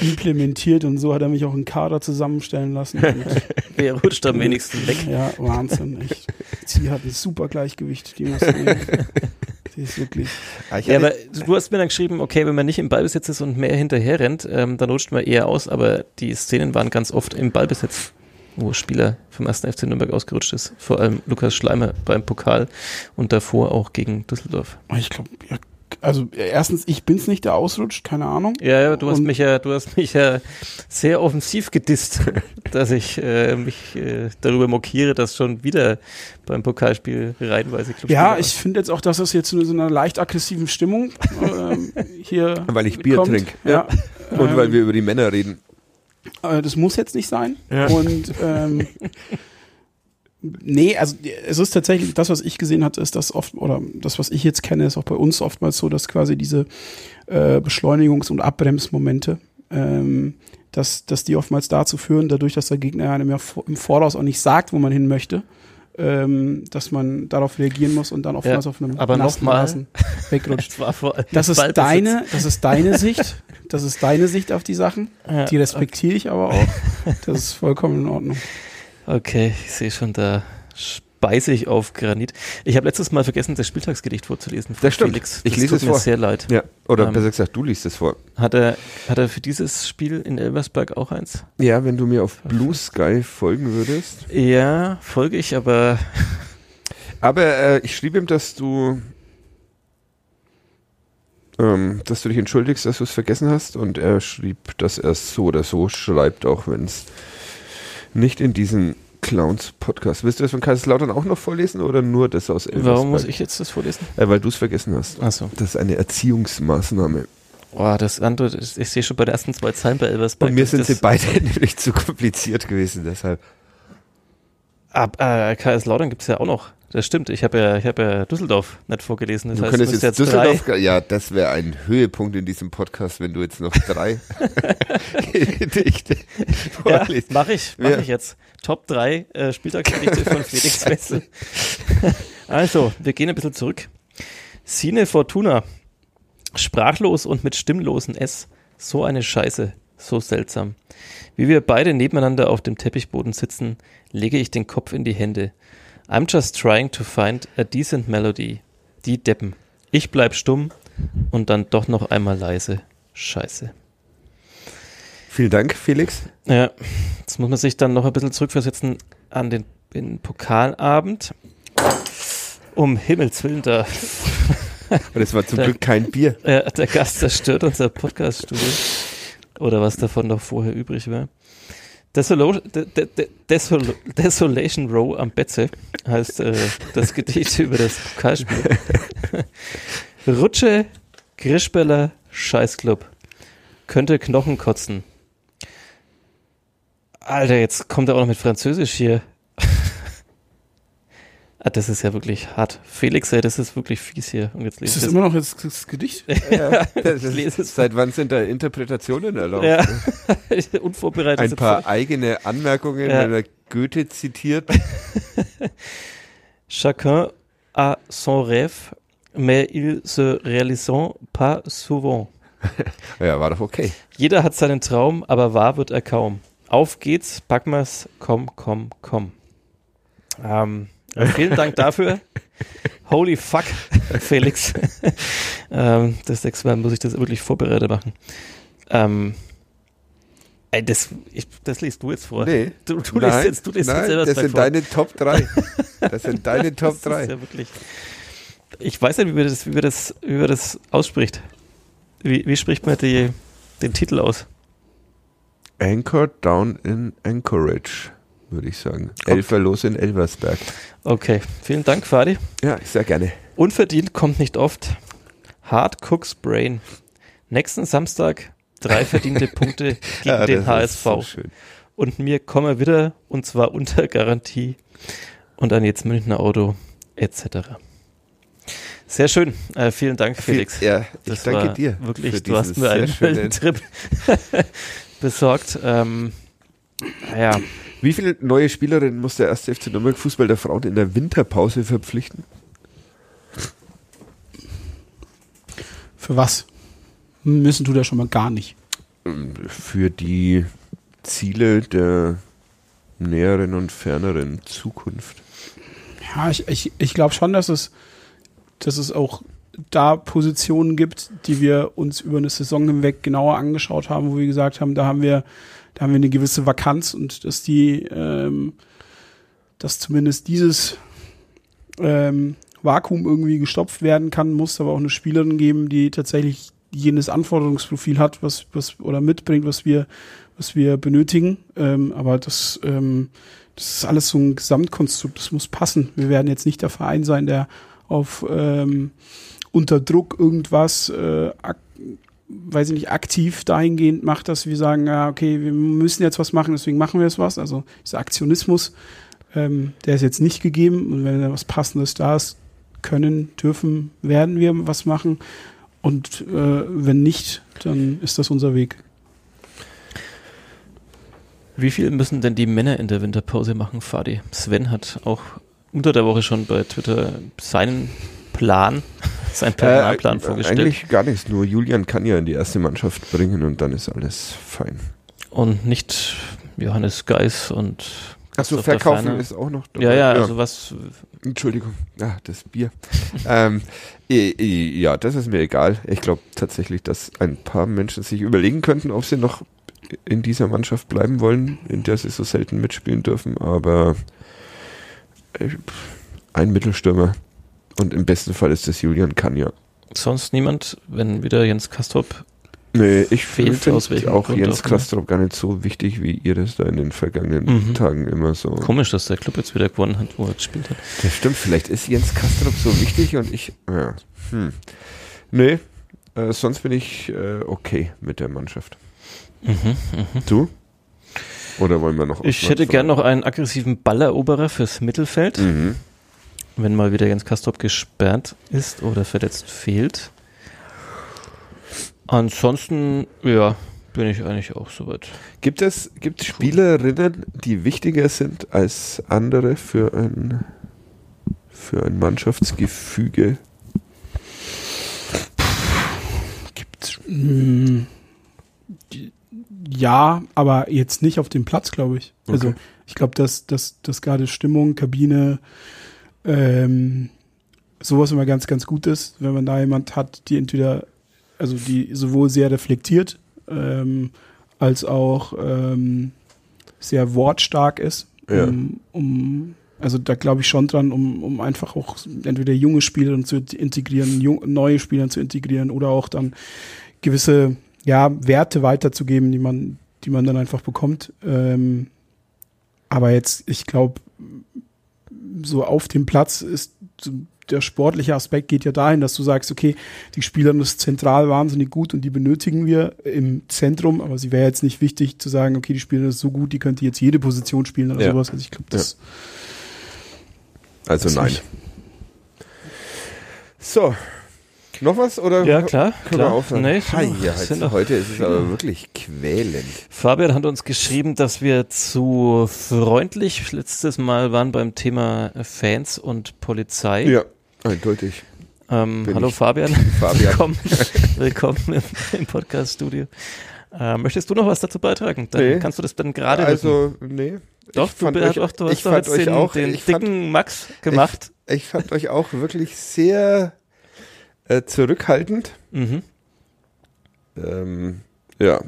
implementiert und so hat er mich auch einen Kader zusammenstellen lassen. Und, Wer rutscht am wenigsten weg? ja, Wahnsinn, echt. Sie hat ein super Gleichgewicht, die muss. Die ist wirklich. Ah, ich Ja, aber du hast mir dann geschrieben, okay, wenn man nicht im Ballbesitz ist und mehr hinterher rennt, ähm, dann rutscht man eher aus, aber die Szenen waren ganz oft im Ballbesitz, wo Spieler vom 1. FC Nürnberg ausgerutscht ist. Vor allem Lukas Schleimer beim Pokal und davor auch gegen Düsseldorf. Ich glaube, ja, also erstens, ich bin's nicht, der ausrutscht, keine Ahnung. Ja, ja, du hast Und- mich ja, du hast mich ja sehr offensiv gedisst, dass ich äh, mich äh, darüber mokiere, dass schon wieder beim Pokalspiel reihenweise Clubspieler Ja, ich finde jetzt auch, dass das jetzt in so einer leicht aggressiven Stimmung ähm, hier. Weil ich Bier trinke. Ja. Und Ähm, weil wir über die Männer reden. Äh, das muss jetzt nicht sein. Ja. Und ähm, nee, also es ist tatsächlich, das, was ich gesehen hatte, ist das oft, oder das, was ich jetzt kenne, ist auch bei uns oftmals so, dass quasi diese äh, Beschleunigungs- und Abbremsmomente, ähm, dass, dass die oftmals dazu führen, dadurch, dass der Gegner einem ja im Voraus auch nicht sagt, wo man hin möchte, ähm, dass man darauf reagieren muss und dann oftmals auf einem aber nassen mal- wegrutscht. Das ist deine, das ist deine Sicht. Das ist deine Sicht auf die Sachen. Ja, Die respektiere ich aber auch. Das ist vollkommen in Ordnung. Okay, ich sehe schon, da speise ich auf Granit. Ich habe letztes Mal vergessen, das Spieltagsgedicht vorzulesen. Das stimmt. Felix. Ich Das lese tut es mir vor. sehr leid. Ja, oder Ähm, besser gesagt, du liest es vor. Hat er, hat er für dieses Spiel in Elversberg auch eins? Ja, wenn du mir auf Blue Sky folgen würdest. Ja, folge ich, aber Aber äh, ich schrieb ihm, dass du ähm, dass du dich entschuldigst, dass du es vergessen hast und er schrieb, dass er es so oder so schreibt, auch wenn es nicht in diesen Clowns-Podcast. Willst du das von Kaiserslautern auch noch vorlesen oder nur das aus Elversberg? warum muss ich jetzt das vorlesen? Äh, weil du es vergessen hast. Achso. Das ist eine Erziehungsmaßnahme. Boah, das andere, ich sehe schon bei den ersten zwei Zeilen bei Elversberg. Und mir sind sie beide nämlich zu kompliziert gewesen, deshalb. Ab, äh, KS Lautern gibt es ja auch noch. Das stimmt. Ich habe ja, ich habe ja Düsseldorf nicht vorgelesen. Das Du heißt, könntest jetzt jetzt Düsseldorf, drei. ja, das wäre ein Höhepunkt in diesem Podcast, wenn du jetzt noch drei Gedichte Ja, vorliest. mache ich, mach Ja. ich jetzt. Top 3 äh, Spieltagsgedichte von Felix Wessel. also, wir gehen ein bisschen zurück. Sine Fortuna. Sprachlos und mit stimmlosen S. So eine Scheiße. So seltsam. Wie wir beide nebeneinander auf dem Teppichboden sitzen, lege ich den Kopf in die Hände. I'm just trying to find a decent melody. Die Deppen. Ich bleib stumm und dann doch noch einmal leise. Scheiße. Vielen Dank, Felix. Ja, jetzt muss man sich dann noch ein bisschen zurückversetzen an den, den Pokalabend. Um Himmels Willen, da, Und es war zum Da- Glück kein Bier. äh, der Gast zerstört unser Podcast-Studio. Oder was davon noch vorher übrig war. Desolo De De De Desol Desolation Row am Betze heißt äh, das Gedicht über das Pokalspiel. Rutsche, Grischbeller, Scheißclub. Könnte Knochen kotzen. Alter, jetzt kommt er auch noch mit Französisch hier. Ah, das ist ja wirklich hart. Felix, ey, das ist wirklich fies hier. Und jetzt Ist das immer noch jetzt das Gedicht? Ja, das ist, seit wann sind da Interpretationen erlaubt? Ja, unvorbereitet. Ein paar eigene Anmerkungen, Ja. wenn er Goethe zitiert. Chacun a son rêve, mais ils se réalisent pas souvent. Ja, war doch okay. Jeder hat seinen Traum, aber wahr wird er kaum. Auf geht's, Backmas, komm, komm, komm. Ähm, vielen Dank dafür. Holy fuck, Felix. ähm, das nächste Mal muss ich das wirklich vorbereitet machen. Ähm, ey, das, ich, das liest du jetzt vor. Nee. Du, du liest nein, jetzt, du liest nein, jetzt selber das vor. sind deine Top 3. Das sind deine Top Das 3. ist ja wirklich. Ich weiß nicht, wie man das, wie man das, wie man das ausspricht. Wie, wie spricht man die, den Titel aus? Anchor down in Anchorage, würde ich sagen. Elferlos in Elversberg. Okay, vielen Dank, Fadi. Ja, sehr gerne. Unverdient kommt nicht oft. Hard Cooks Brain. Nächsten Samstag drei verdiente Punkte gegen Ja, den HSV. so und mir komme wieder und zwar unter Garantie und ein jetzt Münchner Auto etc. Sehr schön. Äh, vielen Dank, Felix. Ja, ich Das danke dir. Wirklich, du hast mir einen schönen- Trip besorgt. Ähm, ja, Wie viele neue Spielerinnen muss der erste FC Nürnberg Fußball der Frauen in der Winterpause verpflichten? Für was? Müssen tut er schon mal gar nicht. Ähm, Für die Ziele der näheren und ferneren Zukunft. Ja, ich, ich, ich glaube schon, dass es, dass es auch da Positionen gibt, die wir uns über eine Saison hinweg genauer angeschaut haben, wo wir gesagt haben, da haben wir, da haben wir eine gewisse Vakanz und dass die, ähm, dass zumindest dieses ähm, Vakuum irgendwie gestopft werden kann, muss aber auch eine Spielerin geben, die tatsächlich jenes Anforderungsprofil hat, was, was oder mitbringt, was wir, was wir benötigen. Ähm, aber das, ähm, das ist alles so ein Gesamtkonstrukt, das muss passen. Wir werden jetzt nicht der Verein sein, der auf ähm, unter Druck irgendwas, äh, weiß ich nicht, aktiv dahingehend macht, dass wir sagen, ja, okay, wir müssen jetzt was machen, deswegen machen wir jetzt was. Also dieser Aktionismus, ähm, der ist jetzt nicht gegeben. Und wenn da was Passendes da ist, können, dürfen, werden wir was machen. Und äh, wenn nicht, dann ist das unser Weg. wie viel müssen denn die Männer in der Winterpause machen, Fadi? Sven hat auch unter der Woche schon bei Twitter seinen Plan, seinen Personalplan Äh, vorgestellt. Eigentlich gar nichts, nur Julian kann ja in die erste Mannschaft bringen und dann ist alles fein. Und nicht Johannes Geis und Achso, verkaufen ist auch noch dabei. Ja, ja, also was, Entschuldigung, ah, das Bier. ähm, ja, das ist mir egal. Ich glaube tatsächlich, dass ein paar Menschen sich überlegen könnten, ob sie noch in dieser Mannschaft bleiben wollen, in der sie so selten mitspielen dürfen. Aber äh, ein Mittelstürmer und im besten Fall ist das Julian Kanja. sonst niemand, wenn wieder Jens Kastrop Nee, ich Fehlt finde auch Grund Jens. Kastrop gar nicht so wichtig, wie ihr das da in den vergangenen Mhm. Tagen immer so. Komisch, dass der Club jetzt wieder gewonnen hat, wo er gespielt hat. Das stimmt, vielleicht ist Jens Kastrop so wichtig und ich. Ja. Hm. Nee. Äh, sonst bin ich äh, okay mit der Mannschaft. Du? Oder wollen wir noch Ich hätte gern noch einen aggressiven Balleroberer fürs Mittelfeld, Mhm. Wenn mal wieder Jens Kastrop gesperrt ist oder verletzt fehlt. Ansonsten, ja, bin ich eigentlich auch soweit. Gibt es gibt Spielerinnen, die wichtiger sind als andere für ein für ein Mannschaftsgefüge? Gibt's. Mm, ja, aber jetzt nicht auf dem Platz, glaube ich. Also Okay. ich glaube, dass, dass, dass gerade Stimmung, Kabine, ähm, sowas immer ganz, ganz gut ist, wenn man da jemand hat, die entweder, also die sowohl sehr reflektiert, ähm, als auch ähm, sehr wortstark ist, Ja. um, um also da glaube ich schon dran, um, um einfach auch entweder junge Spieler zu integrieren, jung, neue Spieler zu integrieren oder auch dann gewisse ja, Werte weiterzugeben, die man, die man dann einfach bekommt. Ähm, aber jetzt, ich glaube, so auf dem Platz ist der sportliche Aspekt geht ja dahin, dass du sagst, okay, die Spielerin ist zentral wahnsinnig gut und die benötigen wir im Zentrum, aber sie wäre jetzt nicht wichtig zu sagen, okay, die Spielerin ist so gut, die könnte jetzt jede Position spielen oder Ja. sowas. Also ich glaube, das Also Das nein. nicht. So. Noch was oder Ja, klar, können klar. wir aufhören? Nee, noch- ja, noch- heute ist es aber wirklich quälend. Fabian hat uns geschrieben, dass wir zu freundlich letztes Mal waren beim Thema Fans und Polizei. Ja, eindeutig. Ähm, hallo ich. Fabian, Fabian. willkommen, willkommen im, im Podcast-Studio. Äh, möchtest du noch was dazu beitragen? Dann Nee. kannst du das dann gerade. Also, nee. Doch, ich du, euch- doch, du ich hast doch jetzt euch den, auch- den ich fand- dicken Max gemacht. Ich fand euch auch wirklich sehr äh, zurückhaltend. mhm. Ähm, ja.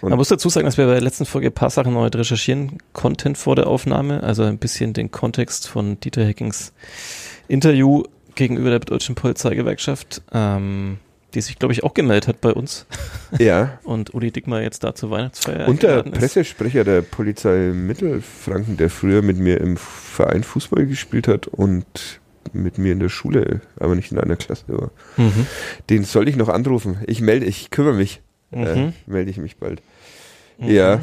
Und- Man muss dazu sagen, dass wir bei der letzten Folge ein paar Sachen neu recherchieren konnten vor der Aufnahme. Also ein bisschen den Kontext von Dieter Heckings Interview gegenüber der deutschen Polizeigewerkschaft, ähm, die sich, glaube ich, auch gemeldet hat bei uns. Ja. Und Uli Dickmer jetzt da zur Weihnachtsfeier Und der eingeladen ist. Pressesprecher der Polizei Mittelfranken, der früher mit mir im Verein Fußball gespielt hat und mit mir in der Schule, aber nicht in einer Klasse war. Mhm. Den soll ich noch anrufen. Ich melde, ich kümmere mich. Äh, Mhm. melde ich mich bald. Mhm. Ja.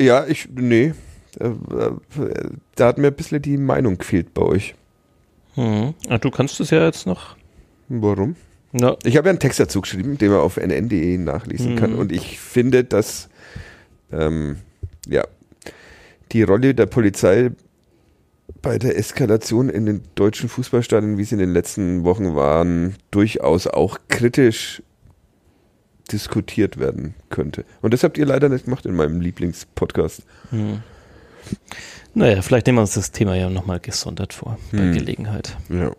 Ja, ich, nee. Äh, äh, Da hat mir ein bisschen die Meinung gefehlt bei euch. Mhm. Ah, du kannst es ja jetzt noch. Warum? Na, Ich habe ja einen Text dazu geschrieben, den man auf nn.de nachlesen kann. Mhm. Und ich finde, dass ähm, ja, die Rolle der Polizei bei der Eskalation in den deutschen Fußballstadien, wie sie in den letzten Wochen waren, durchaus auch kritisch diskutiert werden könnte. Und das habt ihr leider nicht gemacht in meinem Lieblingspodcast. hm. Naja, vielleicht nehmen wir uns das Thema ja nochmal gesondert vor, bei Hm. Gelegenheit. Ja.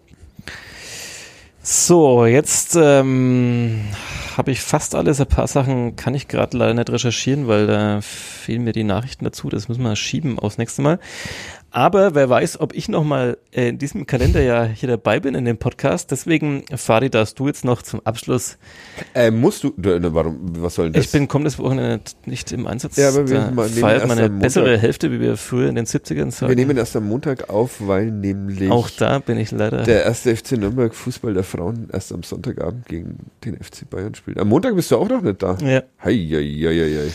So, jetzt ähm, habe ich fast alles. Ein paar Sachen kann ich gerade leider nicht recherchieren, weil da fehlen mir die Nachrichten dazu. Das müssen wir schieben aufs nächste Mal. Aber wer weiß, ob ich nochmal äh, in diesem Kalenderjahr hier dabei bin in dem Podcast. Deswegen, Fadi, darfst du jetzt noch zum Abschluss. Äh, musst du, ne, warum, was soll denn das? Ich bin kommendes Wochenende nicht im Einsatz. Ja, aber wir da nehmen feiert meine bessere Hälfte, wie wir früher in den 70ern sagen. Wir nehmen erst am Montag auf, weil nämlich Auch da bin ich leider. der erste FC Nürnberg Fußball der Frauen erst am Sonntagabend gegen den FC Bayern spielt. Am Montag bist du auch noch nicht da. ja. Hei, hei, hei, hei.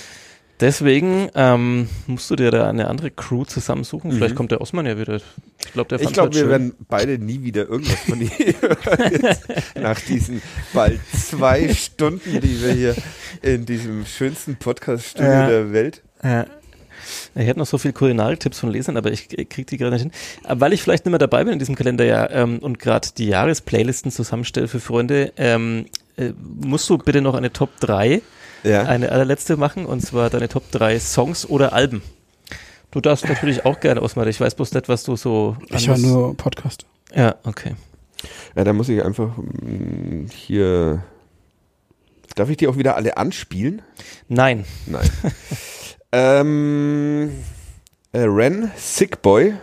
Deswegen ähm, musst du dir da eine andere Crew zusammensuchen. Vielleicht Mhm. kommt der Osman ja wieder. Ich glaube, der Ich glaube, wir schön. werden beide nie wieder irgendwas von dir hören. Jetzt Nach diesen bald zwei Stunden, die wir hier in diesem schönsten Podcast-Studio Ja. der Welt. Ja. Ich hätte noch so viel Kulinartipps von Lesern, aber ich kriege die gerade nicht hin. Weil ich vielleicht nicht mehr dabei bin in diesem Kalenderjahr ähm, und gerade die Jahresplaylisten zusammenstelle für Freunde, ähm, äh, musst du bitte noch eine Top 3, Ja. eine allerletzte machen, und zwar deine Top 3 Songs oder Alben. Du darfst natürlich auch gerne ausmachen. Ich weiß bloß nicht, was du so. Ich war anders- nur Podcast. Ja, okay. ja, da muss ich einfach mm, hier. Darf ich die auch wieder alle anspielen? Nein. Nein. ähm, äh, Ren, Sick Boy,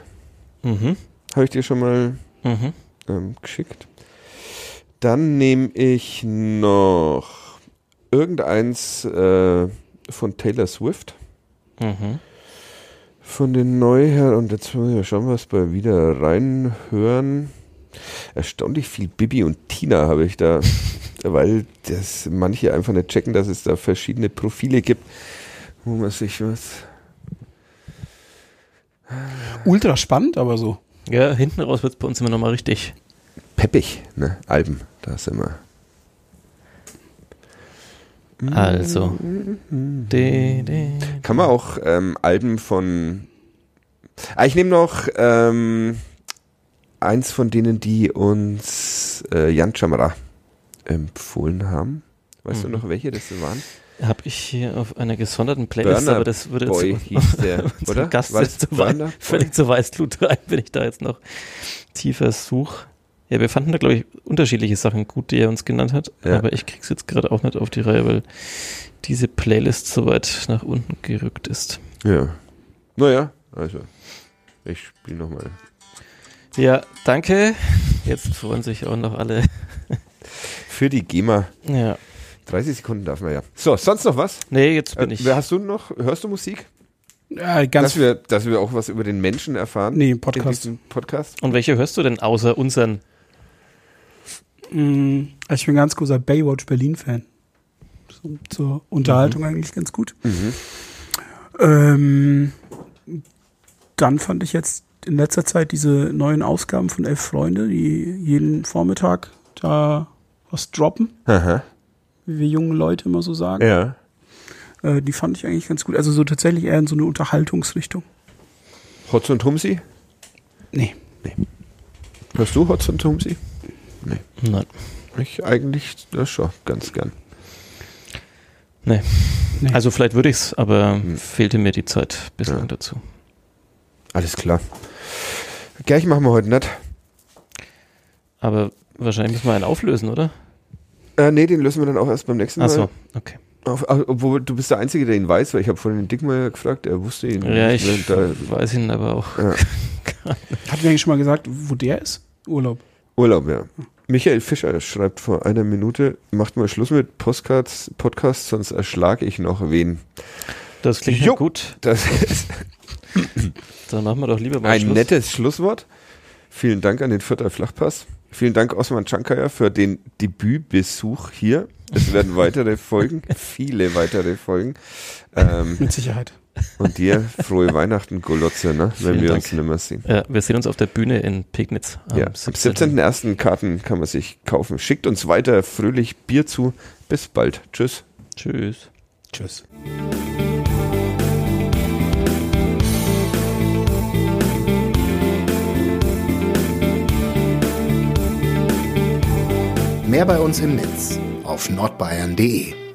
Mhm. habe ich dir schon mal Mhm. ähm, geschickt. Dann nehme ich noch irgendeins äh, von Taylor Swift. Mhm. Von den Neuher und jetzt wollen wir ja schauen, was bei wieder reinhören. erstaunlich viel Bibi und Tina habe ich da, weil das manche einfach nicht checken, dass es da verschiedene Profile gibt, wo man sich was. Ultra spannend, aber so. Ja, hinten raus wird es bei uns immer nochmal richtig. Peppig, ne? Alben, da sind wir. Also. De, de. Kann man auch ähm, Alben von. Ah, ich nehme noch ähm, eins von denen, die uns äh, Jan Chamara empfohlen haben. Weißt du Mhm. noch, welche das waren? Habe ich hier auf einer gesonderten Playlist, Burner aber das würde Boy jetzt hieß der, oder? Gast jetzt das zu weit, völlig zu Weißglut rein, wenn ich da jetzt noch tiefer suche. Ja, wir fanden da, glaube ich, unterschiedliche Sachen gut, die er uns genannt hat, Ja. aber ich krieg's jetzt gerade auch nicht auf die Reihe, weil diese Playlist so weit nach unten gerückt ist. Ja. Naja, also. Ich spiele nochmal. Ja, danke. Jetzt freuen sich auch noch alle. Für die GEMA. Ja. 30 Sekunden darf man ja. So, sonst noch was? Nee, jetzt bin Äh, ich. wer hast du noch? Hörst du Musik? Ja, ganz dass, wir, dass wir auch was über den Menschen erfahren? Nee, Podcast. Podcast? Und welche hörst du denn außer unseren? Mm, Ich bin ganz großer Baywatch Berlin-Fan. So, zur Unterhaltung eigentlich ganz gut. Mhm. Ähm, dann fand ich jetzt in letzter Zeit diese neuen Ausgaben von Elf Freunde, die jeden Vormittag da was droppen, Aha. wie wir jungen Leute immer so sagen. Ja. Äh, die fand ich eigentlich ganz gut. Also so tatsächlich eher in so eine Unterhaltungsrichtung. Hotz und Humsi? Nee. Hörst du Hotz und Humsi? Nein. Ich eigentlich das schon ganz gern. Nee. Nee. Also vielleicht würde ich's, aber Hm. fehlte mir die Zeit bislang Ja. dazu. Alles klar. Gleich machen wir heute nicht. Aber wahrscheinlich müssen wir einen auflösen, oder? Äh, nee, den lösen wir dann auch erst beim nächsten Mal. Ach so, okay. Auf, obwohl du bist der Einzige, der ihn weiß, weil ich habe vorhin den Dickmeier gefragt, er wusste ihn. Ja, ich ne, weiß ihn aber auch. Ja. Hat mir eigentlich schon mal gesagt, wo der ist? Urlaub. Da, Urlaub, ja. Michael Fischer schreibt vor einer Minute, macht mal Schluss mit Postcards, Podcasts, sonst erschlage ich noch wen. Das klingt Jo. ja gut. Das ist Dann machen wir doch lieber mal ein Schluss. nettes Schlusswort. Vielen Dank an den Vierter Flachpass. Vielen Dank Osman Chankaya für den Debütbesuch hier. Es werden weitere Folgen, viele weitere Folgen. Ähm, Mit Sicherheit. Und dir frohe Weihnachten, Golotze, ne? wenn Vielen wir Dank. uns nimmer sehen. Ja, wir sehen uns auf der Bühne in Pegnitz. Am Ja, am 17.01. Karten kann man sich kaufen. Schickt uns weiter fröhlich Bier zu. Bis bald. Tschüss. Tschüss. Tschüss. Mehr bei uns im Netz auf nordbayern.de.